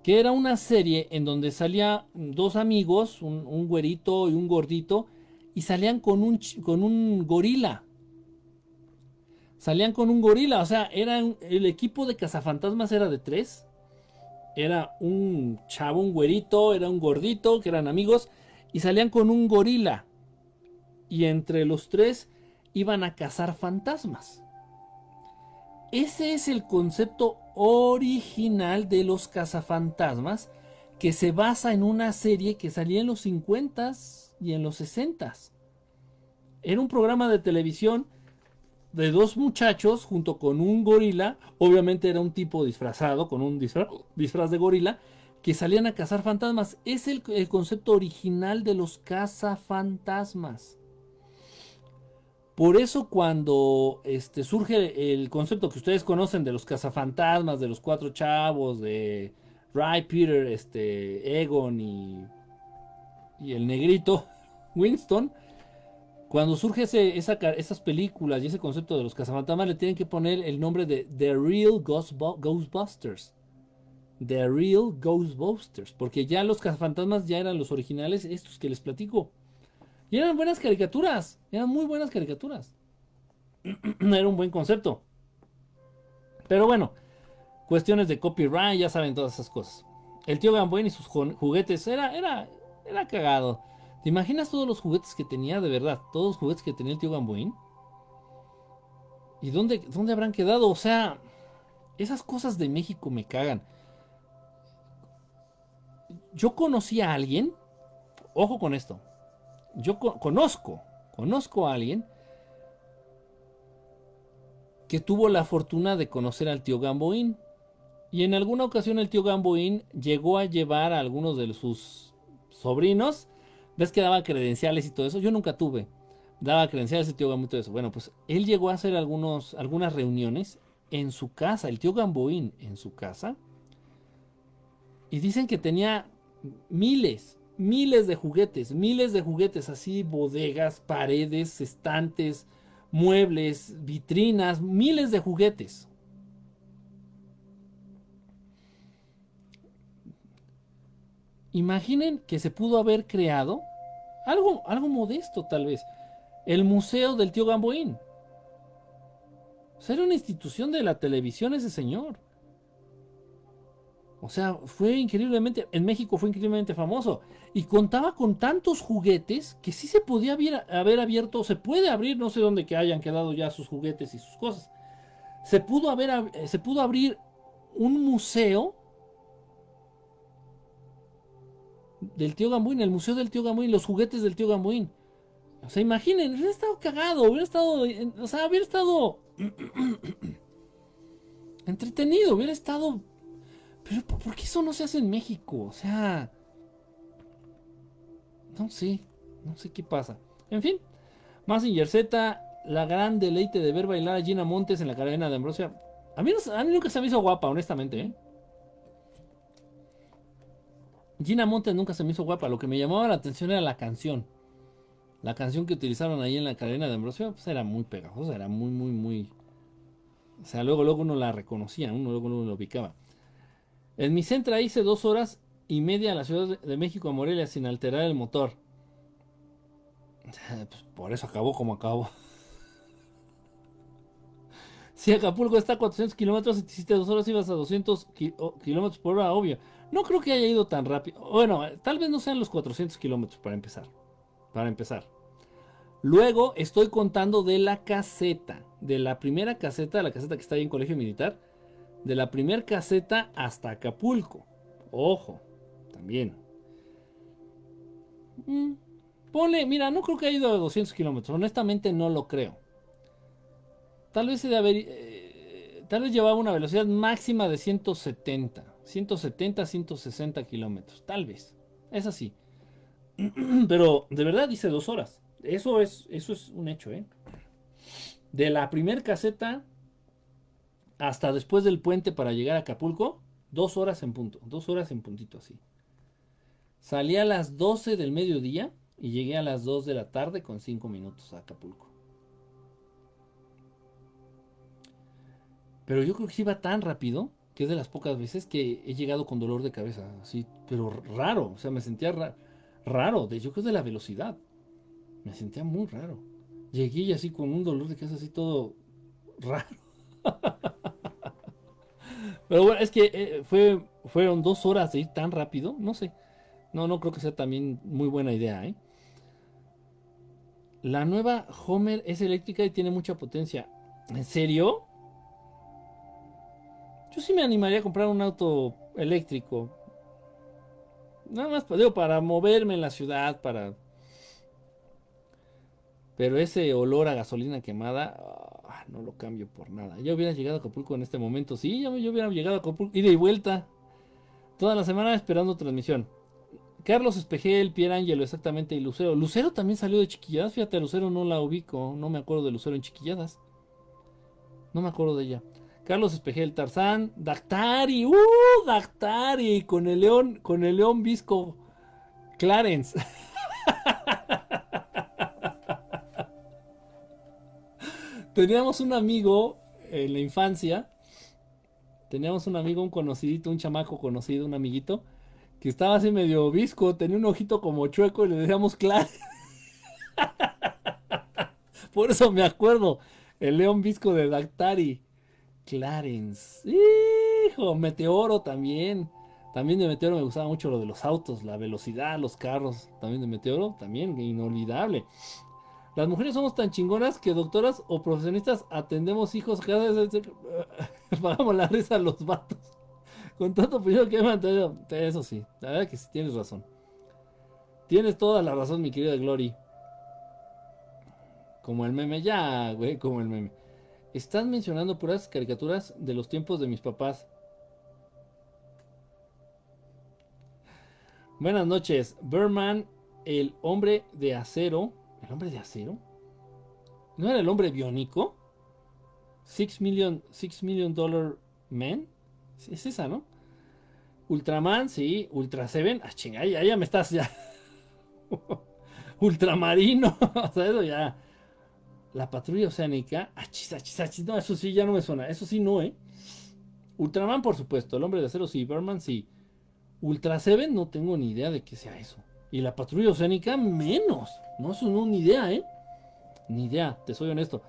Que era una serie en donde salía dos amigos, un, güerito y un gordito, y salían con un, con un gorila. Salían con un gorila, o sea, era el equipo de cazafantasmas era de tres. Era un chavo, un güerito, era un gordito, que eran amigos, y salían con un gorila. Y entre los tres iban a cazar fantasmas. Ese es el concepto original de los cazafantasmas que se basa en una serie que salía en los 50s y en los 60s. Era un programa de televisión de dos muchachos junto con un gorila, obviamente era un tipo disfrazado con un disfraz, de gorila, que salían a cazar fantasmas. Es el, el concepto original de los cazafantasmas. Por eso cuando este, surge el concepto que ustedes conocen de los cazafantasmas, de los cuatro chavos, de Ray, Peter, este, Egon y, y el negrito Winston, cuando surge esas películas y ese concepto de los cazafantasmas, le tienen que poner el nombre de The Real Ghostbusters. The Real Ghostbusters. Porque ya los cazafantasmas ya eran los originales, estos que les platico. Y eran buenas caricaturas. Eran muy buenas caricaturas. Era un buen concepto. Pero bueno, cuestiones de copyright, ya saben todas esas cosas. El tío Gamboín y sus juguetes era, era, era cagado. ¿Te imaginas todos los juguetes que tenía de verdad? Todos los juguetes que tenía el tío Gamboín. ¿Y dónde, dónde habrán quedado? O sea, esas cosas de México me cagan. Yo conocí a alguien, ojo con esto, yo conozco, conozco a alguien que tuvo la fortuna de conocer al tío Gamboín. Y en alguna ocasión el tío Gamboín llegó a llevar a algunos de sus sobrinos ves que daba credenciales y todo eso. Yo nunca tuve. Daba credenciales el tío Gamboín y todo eso. Bueno, pues él llegó a hacer algunos, algunas reuniones en su casa, el tío Gamboín en su casa. Y dicen que tenía miles, miles de juguetes, miles de juguetes así, bodegas, paredes, estantes, muebles, vitrinas, miles de juguetes. Imaginen que se pudo haber creado algo, algo modesto tal vez. El Museo del Tío Gamboín. O una institución de la televisión ese señor. O sea, fue increíblemente, en México fue increíblemente famoso. Y contaba con tantos juguetes que sí se podía haber, haber abierto, se puede abrir, no sé dónde que hayan quedado ya sus juguetes y sus cosas. Se pudo, haber, se pudo abrir un museo del tío Gamboín, el museo del tío Gamboín, los juguetes del tío Gamboín. O sea, imaginen, hubiera estado cagado, hubiera estado, o sea, hubiera estado entretenido, hubiera estado... Pero ¿por qué eso no se hace en México? O sea... No sé, no sé qué pasa. En fin, Massinger Z, la gran deleite de ver bailar a Gina Montes en la cadena de Ambrosia. A mí, nunca se me hizo guapa, honestamente, ¿eh? Gina Montes nunca se me hizo guapa. Lo que me llamaba la atención era la canción. La canción que utilizaron ahí en la cadena de Ambrosio pues era muy pegajosa, era muy, muy, muy. O sea, luego, luego uno la reconocía, uno luego uno lo ubicaba. En mi centra hice dos horas y media a la Ciudad de México a Morelia sin alterar el motor. Pues por eso acabó como acabó. Si Acapulco está a 400 kilómetros y te hiciste dos horas, ibas a 200 kilómetros por hora, obvio. No creo que haya ido tan rápido. Bueno, tal vez no sean los 400 kilómetros para empezar. Para empezar. Luego estoy contando de la caseta. De la primera caseta, la caseta que está ahí en Colegio Militar. De la primera caseta hasta Acapulco. Ojo, también. Mm, ponle, mira, no creo que haya ido a 200 kilómetros. Honestamente no lo creo. Tal vez se de haber... Eh, tal vez llevaba una velocidad máxima de 170. 170, 160 kilómetros, tal vez. Es así. Pero de verdad dice dos horas. Eso es, eso es un hecho, ¿eh? De la primer caseta hasta después del puente para llegar a Acapulco, dos horas en punto, dos horas en puntito así. Salí a las 12 del mediodía y llegué a las 2 de la tarde con 5 minutos a Acapulco. Pero yo creo que iba tan rápido que es de las pocas veces que he llegado con dolor de cabeza, así, pero raro, o sea, me sentía raro, de, yo creo de la velocidad, me sentía muy raro. Llegué así con un dolor de cabeza así todo raro. Pero bueno, es que eh, fue, fueron dos horas de ir tan rápido, no sé, no, no creo que sea también muy buena idea, ¿eh? La nueva Homer es eléctrica y tiene mucha potencia. ¿En serio? Yo sí me animaría a comprar un auto eléctrico. Nada más digo, para moverme en la ciudad, para... Pero ese olor a gasolina quemada, no lo cambio por nada. Yo hubiera llegado a Acapulco en este momento. Sí, yo, yo hubiera llegado a Acapulco, ida y vuelta. Toda la semana esperando transmisión. Carlos Espejel, Pierangelo, exactamente, y Lucero. Lucero también salió de chiquilladas. Fíjate, Lucero no la ubico. No me acuerdo de Lucero en chiquilladas. No me acuerdo de ella. Carlos Espejel, Tarzán, Dactari, ¡uh! Dactari, con el león, con el león visco, Clarence. Teníamos un amigo en la infancia. Teníamos un amigo, un conocidito, un chamaco conocido, un amiguito que estaba así medio visco, tenía un ojito como chueco y le decíamos Clarence. Por eso me acuerdo, el león visco de Dactari. Clarence. Hijo, Meteoro también. También de Meteoro me gustaba mucho lo de los autos, la velocidad, los carros. También de Meteoro, también inolvidable. Las mujeres somos tan chingonas que doctoras o profesionistas atendemos hijos cada vez. Pagamos la risa a los vatos. Con tanto opinión que he mantenido. Eso sí, la verdad que sí tienes razón. Tienes toda la razón, mi querida Glory. Como el meme, ya, güey, como el meme. Estás mencionando puras caricaturas de los tiempos de mis papás. Buenas noches. Berman, el hombre de acero. ¿El hombre de acero? ¿No era el hombre biónico? Six million, six million dollar man. Es esa, ¿no? Ultraman, sí. Ultra Seven. Ah, chinga, ya, ya me estás ya. Ultramarino. o sea, eso ya. La patrulla oceánica. Achis, achis, achis. No, eso sí ya no me suena. Eso sí no, ¿eh? Ultraman, por supuesto. El hombre de acero, sí. Berman, sí. Ultra Seven, no tengo ni idea de que sea eso. Y la patrulla oceánica, menos. No, no, ni idea, ¿eh? Ni idea, te soy honesto.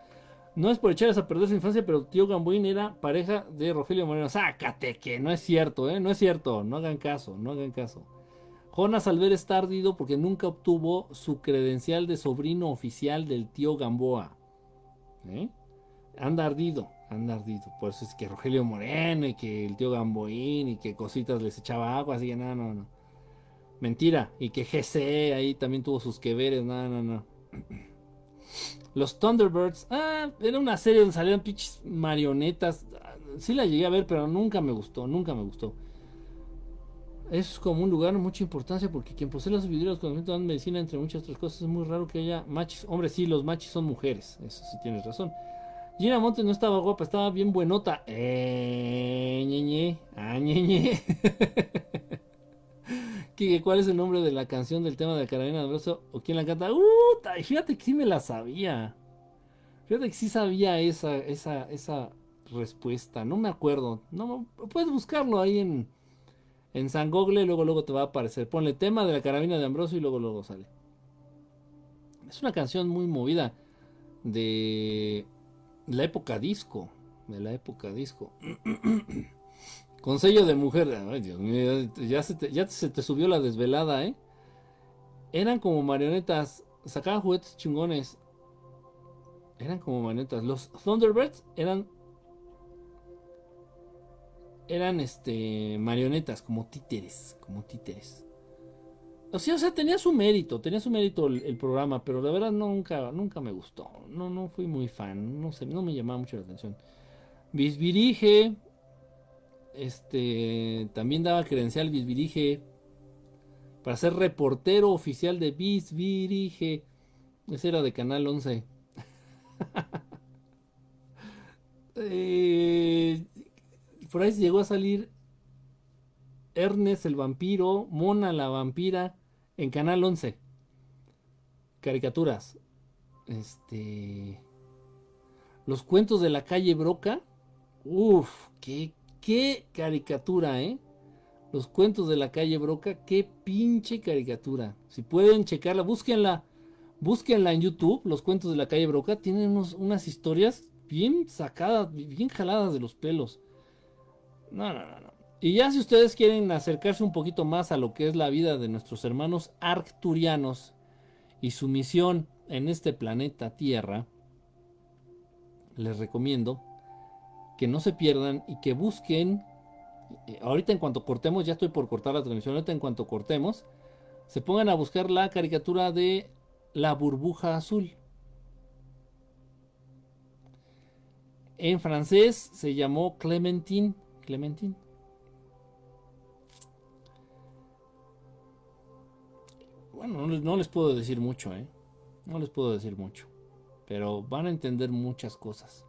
No es por echarles a perder su infancia, pero tío Gamboín era pareja de Rogelio Moreno. Sácate que no es cierto, ¿eh? No es cierto. No hagan caso, no hagan caso. Jonas Alver está ardido porque nunca obtuvo su credencial de sobrino oficial del tío Gamboa. ¿Eh? Anda ardido, anda ardido. Por eso es que Rogelio Moreno y que el tío Gamboín y que cositas les echaba agua, así que no, no, no. Mentira. Y que GC ahí también tuvo sus que veres, no, no, no. Los Thunderbirds. Ah, era una serie donde salían pinches marionetas. Sí la llegué a ver, pero nunca me gustó, nunca me gustó. Es como un lugar de mucha importancia porque quien posee los videos conocimientos de medicina, entre muchas otras cosas, es muy raro que haya machis. Hombre, sí, los machis son mujeres. Eso sí tienes razón. Gina Montes no estaba guapa, estaba bien buenota. Eh, ñeñe. Ah, ñeñe. ¿cuál es el nombre de la canción del tema de Carolina de Brazo? ¿O quién la canta? ¡Uh! Fíjate que sí me la sabía. Fíjate que sí sabía esa, esa, esa respuesta. No me acuerdo. No, puedes buscarlo ahí en, en San Google, luego luego te va a aparecer. Ponle tema de la carabina de Ambrosio y luego luego sale. Es una canción muy movida de la época disco, de la época disco. Con sello de mujer. Ay, Dios mío, ya se, te, subió la desvelada, ¿eh? Eran como marionetas. Sacaban juguetes chingones. Eran como marionetas. Los Thunderbirds eran. Eran este. marionetas, como títeres. Como títeres. O sea, o sea, tenía su mérito, tenía su mérito el, programa, pero la verdad nunca, nunca me gustó. No, no fui muy fan, no sé, no me llamaba mucho la atención. Bisbirige, este también daba credencial Bisbirige para ser reportero oficial de Bisbirige. Ese era de Canal 11. Eh, por ahí llegó a salir Ernest el vampiro, Mona la vampira en Canal 11. Caricaturas. Este. Los cuentos de la calle Broca. Uf, qué Qué caricatura, ¿eh? Los cuentos de la calle Broca, qué pinche caricatura. Si pueden checarla, búsquenla. Búsquenla en YouTube, los cuentos de la calle Broca. Tienen unas historias bien sacadas, bien jaladas de los pelos. No, no, no, no. Y ya si ustedes quieren acercarse un poquito más a lo que es la vida de nuestros hermanos arcturianos y su misión en este planeta Tierra, les recomiendo que no se pierdan y que busquen. eh, Ahorita en cuanto cortemos, ya estoy por cortar la transmisión, ahorita en cuanto cortemos, se pongan a buscar la caricatura de la burbuja azul. En francés se llamó Clementine. Clementine. Bueno, no no les puedo decir mucho, ¿eh? No les puedo decir mucho. Pero van a entender muchas cosas.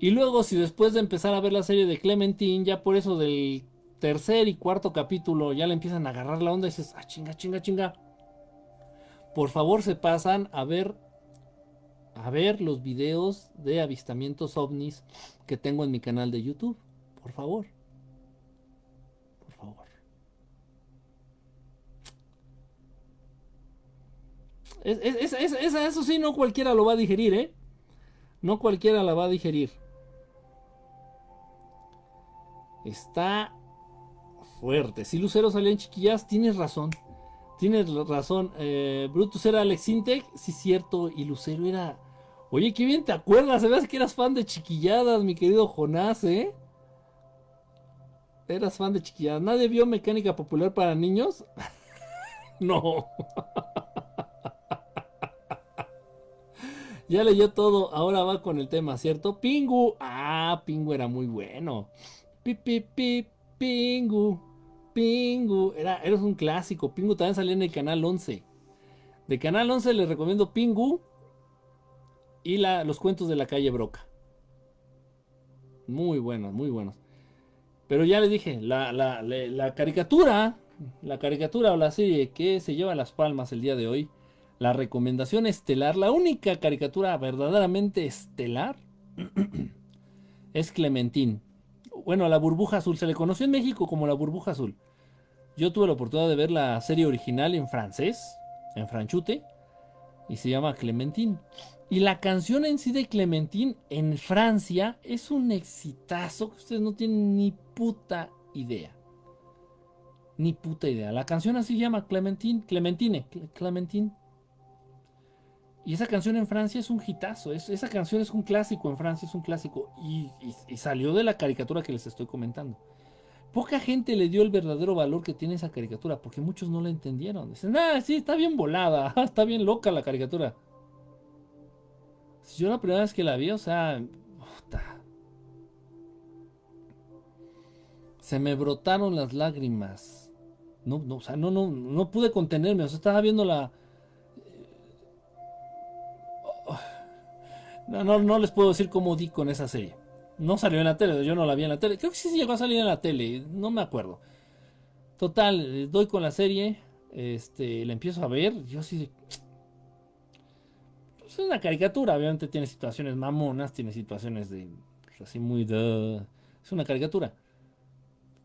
Y luego, si después de empezar a ver la serie de Clementine, ya por eso del tercer y cuarto capítulo ya le empiezan a agarrar la onda y dices, ah, chinga, chinga, chinga. Por favor, se pasan a ver a ver los videos de avistamientos ovnis que tengo en mi canal de YouTube. Por favor. Por favor. Es- es- es- es- eso sí, no cualquiera lo va a digerir, ¿eh? No cualquiera la va a digerir. Está fuerte. Si Lucero salía en chiquillas, tienes razón. Tienes razón. Eh, Brutus era Alex Intec, sí, cierto. Y Lucero era. Oye, qué bien te acuerdas. Se que eras fan de chiquilladas, mi querido Jonás, ¿eh? Eras fan de chiquilladas. ¿Nadie vio mecánica popular para niños? no. ya leyó todo. Ahora va con el tema, ¿cierto? Pingu. Ah, Pingu era muy bueno. Pi, pi, pi, Pingu. Pingu. Era, era un clásico. Pingu también salía en el canal 11. De canal 11 les recomiendo Pingu y la, los cuentos de la calle Broca. Muy buenos, muy buenos. Pero ya les dije, la, la- la- la caricatura, la caricatura o la serie que se lleva las palmas el día de hoy, la recomendación estelar, la única caricatura verdaderamente estelar es Clementín. Bueno, la burbuja azul, se le conoció en México como la burbuja azul. Yo tuve la oportunidad de ver la serie original en francés, en franchute, y se llama Clementine. Y la canción en sí de Clementine en Francia es un exitazo que ustedes no tienen ni puta idea. Ni puta idea. La canción así se llama Clementine, Clementine, Cle- Clementine. Y esa canción en Francia es un hitazo. es- esa canción es un clásico en Francia, es un clásico. Y, y- salió de la caricatura que les estoy comentando. Poca gente le dio el verdadero valor que tiene esa caricatura, porque muchos no la entendieron. Dicen, ah, sí, está bien volada, está bien loca la caricatura. Yo la primera vez que la vi, o sea, se me brotaron las lágrimas. No, no, o sea, no, no, no pude contenerme. O sea, estaba viendo la. No, no, les puedo decir cómo di con esa serie. No salió en la tele, yo no la vi en la tele. Creo que sí llegó a salir en la tele, no me acuerdo. Total, eh, doy con la serie, este, la empiezo a ver, yo así de, es una caricatura, obviamente tiene situaciones mamonas, tiene situaciones de pues, así muy de es una caricatura.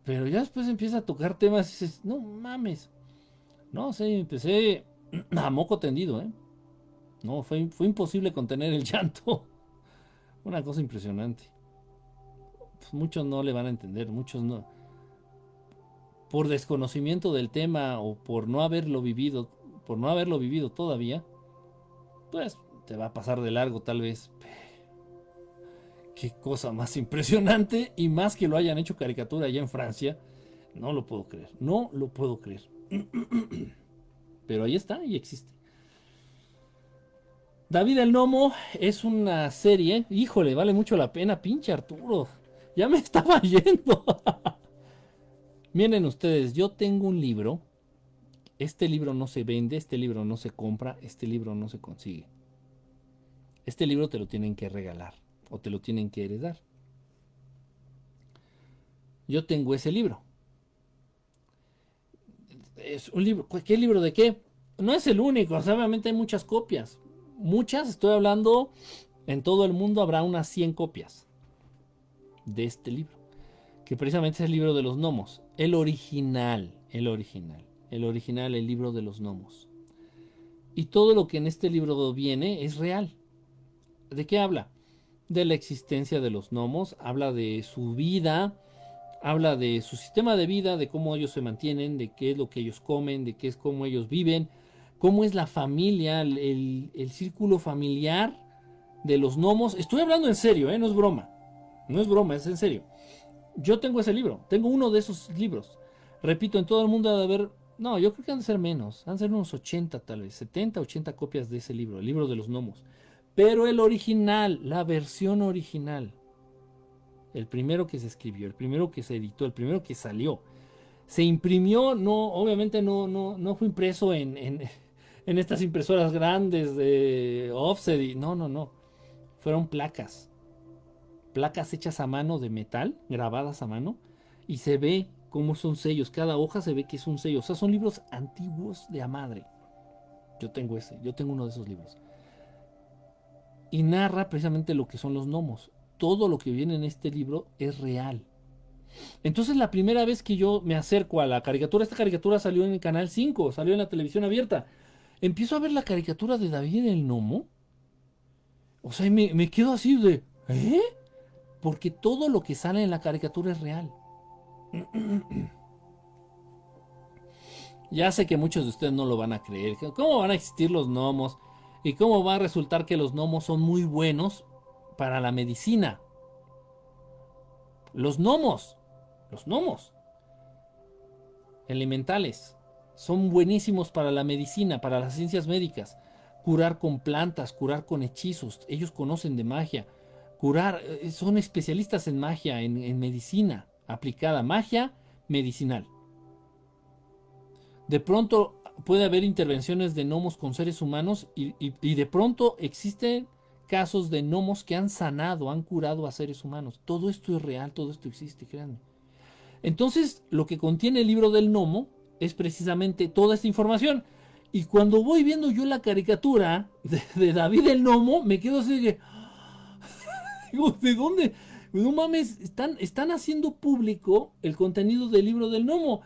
Pero ya después empieza a tocar temas y dices, no mames. No sé, empecé a moco tendido, ¿eh? No, fue, fue imposible contener el llanto. Una cosa impresionante. Pues muchos no le van a entender, muchos no. Por desconocimiento del tema o por no haberlo vivido, por no haberlo vivido todavía, pues te va a pasar de largo tal vez. Qué cosa más impresionante y más que lo hayan hecho caricatura allá en Francia. No lo puedo creer, no lo puedo creer. Pero ahí está y existe. David el Nomo es una serie, híjole, vale mucho la pena, pinche Arturo. Ya me estaba yendo. Miren ustedes, yo tengo un libro. Este libro no se vende, este libro no se compra, este libro no se consigue. Este libro te lo tienen que regalar o te lo tienen que heredar. Yo tengo ese libro. Es un libro, ¿qué libro de qué? No es el único, obviamente hay muchas copias. Muchas, estoy hablando, en todo el mundo habrá unas 100 copias de este libro. Que precisamente es el libro de los gnomos. El original, el original. El original, el libro de los gnomos. Y todo lo que en este libro viene es real. ¿De qué habla? De la existencia de los gnomos, habla de su vida, habla de su sistema de vida, de cómo ellos se mantienen, de qué es lo que ellos comen, de qué es cómo ellos viven, cómo es la familia, el, círculo familiar de los gnomos. Estoy hablando en serio, ¿eh? no es broma. No es broma, es en serio. Yo tengo ese libro, tengo uno de esos libros. Repito, en todo el mundo ha de haber, no, yo creo que han de ser menos, han de ser unos 80 tal vez, 70, 80 copias de ese libro, el libro de los gnomos. Pero el original, la versión original, el primero que se escribió, el primero que se editó, el primero que salió, se imprimió, no, obviamente no, no, no fue impreso en, en estas impresoras grandes de offset, no, no, no, fueron placas placas hechas a mano de metal, grabadas a mano, y se ve cómo son sellos. Cada hoja se ve que es un sello. O sea, son libros antiguos de a madre. Yo tengo ese, yo tengo uno de esos libros. Y narra precisamente lo que son los gnomos. Todo lo que viene en este libro es real. Entonces la primera vez que yo me acerco a la caricatura, esta caricatura salió en el canal 5, salió en la televisión abierta. Empiezo a ver la caricatura de David el Gnomo. O sea, me, me quedo así de... ¿Eh? porque todo lo que sale en la caricatura es real. ya sé que muchos de ustedes no lo van a creer. ¿Cómo van a existir los gnomos? ¿Y cómo va a resultar que los gnomos son muy buenos para la medicina? Los gnomos, los gnomos elementales, son buenísimos para la medicina, para las ciencias médicas. Curar con plantas, curar con hechizos. Ellos conocen de magia curar, eh, son especialistas en magia, en, medicina aplicada, magia medicinal. De pronto puede haber intervenciones de gnomos con seres humanos y, de pronto existen casos de gnomos que han sanado, han curado a seres humanos. Todo esto es real, todo esto existe, créanme. Entonces, lo que contiene el libro del gnomo es precisamente toda esta información. Y cuando voy viendo yo la caricatura de, David el Gnomo, me quedo así de ¿de dónde? No mames, están, están haciendo público el contenido del libro del gnomo.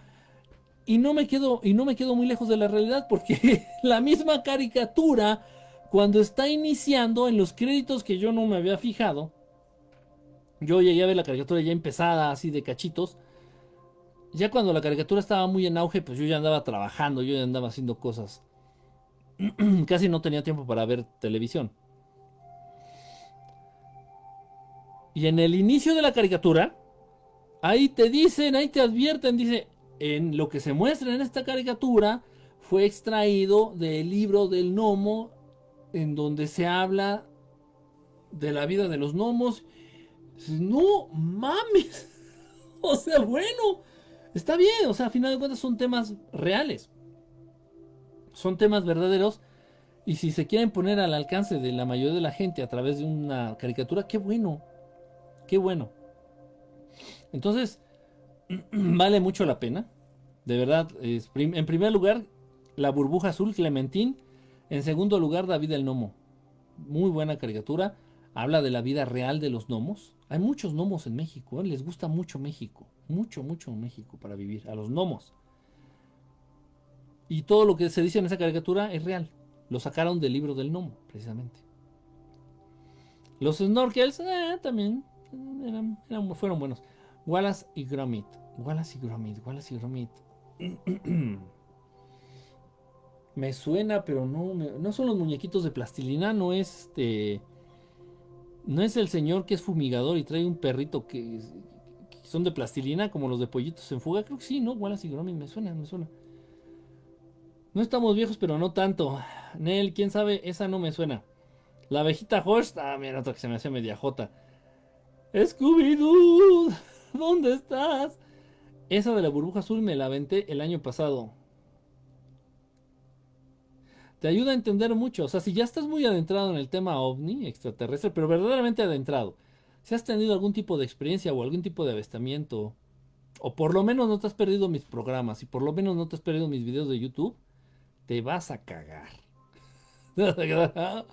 Y no me quedo, y no me quedo muy lejos de la realidad, porque la misma caricatura, cuando está iniciando en los créditos que yo no me había fijado, yo llegué a ver la caricatura ya empezada, así de cachitos. Ya cuando la caricatura estaba muy en auge, pues yo ya andaba trabajando, yo ya andaba haciendo cosas. Casi no tenía tiempo para ver televisión. Y en el inicio de la caricatura, ahí te dicen, ahí te advierten, dice, en lo que se muestra en esta caricatura fue extraído del libro del gnomo, en donde se habla de la vida de los gnomos. No mames. O sea, bueno, está bien, o sea, a final de cuentas son temas reales. Son temas verdaderos. Y si se quieren poner al alcance de la mayoría de la gente a través de una caricatura, qué bueno. Qué bueno. Entonces, vale mucho la pena. De verdad, en primer lugar, la burbuja azul Clementín. En segundo lugar, David el Nomo. Muy buena caricatura. Habla de la vida real de los gnomos. Hay muchos gnomos en México. ¿eh? Les gusta mucho México. Mucho, mucho México para vivir. A los gnomos. Y todo lo que se dice en esa caricatura es real. Lo sacaron del libro del gnomo, precisamente. Los snorkels, eh, también fueron buenos. Wallace y Gromit. Wallace y Gromit, Wallace y Gromit. me suena, pero no, no son los muñequitos de plastilina, no es este. No es el señor que es fumigador y trae un perrito que, son de plastilina, como los de pollitos en fuga. Creo que sí, ¿no? Wallace y Gromit, me suena, me suena. No estamos viejos, pero no tanto. Nel, quién sabe, esa no me suena. La abejita Horst, ah, mira, otra que se me hace media jota. Scooby-Doo, ¿dónde estás? Esa de la burbuja azul me la aventé el año pasado. Te ayuda a entender mucho. O sea, si ya estás muy adentrado en el tema ovni, extraterrestre, pero verdaderamente adentrado, si has tenido algún tipo de experiencia o algún tipo de avistamiento, o por lo menos no te has perdido mis programas, y por lo menos no te has perdido mis videos de YouTube, te vas a cagar.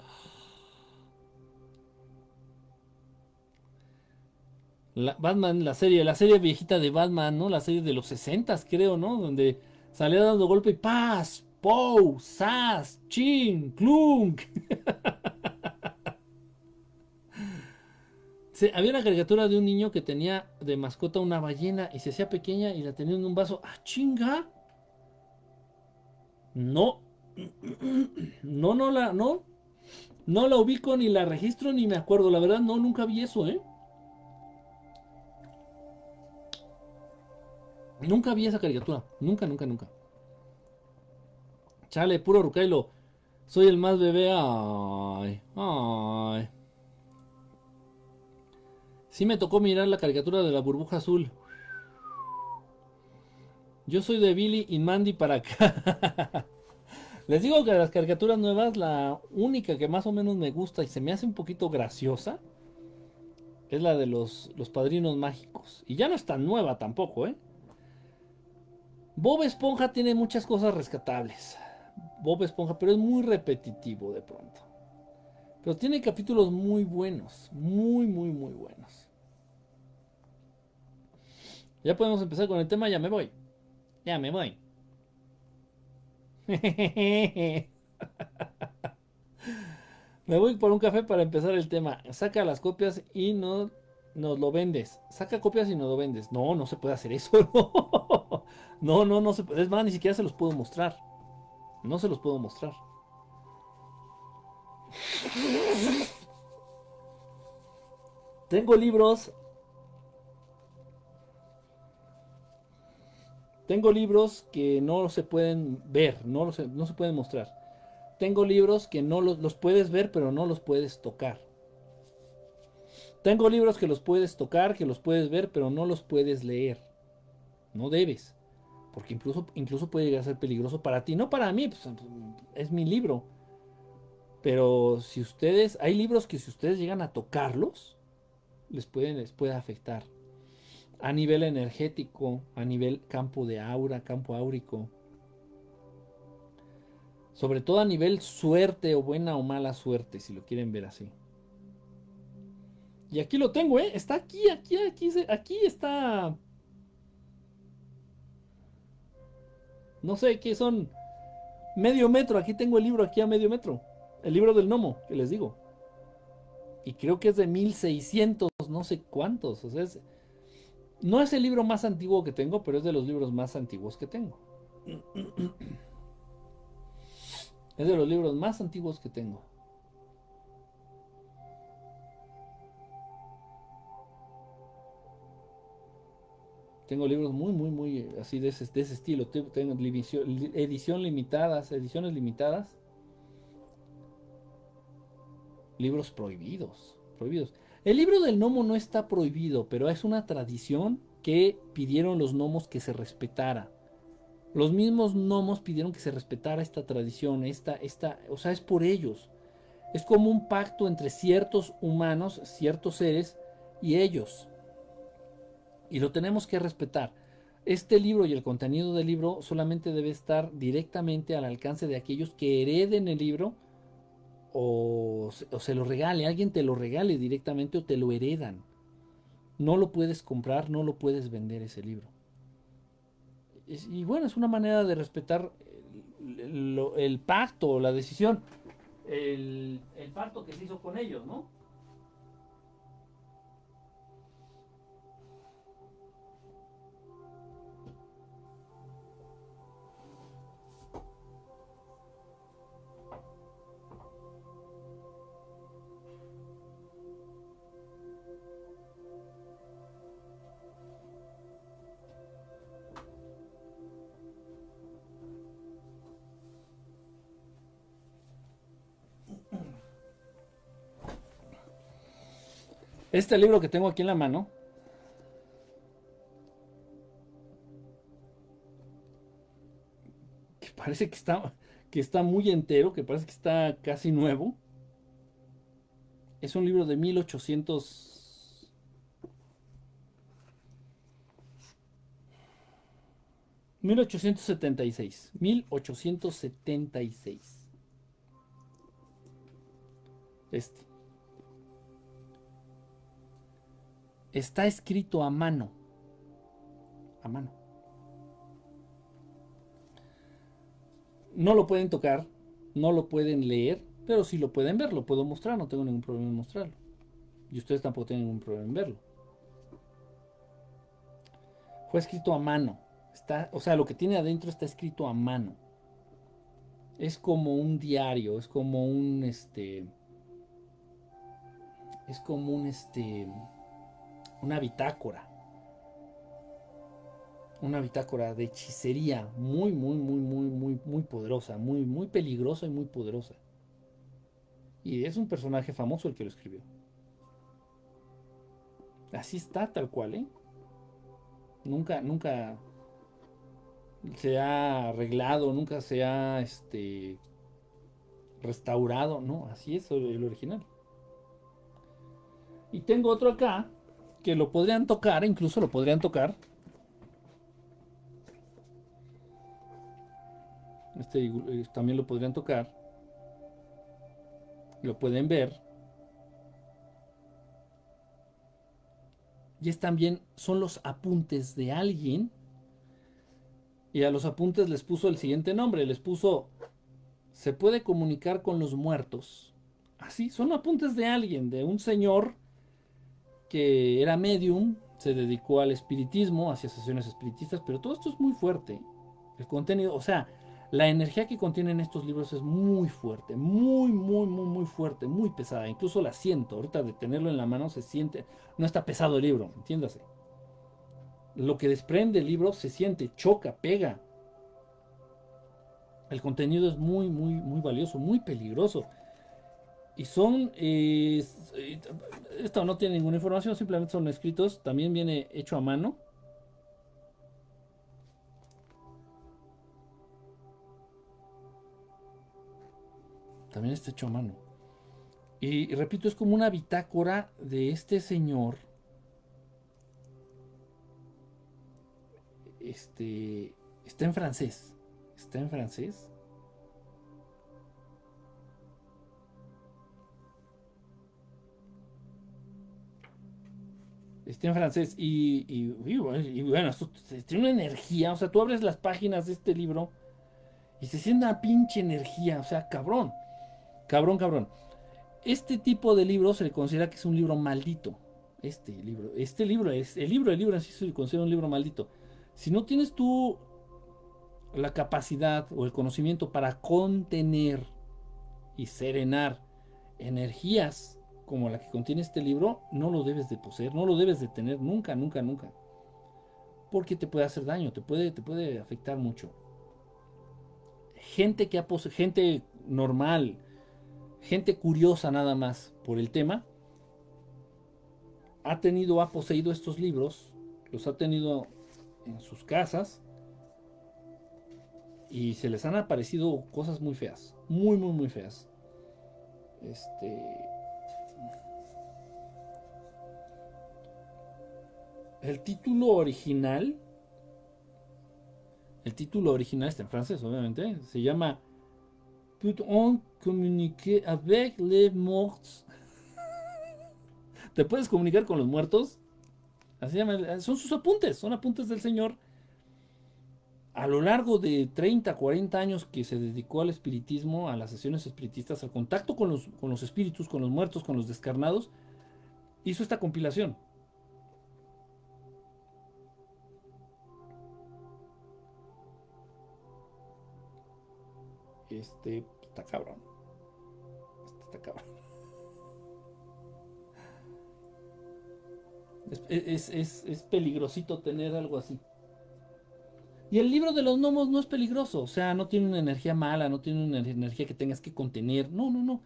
Batman, la serie, la serie viejita de Batman, ¿no? La serie de los 60 creo, ¿no? Donde salía dando golpe y paz, pow, sas, chin, clunk. había una caricatura de un niño que tenía de mascota una ballena y se hacía pequeña y la tenía en un vaso. ¡Ah, chinga! No. No, no la, no. No la ubico ni la registro ni me acuerdo. La verdad, no, nunca vi eso, ¿eh? Nunca vi esa caricatura. Nunca, nunca, nunca. Chale, puro Rucailo. Soy el más bebé. Ay, ay. Sí me tocó mirar la caricatura de la burbuja azul. Yo soy de Billy y Mandy para acá. Les digo que de las caricaturas nuevas, la única que más o menos me gusta y se me hace un poquito graciosa es la de los, los padrinos mágicos. Y ya no es tan nueva tampoco, ¿eh? Bob Esponja tiene muchas cosas rescatables. Bob Esponja, pero es muy repetitivo de pronto. Pero tiene capítulos muy buenos, muy, muy, muy buenos. Ya podemos empezar con el tema, ya me voy. Ya me voy. me voy por un café para empezar el tema. Saca las copias y no nos lo vendes. Saca copias y nos lo vendes. No, no se puede hacer eso. No, no, no, se puede. Es más, ni siquiera se los puedo mostrar. No se los puedo mostrar. Tengo libros Tengo libros que no se pueden ver, no, se, no se pueden mostrar. Tengo libros que no los, los, puedes ver, pero no los puedes tocar. Tengo libros que los puedes tocar, que los puedes ver, pero no los puedes leer. No debes. Porque incluso, incluso puede llegar a ser peligroso para ti. No para mí, pues, es mi libro. Pero si ustedes, hay libros que si ustedes llegan a tocarlos, les, pueden, les puede afectar a nivel energético, a nivel campo de aura, campo áurico. Sobre todo a nivel suerte o buena o mala suerte, si lo quieren ver así. Y aquí lo tengo, ¿eh? Está aquí, aquí, aquí, aquí está. No sé qué son. Medio metro, aquí tengo el libro, aquí a medio metro. El libro del gnomo, que les digo. Y creo que es de 1600, no sé cuántos. O sea, es, no es el libro más antiguo que tengo, pero es de los libros más antiguos que tengo. Es de los libros más antiguos que tengo. Tengo libros muy, muy, muy así de ese, estilo. Tengo edición limitadas, ediciones limitadas. Libros prohibidos, prohibidos. El libro del gnomo no está prohibido, pero es una tradición que pidieron los gnomos que se respetara. Los mismos gnomos pidieron que se respetara esta tradición, esta, esta, o sea, es por ellos. Es como un pacto entre ciertos humanos, ciertos seres y ellos. Y lo tenemos que respetar. Este libro y el contenido del libro solamente debe estar directamente al alcance de aquellos que hereden el libro o, se lo regale, alguien te lo regale directamente o te lo heredan. No lo puedes comprar, no lo puedes vender ese libro. y bueno, es una manera de respetar el, el pacto, la decisión, el, el pacto que se hizo con ellos, ¿no? Este libro que tengo aquí en la mano. Que parece que está, que está muy entero, que parece que está casi nuevo. Es un libro de 1800. 1876. 1876. Este. Está escrito a mano. A mano. No lo pueden tocar, no lo pueden leer, pero sí lo pueden ver, lo puedo mostrar, no tengo ningún problema en mostrarlo. Y ustedes tampoco tienen ningún problema en verlo. Fue escrito a mano. Está, o sea, lo que tiene adentro está escrito a mano. Es como un diario, es como un este es como un este una bitácora. Una bitácora de hechicería muy, muy, muy, muy, muy, muy poderosa, muy, muy peligrosa y muy poderosa. Y es un personaje famoso el que lo escribió. Así está, tal cual, ¿eh? Nunca, nunca se ha arreglado, nunca se ha este, restaurado, no, así es el original. Y tengo otro acá que lo podrían tocar, incluso lo podrían tocar. Este eh, también lo podrían tocar. Lo pueden ver. Y es también, son los apuntes de alguien. Y a los apuntes les puso el siguiente nombre. Les puso, se puede comunicar con los muertos. Así, son apuntes de alguien, de un señor que era medium, se dedicó al espiritismo, hacía sesiones espiritistas, pero todo esto es muy fuerte. El contenido, o sea, la energía que contienen estos libros es muy fuerte, muy, muy, muy, muy fuerte, muy pesada. Incluso la siento. Ahorita de tenerlo en la mano se siente. No está pesado el libro, entiéndase. Lo que desprende el libro se siente, choca, pega. El contenido es muy, muy, muy valioso, muy peligroso. Y son, eh, esto no tiene ninguna información, simplemente son escritos, también viene hecho a mano. También está hecho a mano. Y, repito, es como una bitácora de este señor. Este está en francés. Está en francés. Está en francés. Y, bueno, tiene una energía. O sea, tú abres las páginas de este libro y se siente una pinche energía. O sea, cabrón. Cabrón, cabrón. Este tipo de libro se le considera que es un libro maldito. Este libro. Este libro es. El libro, el libro en sí se considera un libro maldito. Si no tienes tú la capacidad o el conocimiento para contener y serenar energías como la que contiene este libro, no lo debes de poseer, no lo debes de tener nunca, nunca, nunca. Porque te puede hacer daño, te puede, te puede afectar mucho. Gente que ha poseído, gente normal, gente curiosa nada más por el tema, ha tenido, ha poseído estos libros, los ha tenido en sus casas y se les han aparecido cosas muy feas, muy, muy, muy feas. Este, el título original, el título original está en francés, obviamente, se llama Peut-on communiquer avec les morts? ¿Te puedes comunicar con los muertos? Así llama, son sus apuntes, son apuntes del Señor. A lo largo de 30, 40 años que se dedicó al espiritismo, a las sesiones espiritistas, al contacto con los, con los espíritus, con los muertos, con los descarnados, hizo esta compilación. Este, está cabrón. Está cabrón. Es, es, peligrosito tener algo así. Y el libro de los gnomos no es peligroso, o sea, no tiene una energía mala, no tiene una energía que tengas que contener, no, no, no.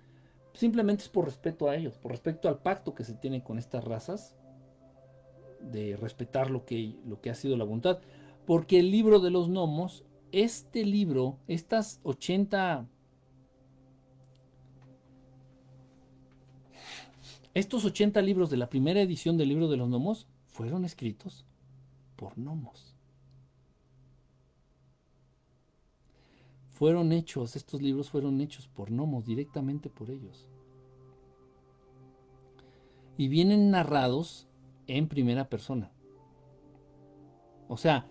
Simplemente es por respeto a ellos, por respeto al pacto que se tiene con estas razas, de respetar lo que, lo que ha sido la voluntad. Porque el libro de los gnomos este libro, estas 80... Estos 80 libros de la primera edición del libro de los gnomos fueron escritos por gnomos. Fueron hechos, estos libros fueron hechos por gnomos, directamente por ellos. Y vienen narrados en primera persona. O sea,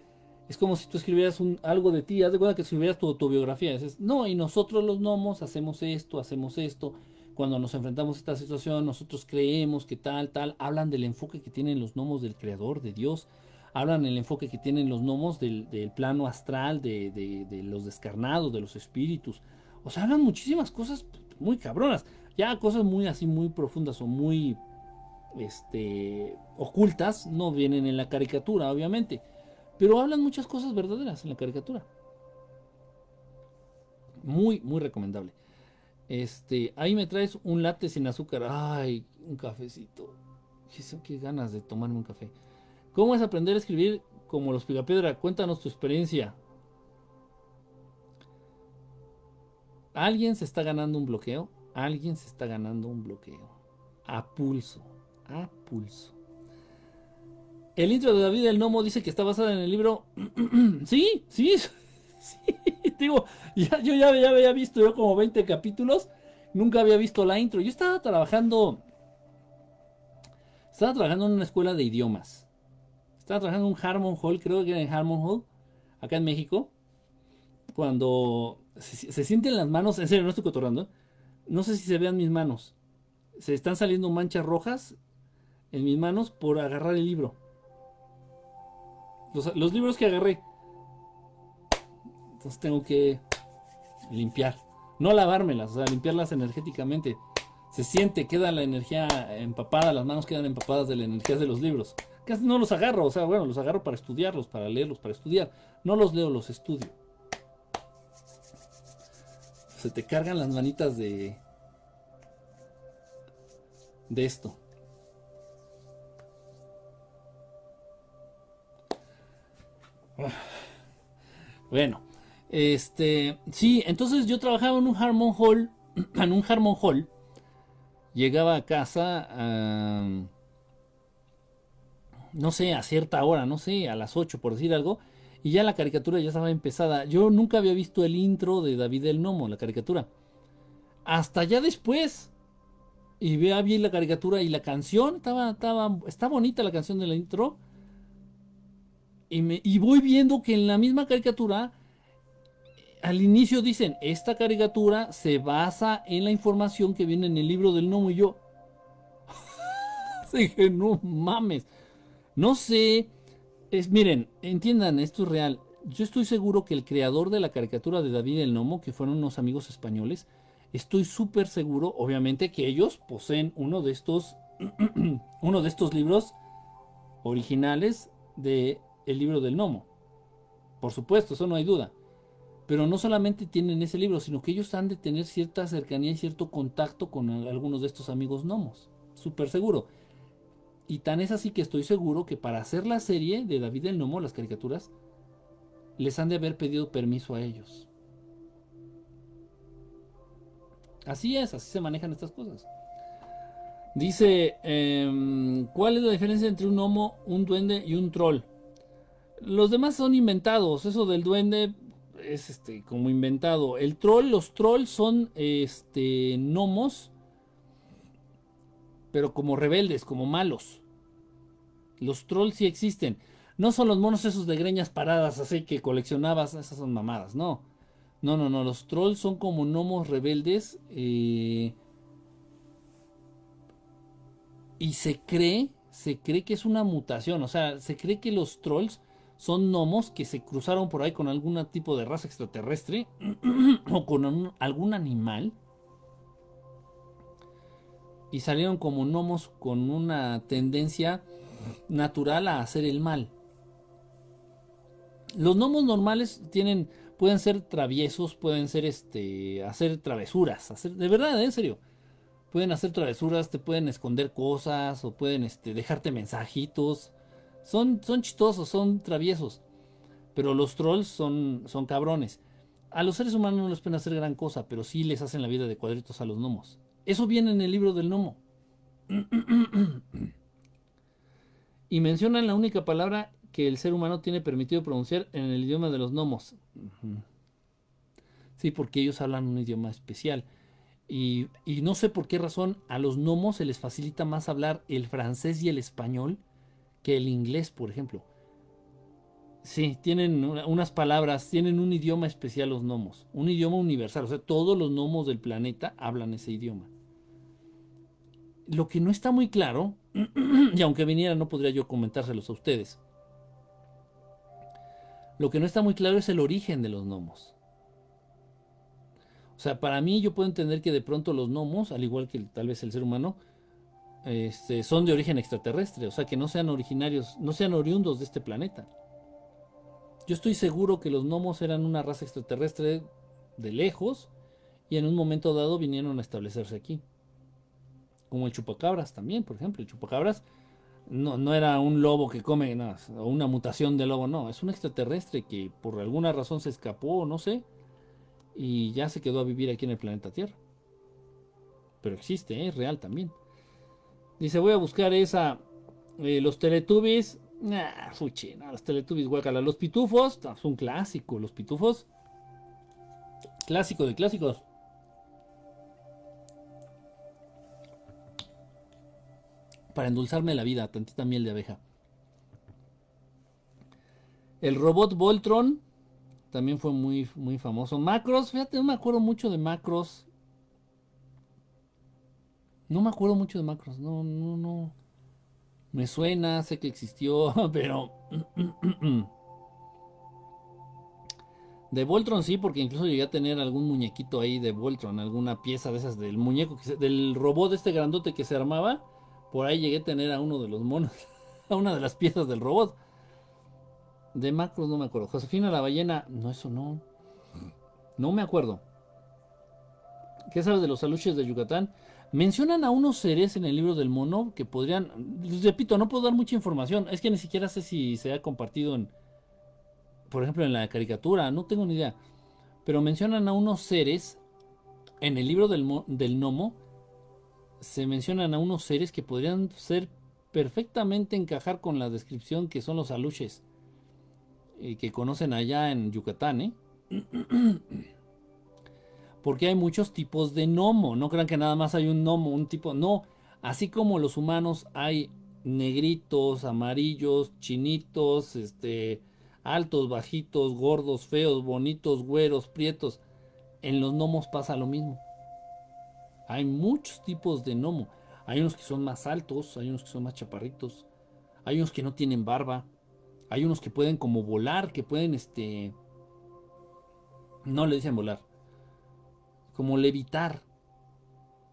es como si tú escribieras un, algo de ti, haz de cuenta que escribieras tu autobiografía. Dices, no, y nosotros los gnomos hacemos esto, hacemos esto. Cuando nos enfrentamos a esta situación, nosotros creemos que tal, tal. Hablan del enfoque que tienen los gnomos del Creador, de Dios. Hablan del enfoque que tienen los gnomos del, plano astral, de, de, los descarnados, de los espíritus. O sea, hablan muchísimas cosas muy cabronas. Ya cosas muy así, muy profundas o muy este, ocultas no vienen en la caricatura, obviamente. Pero hablan muchas cosas verdaderas en la caricatura. Muy, muy recomendable. Este, ahí me traes un latte sin azúcar. Ay, un cafecito. Qué ganas de tomarme un café. ¿Cómo es aprender a escribir como los Picapiedra? Cuéntanos tu experiencia. Alguien se está ganando un bloqueo. Alguien se está ganando un bloqueo. A pulso. A pulso. El intro de David el Nomo dice que está basada en el libro. sí, sí, sí. Digo, yo ya, había visto yo como 20 capítulos. Nunca había visto la intro. Yo estaba trabajando. Estaba trabajando en una escuela de idiomas. Estaba trabajando en un Harmon Hall, creo que era en Harmon Hall, acá en México. Cuando se, sienten las manos, en serio, no estoy cotorrando. No sé si se vean mis manos. Se están saliendo manchas rojas en mis manos por agarrar el libro. Los, libros que agarré. Entonces tengo que limpiar. No lavármelas, o sea, limpiarlas energéticamente. Se siente, queda la energía empapada, las manos quedan empapadas de la energía de los libros. Casi no los agarro, o sea, bueno, los agarro para estudiarlos, para leerlos, para estudiar. No los leo, los estudio se te cargan las manitas de de esto. Bueno, este, sí, entonces yo trabajaba en un Harmon Hall, en un Harmon Hall. Llegaba a casa, no sé, a cierta hora, no sé, a las 8 por decir algo, y ya la caricatura ya estaba empezada. Yo nunca había visto el intro de David el Nomo, la caricatura. Hasta ya después. Y vea bien la caricatura y la canción. Estaba, estaba, está bonita la canción del intro. Y, voy viendo que en la misma caricatura, al inicio dicen, esta caricatura se basa en la información que viene en el libro del gnomo. Y yo, dije, no mames. No sé es, miren, entiendan, esto es real. Yo estoy seguro que el creador de la caricatura de David el Nomo, que fueron unos amigos españoles, estoy súper seguro, obviamente, que ellos poseen uno de estos, uno de estos libros originales de el libro del Nomo. Por supuesto, eso no hay duda. Pero no solamente tienen ese libro, sino que ellos han de tener cierta cercanía y cierto contacto con algunos de estos amigos gnomos. Súper seguro. Y tan es así que estoy seguro que para hacer la serie de David el Nomo, las caricaturas, les han de haber pedido permiso a ellos. Así es, así se manejan estas cosas. Dice, em, ¿cuál es la diferencia entre un gnomo, un duende y un troll? Los demás son inventados. Eso del duende es este como inventado. El troll, los trolls son este gnomos pero como rebeldes, como malos. Los trolls sí existen. No son los monos esos de greñas paradas así que coleccionabas, esas son mamadas, no. No, no, no, los trolls son como gnomos rebeldes. Eh, y se cree, se cree que es una mutación, o sea, se cree que los trolls son gnomos que se cruzaron por ahí con algún tipo de raza extraterrestre o con algún animal y salieron como gnomos con una tendencia natural a hacer el mal. Los gnomos normales tienen, pueden ser traviesos, pueden ser este, hacer travesuras, hacer, de verdad, en serio. Pueden hacer travesuras, te pueden esconder cosas o pueden este, dejarte mensajitos. Son, son chistosos, son traviesos. Pero los trolls son, son cabrones. A los seres humanos no les pueden hacer gran cosa, pero sí les hacen la vida de cuadritos a los gnomos. Eso viene en el libro del gnomo. y mencionan la única palabra que el ser humano tiene permitido pronunciar en el idioma de los gnomos. Sí, porque ellos hablan un idioma especial. Y, y, no sé por qué razón a los gnomos se les facilita más hablar el francés y el español que el inglés, por ejemplo. Sí, tienen unas palabras, tienen un idioma especial los gnomos, un idioma universal, o sea, todos los gnomos del planeta hablan ese idioma. Lo que no está muy claro, y aunque viniera no podría yo comentárselos a ustedes, lo que no está muy claro es el origen de los gnomos. O sea, para mí yo puedo entender que de pronto los gnomos, al igual que tal vez el ser humano, este, son de origen extraterrestre, o sea que no sean originarios, no sean oriundos de este planeta. Yo estoy seguro que los gnomos eran una raza extraterrestre de lejos y en un momento dado vinieron a establecerse aquí. Como el chupacabras también, por ejemplo. El chupacabras no, no era un lobo que come, no, o una mutación de lobo, no. Es un extraterrestre que por alguna razón se escapó, no sé, y ya se quedó a vivir aquí en el planeta Tierra. Pero existe, ¿eh? es real también. Dice, voy a buscar esa. Eh, los Teletubbies. Nah, fuchi, los Teletubbies, guacala. Los pitufos, es un clásico. Los pitufos. Clásico de clásicos. Para endulzarme la vida, tantita miel de abeja. El robot Voltron también fue muy, muy famoso. Macros, fíjate, no me acuerdo mucho de Macros. No me acuerdo mucho de Macros, no, no, no. Me suena, sé que existió, pero... de Voltron sí, porque incluso llegué a tener algún muñequito ahí de Voltron, alguna pieza de esas del muñeco, del robot este grandote que se armaba. Por ahí llegué a tener a uno de los monos, a una de las piezas del robot. De Macros no me acuerdo. Josefina la ballena, no, eso no. No me acuerdo. ¿Qué sabes de los aluches de Yucatán? Mencionan a unos seres en el libro del mono que podrían. repito, no puedo dar mucha información. Es que ni siquiera sé si se ha compartido en. Por ejemplo, en la caricatura. No tengo ni idea. Pero mencionan a unos seres. En el libro del, del gnomo. Se mencionan a unos seres que podrían ser perfectamente encajar con la descripción que son los aluches. Eh, que conocen allá en Yucatán, ¿eh? porque hay muchos tipos de gnomo. No crean que nada más hay un gnomo, un tipo. No, así como los humanos hay negritos, amarillos, chinitos, este, altos, bajitos, gordos, feos, bonitos, güeros, prietos. En los gnomos pasa lo mismo. Hay muchos tipos de gnomo. Hay unos que son más altos, hay unos que son más chaparritos, hay unos que no tienen barba, hay unos que pueden como volar, que pueden este no le dicen volar como levitar.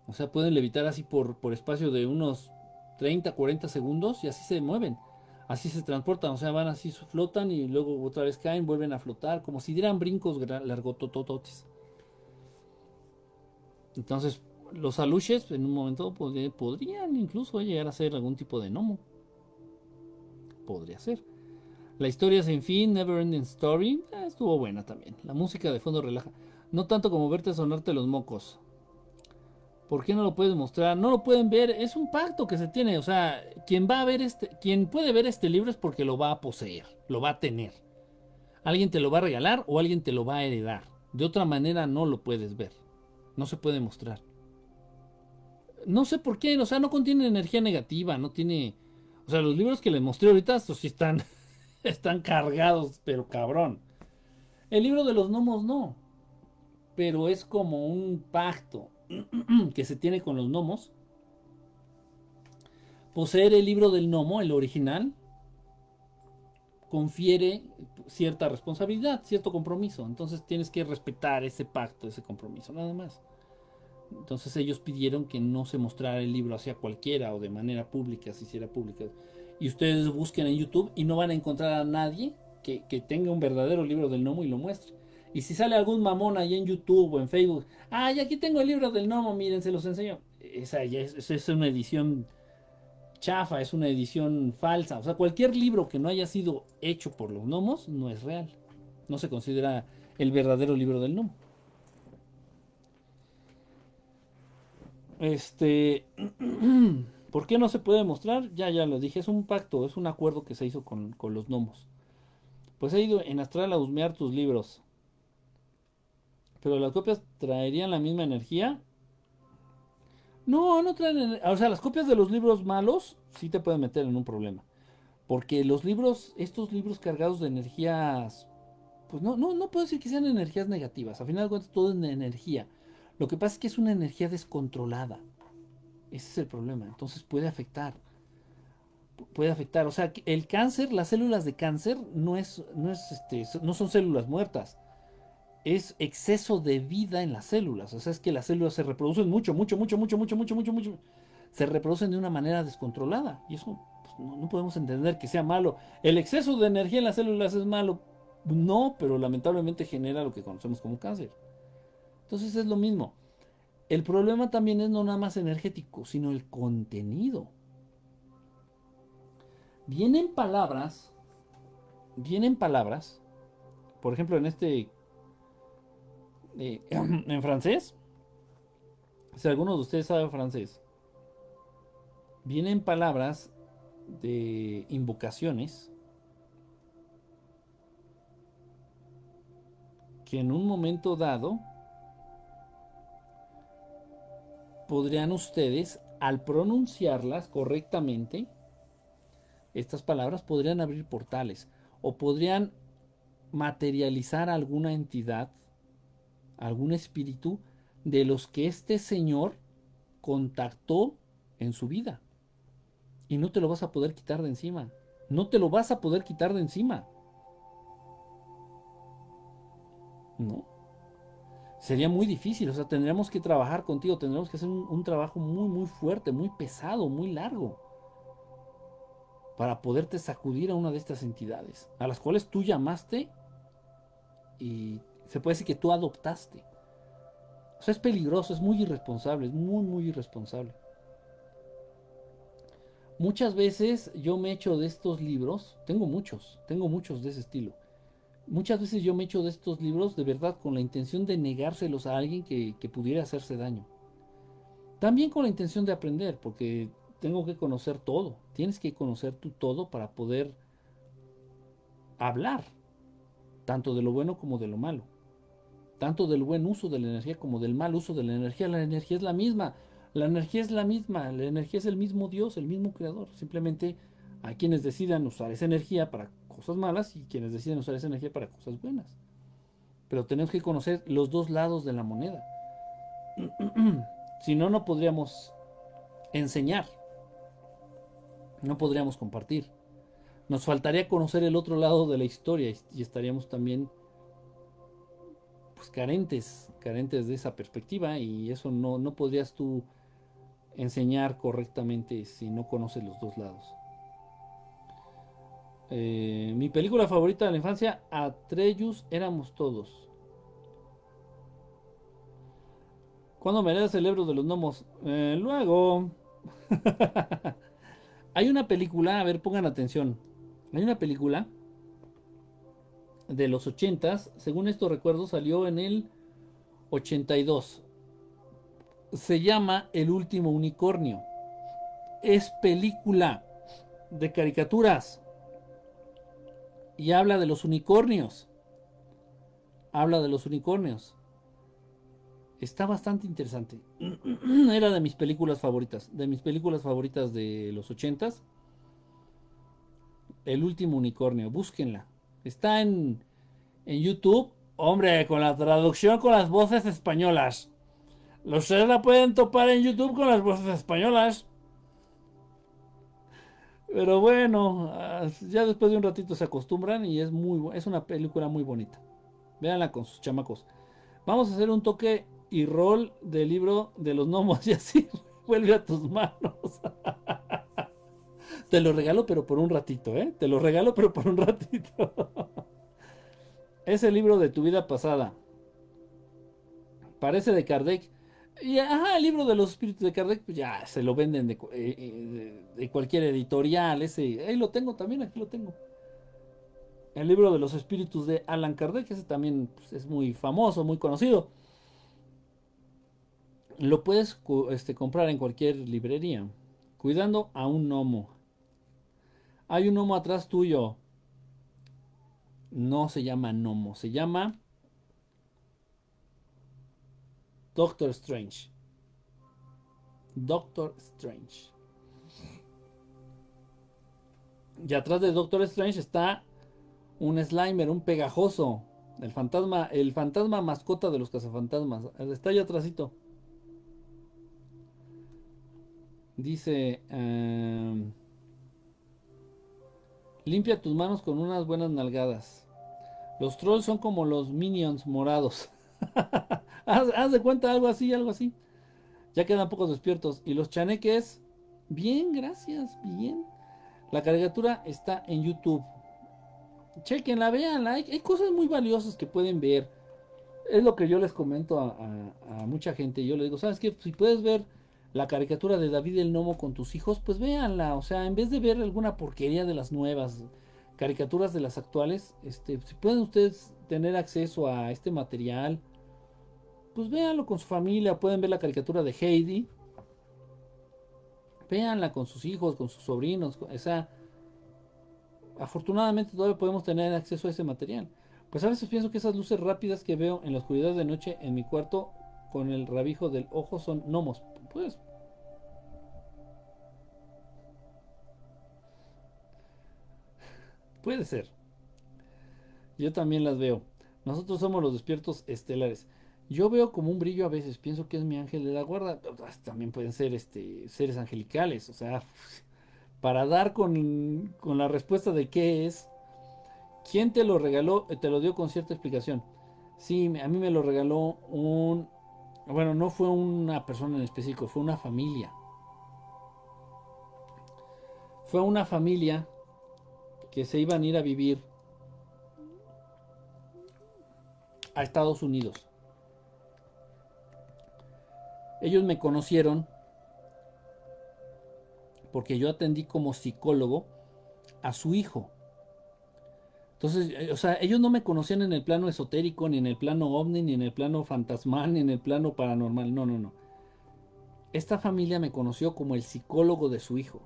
O sea, pueden levitar así por, por espacio de unos 30, 40 segundos y así se mueven. Así se transportan, o sea, van así, flotan y luego otra vez caen, vuelven a flotar, como si dieran brincos largotototes. Entonces, los aluches en un momento podrían incluso llegar a ser algún tipo de gnomo. Podría ser. La historia sin fin, Never Ending Story, eh, estuvo buena también. La música de fondo relaja. No tanto como verte sonarte los mocos. ¿Por qué no lo puedes mostrar? No lo pueden ver, es un pacto que se tiene. O sea, quien va a ver este, quien puede ver este libro es porque lo va a poseer, lo va a tener. Alguien te lo va a regalar o alguien te lo va a heredar. De otra manera no lo puedes ver. No se puede mostrar. No sé por qué, o sea, no contiene energía negativa, no tiene. O sea, los libros que les mostré ahorita, estos sí están, están cargados, pero cabrón. El libro de los gnomos no pero es como un pacto que se tiene con los gnomos. Poseer el libro del gnomo, el original, confiere cierta responsabilidad, cierto compromiso. Entonces tienes que respetar ese pacto, ese compromiso, nada más. Entonces ellos pidieron que no se mostrara el libro hacia cualquiera o de manera pública, si hiciera pública. Y ustedes busquen en YouTube y no van a encontrar a nadie que, que tenga un verdadero libro del gnomo y lo muestre. Y si sale algún mamón ahí en YouTube o en Facebook, ay, aquí tengo el libro del gnomo, miren, se los enseño. Esa ya es, una edición chafa, es una edición falsa. O sea, cualquier libro que no haya sido hecho por los gnomos no es real. No se considera el verdadero libro del gnomo. Este. ¿Por qué no se puede mostrar? Ya, ya lo dije, es un pacto, es un acuerdo que se hizo con, con los gnomos. Pues he ido en astral a husmear tus libros. Pero las copias traerían la misma energía. No, no traen. O sea, las copias de los libros malos sí te pueden meter en un problema. Porque los libros, estos libros cargados de energías. Pues no, no, no puedo decir que sean energías negativas. Al final de cuentas, todo es energía. Lo que pasa es que es una energía descontrolada. Ese es el problema. Entonces puede afectar. Puede afectar. O sea, el cáncer, las células de cáncer no es, no es este, no son células muertas es exceso de vida en las células. O sea, es que las células se reproducen mucho, mucho, mucho, mucho, mucho, mucho, mucho, mucho. se reproducen de una manera descontrolada. Y eso pues, no, no podemos entender que sea malo. El exceso de energía en las células es malo. No, pero lamentablemente genera lo que conocemos como cáncer. Entonces es lo mismo. El problema también es no nada más energético, sino el contenido. Vienen palabras, vienen palabras, por ejemplo en este, eh, en francés, si alguno de ustedes sabe francés, vienen palabras de invocaciones que en un momento dado podrían ustedes, al pronunciarlas correctamente, estas palabras podrían abrir portales o podrían materializar alguna entidad, algún espíritu de los que este señor contactó en su vida. Y no te lo vas a poder quitar de encima. No te lo vas a poder quitar de encima. No sería muy difícil, o sea, tendríamos que trabajar contigo, tendríamos que hacer un, trabajo muy, muy fuerte, muy pesado, muy largo, para poderte sacudir a una de estas entidades, a las cuales tú llamaste y se puede decir que tú adoptaste. O sea, es peligroso, es muy irresponsable, es muy, muy irresponsable. Muchas veces yo me echo de estos libros, tengo muchos, tengo muchos de ese estilo Muchas veces yo me echo de estos libros de verdad con la intención de negárselos a alguien que, pudiera hacerse daño. También con la intención de aprender, porque tengo que conocer todo. Tienes que conocer tú todo para poder hablar, tanto de lo bueno como de lo malo. Tanto del buen uso de la energía como del mal uso de la energía. La energía es la misma. La energía es la misma. La energía es el mismo Dios, el mismo creador. Simplemente hay quienes decidan usar esa energía para cosas malas y quienes deciden usar esa energía para cosas buenas. Pero tenemos que conocer los dos lados de la moneda. si no, no podríamos enseñar. No podríamos compartir. Nos faltaría conocer el otro lado de la historia y estaríamos también pues carentes, carentes de esa perspectiva y eso no, no podrías tú enseñar correctamente si no conoces los dos lados. Eh, mi película favorita de la infancia, Atreyus, éramos todos. ¿Cuándo me el cerebro de los gnomos? Eh, luego. Hay una película, a ver, pongan atención. Hay una película de los 80 según esto recuerdo, salió en el 82. Se llama El último unicornio. Es película de caricaturas y habla de los unicornios. Habla de los unicornios. Está bastante interesante. Era de mis películas favoritas. De mis películas favoritas de los ochentas. El último unicornio. Búsquenla. Está en, en YouTube. Hombre, con la traducción con las voces españolas. Los seres la pueden topar en YouTube con las voces españolas. Pero bueno, ya después de un ratito se acostumbran y es muy es una película muy bonita. Véanla con sus chamacos. Vamos a hacer un toque y rol del libro de los gnomos y así vuelve a tus manos. Te lo regalo pero por un ratito, ¿eh? Te lo regalo pero por un ratito. es el libro de tu vida pasada. Parece de Kardec. Y ajá, el libro de los espíritus de Kardec, pues ya se lo venden de, eh, eh, de, cualquier editorial. Ese, ahí lo tengo también, aquí lo tengo. El libro de los espíritus de Alan Kardec, ese también pues, es muy famoso, muy conocido. Lo puedes este, comprar en cualquier librería. Cuidando a un gnomo. Hay un gnomo atrás tuyo. No se llama gnomo, se llama Doctor Strange. Doctor Strange. Y atrás de Doctor Strange está un Slimer, un pegajoso. El fantasma, el fantasma mascota de los cazafantasmas. Está ahí atrásito. Dice. Em, limpia tus manos con unas buenas nalgadas. Los trolls son como los minions morados. haz, de cuenta algo así, algo así. Ya quedan pocos despiertos. Y los chaneques Bien, gracias, bien. La caricatura está en YouTube. Chequenla, veanla. Hay, hay cosas muy valiosas que pueden ver. Es lo que yo les comento a, mucha gente. Yo les digo, ¿sabes qué? Si puedes ver la caricatura de David el Nomo con tus hijos, pues véanla. O sea, en vez de ver alguna porquería de las nuevas caricaturas de las actuales, este, si pueden ustedes tener acceso a este material, pues véanlo con su familia. Pueden ver la caricatura de Heidi. Véanla con sus hijos, con sus sobrinos. O sea, afortunadamente todavía podemos tener acceso a ese material. Pues a veces pienso que esas luces rápidas que veo en la oscuridad de noche en mi cuarto con el rabijo del ojo son gnomos. Pues. Puede ser. Yo también las veo. Nosotros somos los despiertos estelares. Yo veo como un brillo a veces, pienso que es mi ángel de la guarda. También pueden ser este, seres angelicales, o sea, para dar con, con la respuesta de qué es, ¿quién te lo regaló? Eh, te lo dio con cierta explicación. Sí, a mí me lo regaló un... Bueno, no fue una persona en específico, fue una familia. Fue una familia que se iban a ir a vivir a Estados Unidos. Ellos me conocieron porque yo atendí como psicólogo a su hijo. Entonces, eh, o sea, ellos no me conocían en el plano esotérico, ni en el plano ovni, ni en el plano fantasmal, ni en el plano paranormal. No, no, no. Esta familia me conoció como el psicólogo de su hijo.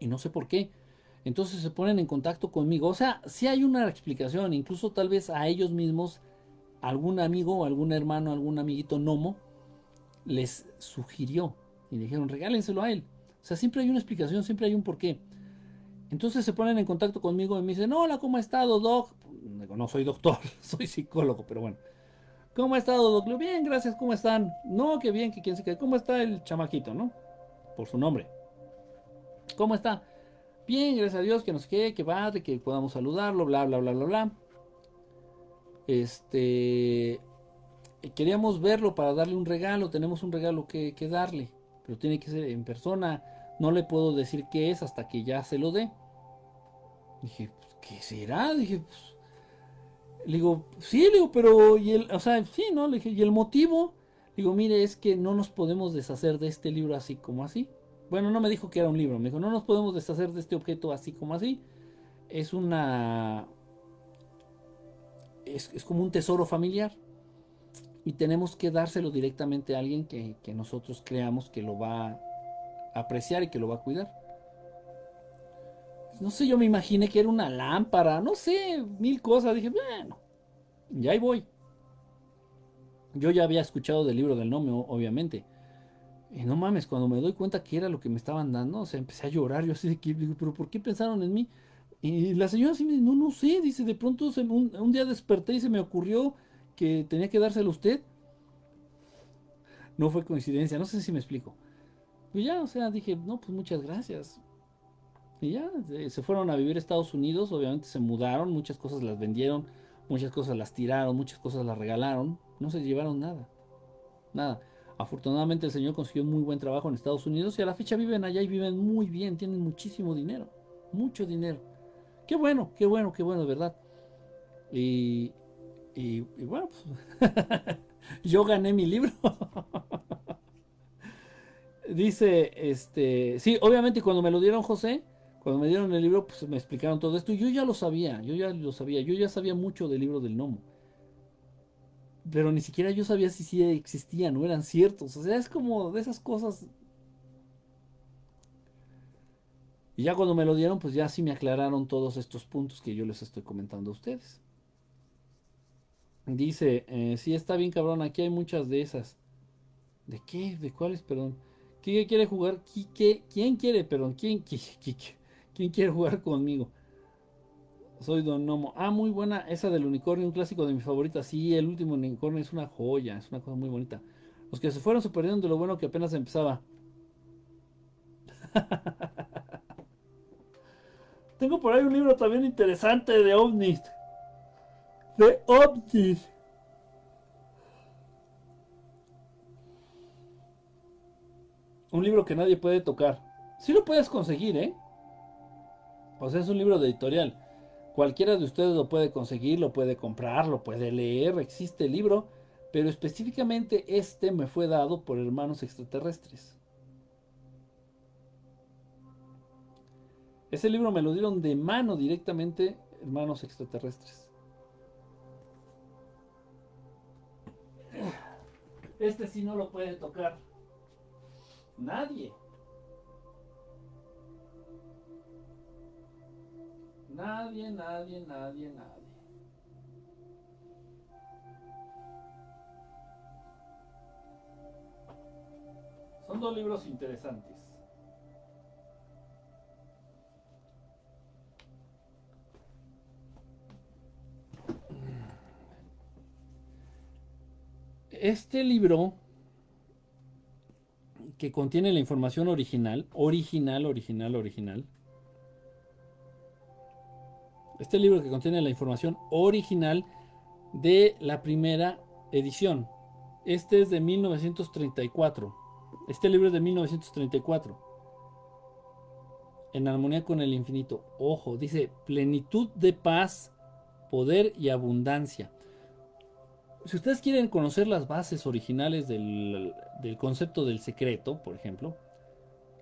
Y no sé por qué. Entonces se ponen en contacto conmigo. O sea, si hay una explicación. Incluso tal vez a ellos mismos, algún amigo, algún hermano, algún amiguito gnomo, les sugirió y dijeron, regálenselo a él. O sea, siempre hay una explicación, siempre hay un porqué. Entonces se ponen en contacto conmigo y me dicen, hola, ¿cómo ha estado, Doc? Digo, no soy doctor, soy psicólogo, pero bueno. ¿Cómo ha estado, Doc? bien, gracias, ¿cómo están? No, qué bien, que quién se quede. ¿Cómo está el chamaquito, no? Por su nombre. ¿Cómo está? Bien, gracias a Dios, que nos quede, que padre, que podamos saludarlo, bla, bla, bla, bla, bla. Este. Queríamos verlo para darle un regalo, tenemos un regalo que darle pero tiene que ser en persona. No le puedo decir qué es hasta que ya se lo dé. Dije, pues, ¿qué será? Dije, pues, le digo, sí, le digo, pero, y el, o sea, sí, ¿no? Le dije, ¿y el motivo? Le digo, mire, es que no nos podemos deshacer de este libro así como así. Bueno, no me dijo que era un libro, me dijo, no nos podemos deshacer de este objeto así como así. Es una... Es, como un tesoro familiar y tenemos que dárselo directamente a alguien que, nosotros creamos que lo va a apreciar y que lo va a cuidar. No sé, yo me imaginé que era una lámpara, no sé, mil cosas. Dije, bueno, ya ahí voy. Yo ya había escuchado del libro del nombre, obviamente. Y no mames, cuando me doy cuenta que era lo que me estaban dando, o sea, empecé a llorar. Yo así de que, digo, pero ¿por qué pensaron en mí? Y la señora así me dice, no, no sé, dice, de pronto un, un día desperté y se me ocurrió que tenía que dárselo a usted. No fue coincidencia, no sé si me explico. Y ya, o sea, dije, no, pues muchas gracias. Y ya, se fueron a vivir a Estados Unidos, obviamente se mudaron, muchas cosas las vendieron, muchas cosas las tiraron, muchas cosas las regalaron, no se llevaron nada. Nada. Afortunadamente el señor consiguió muy buen trabajo en Estados Unidos y a la fecha viven allá y viven muy bien, tienen muchísimo dinero, mucho dinero. Qué bueno, qué bueno, qué bueno, de verdad. Y, y, bueno, pues, yo gané mi libro. Dice, este, sí, obviamente cuando me lo dieron José, cuando me dieron el libro, pues me explicaron todo esto. Yo ya lo sabía, yo ya lo sabía, yo ya sabía mucho del libro del gnomo. Pero ni siquiera yo sabía si sí existían o eran ciertos. O sea, es como de esas cosas. Y ya cuando me lo dieron, pues ya sí me aclararon todos estos puntos que yo les estoy comentando a ustedes. Dice, eh, sí está bien cabrón, aquí hay muchas de esas. ¿De qué? ¿De cuáles? Perdón. ¿Quién quiere jugar? ¿Quién quiere? Perdón, ¿quién, quién quiere jugar conmigo? Soy Don Nomo. Ah, muy buena esa del unicornio, un clásico de mis favoritas. Sí, el último unicornio es una joya, es una cosa muy bonita. Los que se fueron se perdieron de lo bueno que apenas empezaba. Tengo por ahí un libro también interesante de ovnis de ovnis. Un libro que nadie puede tocar. Sí lo puedes conseguir, ¿eh? O sea, es un libro de editorial. Cualquiera de ustedes lo puede conseguir, lo puede comprar, lo puede leer, existe el libro, pero específicamente este me fue dado por hermanos extraterrestres. Ese libro me lo dieron de mano directamente hermanos extraterrestres. Este sí no lo puede tocar. Nadie. Nadie, nadie, nadie, nadie. Son dos libros interesantes. Este libro que contiene la información original, original, original, original. Este libro que contiene la información original de la primera edición. Este es de 1934. Este libro es de 1934. En armonía con el infinito. Ojo, dice plenitud de paz, poder y abundancia. Si ustedes quieren conocer las bases originales del, concepto del secreto, por ejemplo,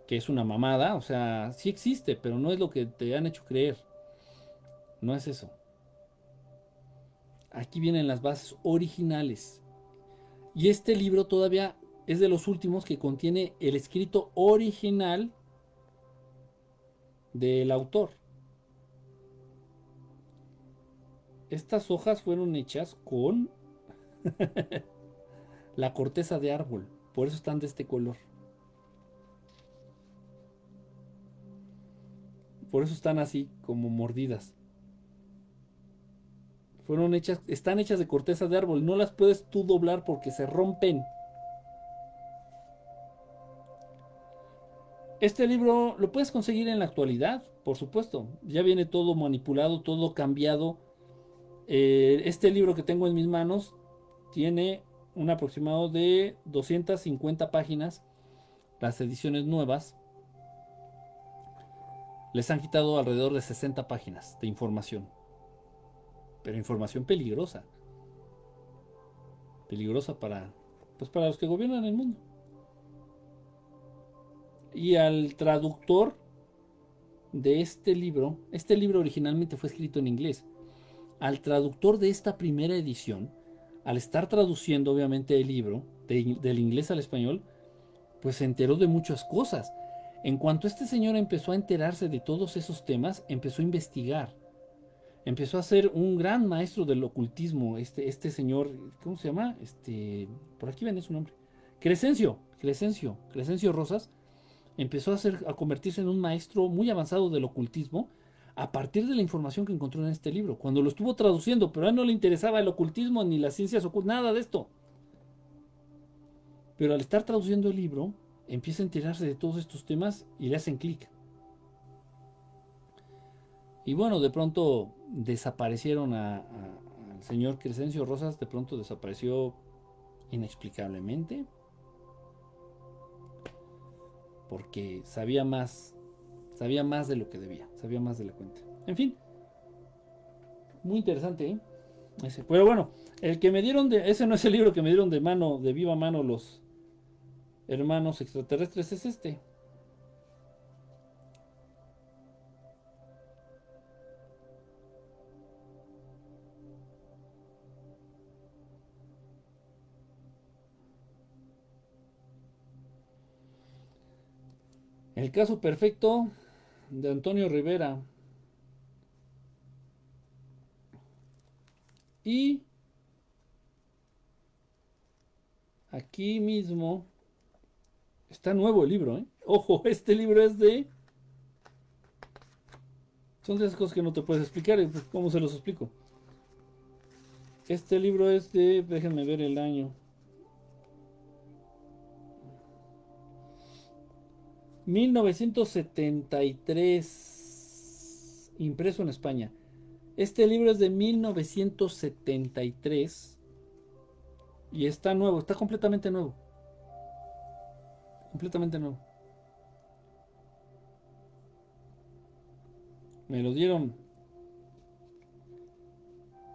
que es una mamada, o sea, sí existe, pero no es lo que te han hecho creer. No es eso. Aquí vienen las bases originales. Y este libro todavía es de los últimos que contiene el escrito original del autor. Estas hojas fueron hechas con la corteza de árbol. Por eso están de este color. Por eso están así, como mordidas. Fueron hechas, están hechas de corteza de árbol. No las puedes tú doblar porque se rompen. Este libro lo puedes conseguir en la actualidad, por supuesto. Ya viene todo manipulado, todo cambiado. Eh, este libro que tengo en mis manos tiene un aproximado de 250 páginas. Las ediciones nuevas les han quitado alrededor de 60 páginas de información. Pero información peligrosa. Peligrosa para pues para los que gobiernan el mundo. Y al traductor de este libro, este libro originalmente fue escrito en inglés. Al traductor de esta primera edición al estar traduciendo obviamente el libro del inglés al español, pues se enteró de muchas cosas. En cuanto este señor empezó a enterarse de todos esos temas, empezó a investigar. Empezó a ser un gran maestro del ocultismo. Este, este señor, ¿cómo se llama? Este, por aquí ven su nombre. Crescencio, Crescencio, Crescencio Rosas. Empezó a, ser, a convertirse en un maestro muy avanzado del ocultismo a partir de la información que encontró en este libro, cuando lo estuvo traduciendo, pero a él no le interesaba el ocultismo ni las ciencias ocultas, nada de esto. Pero al estar traduciendo el libro, empieza a enterarse de todos estos temas y le hacen clic. Y bueno, de pronto desaparecieron al señor Crescencio Rosas, de pronto desapareció inexplicablemente, porque sabía más Sabía más de lo que debía, sabía más de la cuenta. En fin, muy interesante, ¿eh? Ese. Pero bueno, el que me dieron de. Ese no es el libro que me dieron de mano, de viva mano, los hermanos extraterrestres, es este. El caso perfecto de Antonio Rivera. Y aquí mismo está nuevo el libro. ¿eh? Ojo, este libro es de... Son de esas cosas que no te puedes explicar. Pues, ¿Cómo se los explico? Este libro es de... Déjenme ver el año. 1973, impreso en España. Este libro es de 1973 y está nuevo, está completamente nuevo. completamente nuevo. Me lo dieron.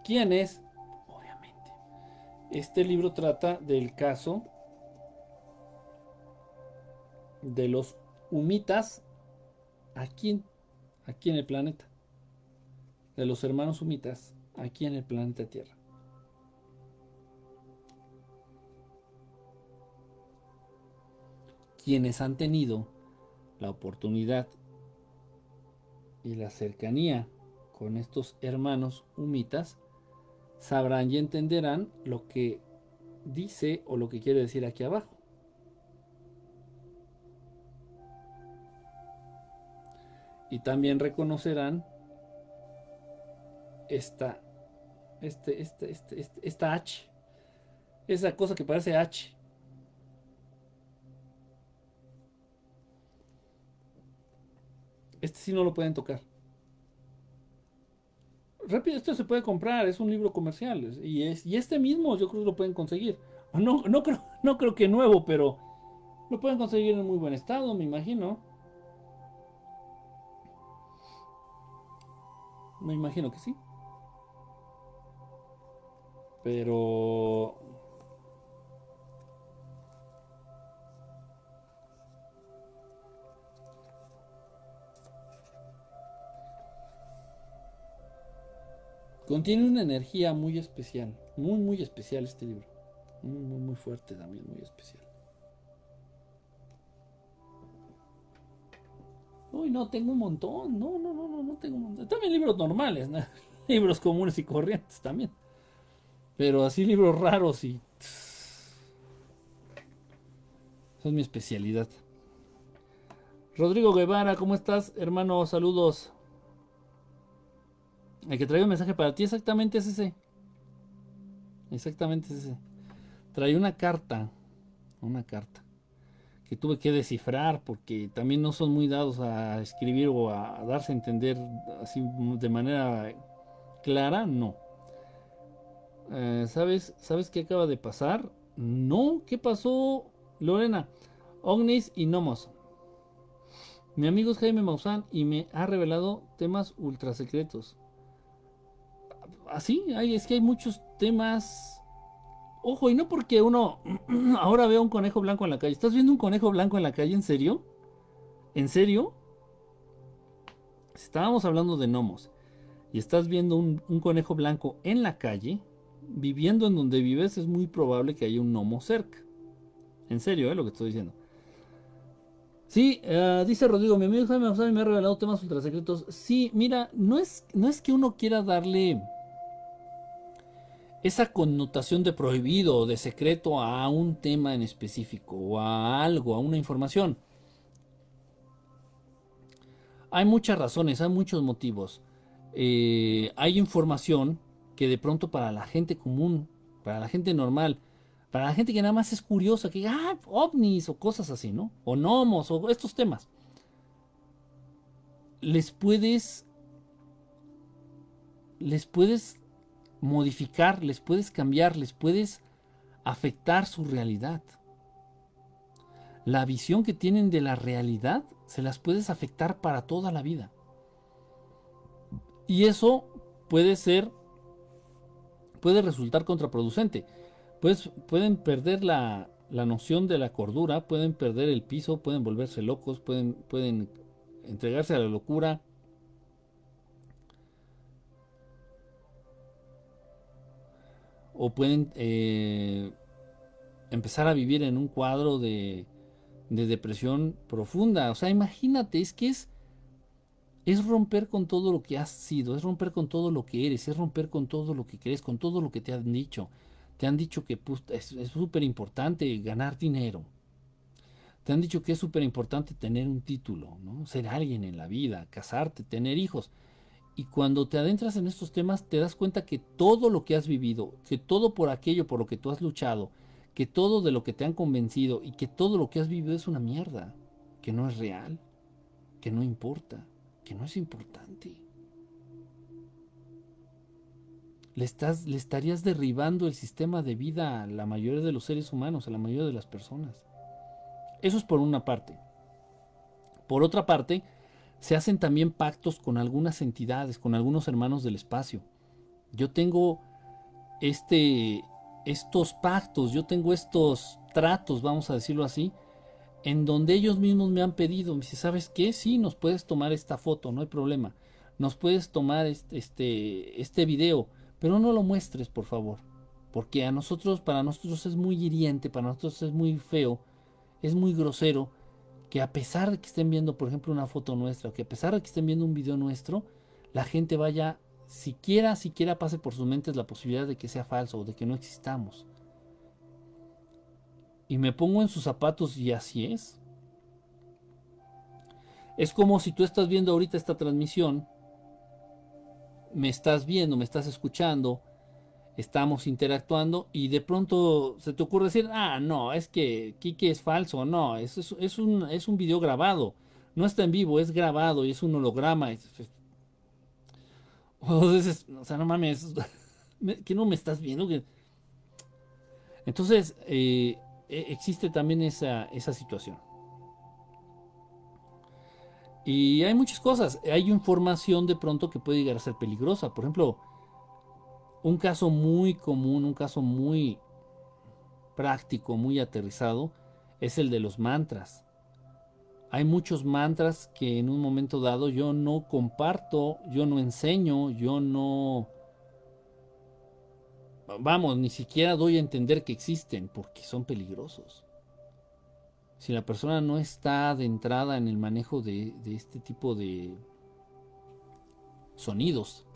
¿Quién es? Obviamente. Este libro trata del caso de los humitas aquí, aquí en el planeta. De los hermanos humitas aquí en el planeta Tierra. Quienes han tenido la oportunidad y la cercanía con estos hermanos humitas, sabrán y entenderán lo que dice o lo que quiere decir aquí abajo. Y también reconocerán esta, este, este, este, este, esta H, esa cosa que parece H. Este sí no lo pueden tocar. Rápido, esto se puede comprar, es un libro comercial. Y, es, y este mismo yo creo que lo pueden conseguir. No, no, creo, no creo que nuevo, pero lo pueden conseguir en muy buen estado, me imagino. Me imagino que sí. Pero Contiene una energía muy especial, muy, muy especial este libro. Muy, muy, muy fuerte también, muy especial. Uy, no, tengo un montón. No, no, no, no, no tengo un montón. También libros normales, libros comunes y corrientes también. Pero así libros raros y... Esa es mi especialidad. Rodrigo Guevara, ¿cómo estás, hermano? Saludos. El que trae un mensaje para ti exactamente es ese. Exactamente es ese. Trae una carta. Una carta. Tuve que descifrar porque también no son muy dados a escribir o a darse a entender así de manera clara. No. Eh, ¿Sabes? ¿Sabes qué acaba de pasar? No. ¿Qué pasó, Lorena? Ognis y Nomos. Mi amigo es Jaime Maussan y me ha revelado temas ultra secretos así, hay, es que hay muchos temas. Ojo, y no porque uno ahora vea un conejo blanco en la calle. ¿Estás viendo un conejo blanco en la calle? ¿En serio? ¿En serio? Estábamos hablando de gnomos y estás viendo un, conejo blanco en la calle, viviendo en donde vives, es muy probable que haya un gnomo cerca. En serio, ¿eh? lo que estoy diciendo. Sí, eh, dice Rodrigo, mi amigo Jaime me ha revelado temas ultra secretos. Sí, mira, no es, no es que uno quiera darle esa connotación de prohibido o de secreto a un tema en específico o a algo, a una información. Hay muchas razones, hay muchos motivos. Eh, hay información que de pronto para la gente común, para la gente normal, para la gente que nada más es curiosa, que ah, ovnis o cosas así, ¿no? O gnomos o estos temas. Les puedes les puedes modificar, les puedes cambiar, les puedes afectar su realidad. La visión que tienen de la realidad se las puedes afectar para toda la vida. Y eso puede ser, puede resultar contraproducente. Pues pueden perder la, la noción de la cordura, pueden perder el piso, pueden volverse locos, pueden, pueden entregarse a la locura, o pueden eh, empezar a vivir en un cuadro de, de, depresión profunda. O sea, imagínate, es que es, es romper con todo lo que has sido, es romper con todo lo que eres, es romper con todo lo que crees, con todo lo que te han dicho. Te han dicho que pues, es súper importante ganar dinero. Te han dicho que es súper importante tener un título, ¿no? ser alguien en la vida, casarte, tener hijos. Y cuando te adentras en estos temas, te das cuenta que todo lo que has vivido, que todo por aquello por lo que tú has luchado, que todo de lo que te han convencido y que todo lo que has vivido es una mierda, que no es real, que no importa, que no es importante. Le, le estarías derribando el sistema de vida a la mayoría de los seres humanos, a la mayoría de las personas. Eso es por una parte. Por otra parte, se hacen también pactos con algunas entidades, con algunos hermanos del espacio. Yo tengo este, estos pactos, yo tengo estos tratos, vamos a decirlo así, en donde ellos mismos me han pedido, me dice, ¿sabes qué? Sí, nos puedes tomar esta foto, no hay problema. Nos puedes tomar este, este, este video, pero no lo muestres, por favor. Porque a nosotros, para nosotros es muy hiriente, para nosotros es muy feo, es muy grosero que a pesar de que estén viendo, por ejemplo, una foto nuestra, o que a pesar de que estén viendo un video nuestro, la gente vaya, siquiera, siquiera pase por sus mentes la posibilidad de que sea falso o de que no existamos. Y me pongo en sus zapatos y así es. Es como si tú estás viendo ahorita esta transmisión, me estás viendo, me estás escuchando, estamos interactuando y de pronto se te ocurre decir, ah, no, es que Kike es falso, no, es, es, un, es un video grabado, no está en vivo, es grabado y es un holograma. o sea, no mames, que no me estás viendo. Entonces, eh, e, existe también esa, esa situación. Y hay muchas cosas, hay información de pronto que puede llegar a ser peligrosa. Por ejemplo, un caso muy común, un caso muy práctico, muy aterrizado, es el de los mantras. Hay muchos mantras que en un momento dado yo no comparto, yo no enseño, yo no... Vamos, ni siquiera doy a entender que existen porque son peligrosos. Si la persona no está adentrada en el manejo de, de este tipo de sonidos,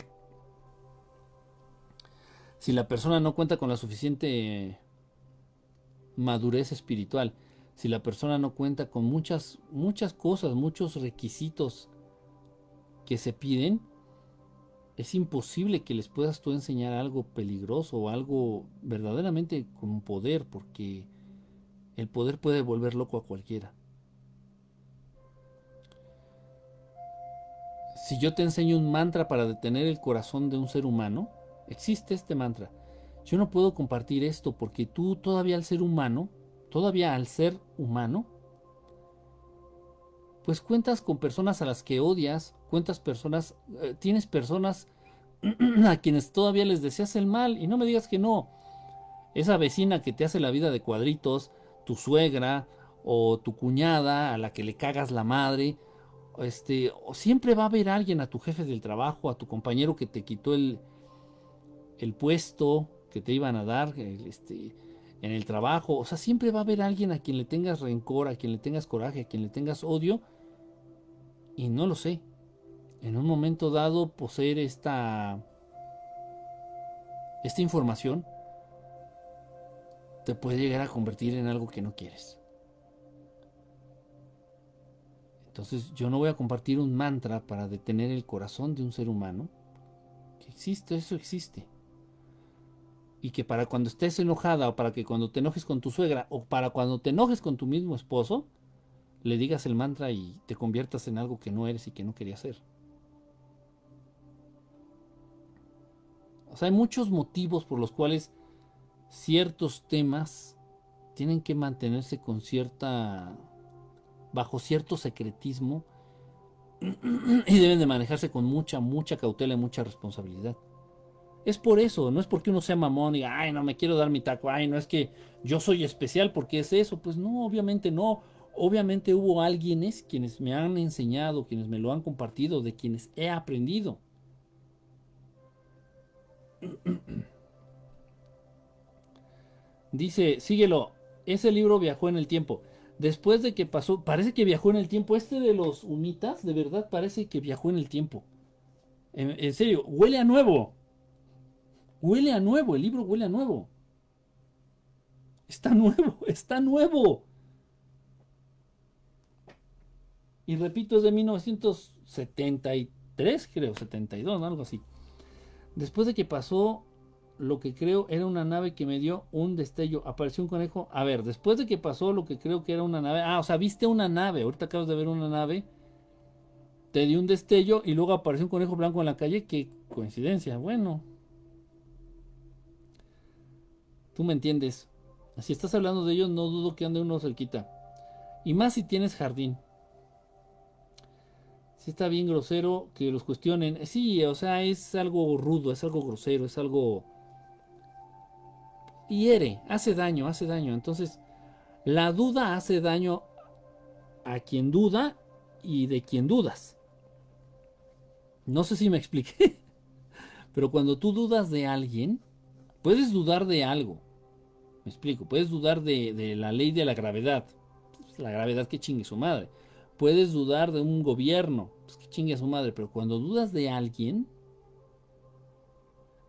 si la persona no cuenta con la suficiente madurez espiritual, si la persona no cuenta con muchas, muchas cosas, muchos requisitos que se piden, es imposible que les puedas tú enseñar algo peligroso o algo verdaderamente con poder, porque el poder puede volver loco a cualquiera. Si yo te enseño un mantra para detener el corazón de un ser humano, existe este mantra. Yo no puedo compartir esto porque tú todavía al ser humano, todavía al ser humano, pues cuentas con personas a las que odias, cuentas personas, eh, tienes personas a quienes todavía les deseas el mal y no me digas que no. Esa vecina que te hace la vida de cuadritos, tu suegra o tu cuñada a la que le cagas la madre, este, o siempre va a haber alguien a tu jefe del trabajo, a tu compañero que te quitó el, el puesto que te iban a dar este, en el trabajo. O sea, siempre va a haber alguien a quien le tengas rencor, a quien le tengas coraje, a quien le tengas odio. Y no lo sé. En un momento dado, poseer esta, esta información te puede llegar a convertir en algo que no quieres. Entonces yo no voy a compartir un mantra para detener el corazón de un ser humano. Que existe, eso existe y que para cuando estés enojada o para que cuando te enojes con tu suegra o para cuando te enojes con tu mismo esposo, le digas el mantra y te conviertas en algo que no eres y que no querías ser. O sea, hay muchos motivos por los cuales ciertos temas tienen que mantenerse con cierta bajo cierto secretismo y deben de manejarse con mucha mucha cautela y mucha responsabilidad. Es por eso, no es porque uno sea mamón y, ay, no me quiero dar mi taco, ay, no es que yo soy especial porque es eso. Pues no, obviamente no. Obviamente hubo alguienes quienes me han enseñado, quienes me lo han compartido, de quienes he aprendido. Dice, síguelo, ese libro viajó en el tiempo. Después de que pasó, parece que viajó en el tiempo. Este de los humitas, de verdad, parece que viajó en el tiempo. en serio, huele a nuevo. Huele a nuevo, el libro huele a nuevo. Está nuevo, está nuevo. Y repito, es de 1973, creo, 72, algo así. Después de que pasó lo que creo era una nave que me dio un destello, apareció un conejo. A ver, después de que pasó lo que creo que era una nave. Ah, o sea, viste una nave. Ahorita acabas de ver una nave. Te dio un destello y luego apareció un conejo blanco en la calle. Qué coincidencia. Bueno, Tú me entiendes. Si estás hablando de ellos, no dudo que ande uno cerquita. Y más si tienes jardín. Si está bien grosero que los cuestionen. Sí, o sea, es algo rudo, es algo grosero, es algo... Hiere, hace daño, hace daño. Entonces, la duda hace daño a quien duda y de quien dudas. No sé si me expliqué. Pero cuando tú dudas de alguien, puedes dudar de algo. Explico, puedes dudar de, la ley de la gravedad. Pues, la gravedad que chingue su madre. Puedes dudar de un gobierno. Pues que chingue a su madre. Pero cuando dudas de alguien,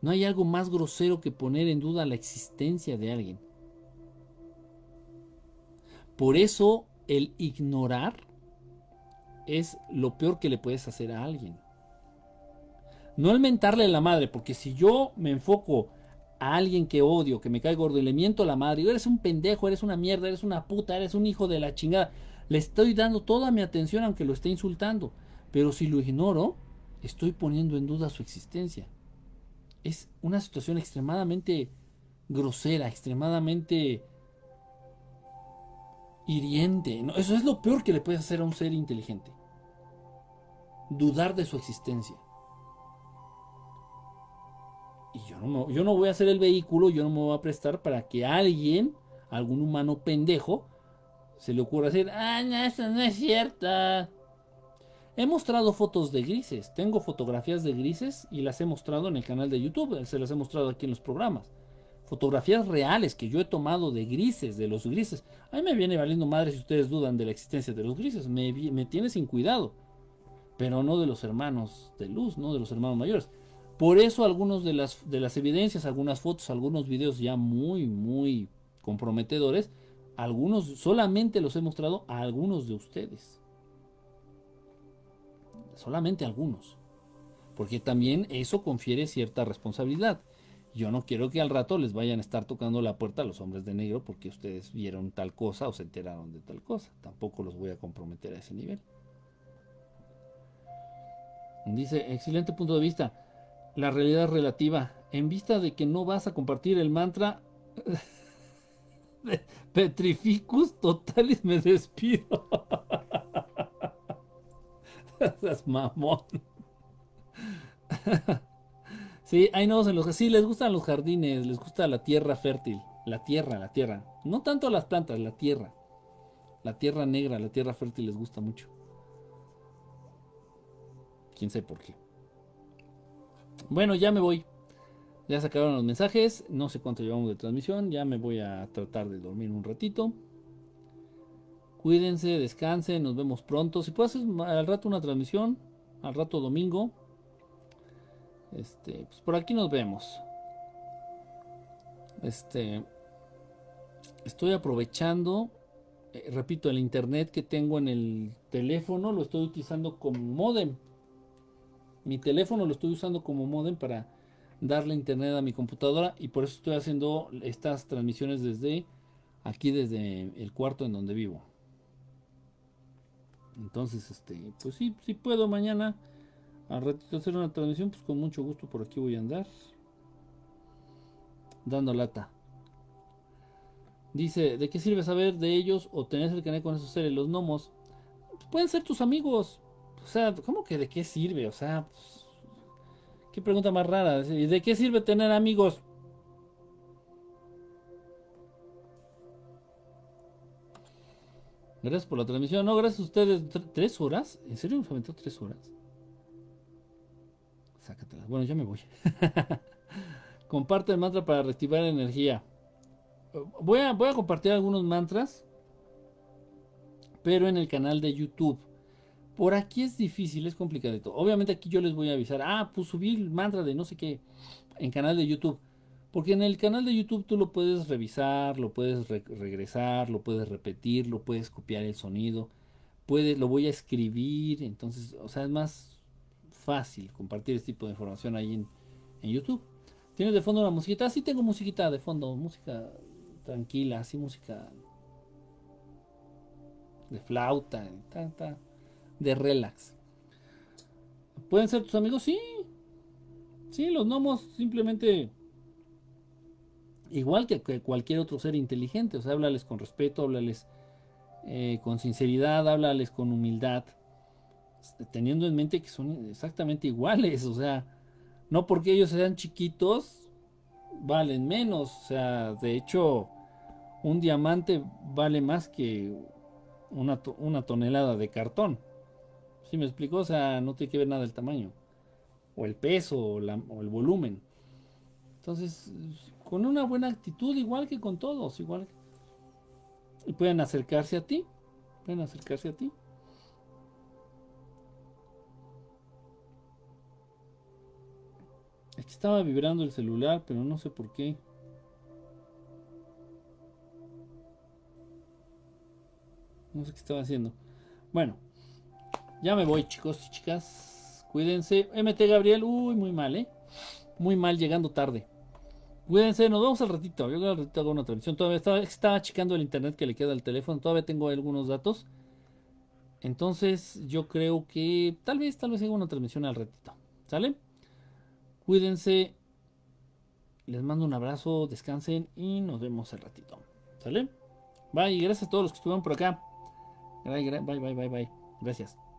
no hay algo más grosero que poner en duda la existencia de alguien. Por eso el ignorar es lo peor que le puedes hacer a alguien. No el mentarle a la madre, porque si yo me enfoco a alguien que odio, que me cae gordo y le miento a la madre, eres un pendejo, eres una mierda, eres una puta, eres un hijo de la chingada, le estoy dando toda mi atención aunque lo esté insultando. Pero si lo ignoro, estoy poniendo en duda su existencia. Es una situación extremadamente grosera, extremadamente hiriente. Eso es lo peor que le puedes hacer a un ser inteligente. Dudar de su existencia. Y yo no, yo no voy a ser el vehículo, yo no me voy a prestar para que alguien, algún humano pendejo, se le ocurra decir, ah, no, eso no es cierta. He mostrado fotos de grises, tengo fotografías de grises y las he mostrado en el canal de YouTube, se las he mostrado aquí en los programas. Fotografías reales que yo he tomado de grises, de los grises. A mí me viene valiendo madre si ustedes dudan de la existencia de los grises, me, me tiene sin cuidado. Pero no de los hermanos de luz, no de los hermanos mayores. Por eso algunos de las, de las evidencias, algunas fotos, algunos videos ya muy, muy comprometedores, algunos solamente los he mostrado a algunos de ustedes. Solamente algunos. Porque también eso confiere cierta responsabilidad. Yo no quiero que al rato les vayan a estar tocando la puerta a los hombres de negro porque ustedes vieron tal cosa o se enteraron de tal cosa. Tampoco los voy a comprometer a ese nivel. Dice, excelente punto de vista la realidad relativa. En vista de que no vas a compartir el mantra Petrificus totalis me despido. Es mamón. sí, hay nodos en los sí les gustan los jardines, les gusta la tierra fértil, la tierra, la tierra. No tanto las plantas, la tierra. La tierra negra, la tierra fértil les gusta mucho. Quién sabe por qué. Bueno, ya me voy. Ya se acabaron los mensajes. No sé cuánto llevamos de transmisión. Ya me voy a tratar de dormir un ratito. Cuídense, descansen. Nos vemos pronto. Si puedes al rato una transmisión. Al rato domingo. Este, pues por aquí nos vemos. Este. Estoy aprovechando. Eh, repito, el internet que tengo en el teléfono lo estoy utilizando como modem. Mi teléfono lo estoy usando como modem para darle internet a mi computadora y por eso estoy haciendo estas transmisiones desde aquí, desde el cuarto en donde vivo. Entonces, este, pues sí, si puedo mañana al ratito hacer una transmisión, pues con mucho gusto por aquí voy a andar. Dando lata. Dice, ¿de qué sirve saber de ellos o tener el canal con esos seres? Los gnomos. Pues pueden ser tus amigos. O sea, ¿cómo que de qué sirve? O sea, pues, qué pregunta más rara. ¿Y de qué sirve tener amigos? Gracias por la transmisión. No, gracias a ustedes. ¿Tres horas? ¿En serio nos aventó tres horas? Sácatela. Bueno, ya me voy. Comparte el mantra para reactivar energía. Voy a, voy a compartir algunos mantras, pero en el canal de YouTube. Por aquí es difícil, es complicadito. Obviamente aquí yo les voy a avisar, ah, pues subí el mantra de no sé qué en canal de YouTube. Porque en el canal de YouTube tú lo puedes revisar, lo puedes regresar, lo puedes repetir, lo puedes copiar el sonido, puedes, lo voy a escribir, entonces, o sea, es más fácil compartir este tipo de información ahí en, en YouTube. ¿Tienes de fondo una musiquita? Sí tengo musiquita de fondo, música tranquila, así música de flauta, ta, ta de relax. ¿Pueden ser tus amigos? Sí. Sí, los gnomos simplemente igual que, cualquier otro ser inteligente. O sea, háblales con respeto, háblales eh, con sinceridad, háblales con humildad, teniendo en mente que son exactamente iguales, o sea, no porque ellos sean chiquitos, valen menos, o sea, de hecho, un diamante vale más que una, una tonelada de cartón. ¿Sí me explico? O sea, no tiene que ver nada el tamaño, o el peso, o, o el volumen. Entonces, con una buena actitud, igual que con todos, igual. Y pueden acercarse a ti, pueden acercarse a ti. Aquí estaba vibrando el celular, pero no sé por qué. No sé qué estaba haciendo. Bueno, ya me voy, chicos y chicas. Cuídense. MT Gabriel, uy, muy mal, ¿eh? Muy mal, llegando tarde. Cuídense, nos vemos al ratito. Yo al ratito hago una transmisión. Todavía estaba, estaba el internet que le queda al teléfono. Todavía tengo algunos datos. Entonces, yo creo que tal vez, tal vez haga una transmisión al ratito. ¿Sale? Cuídense. Les mando un abrazo, descansen y nos vemos al ratito. ¿Sale? Bye, gracias a todos los que estuvieron por acá. Bye, bye, bye, bye, bye. Gracias.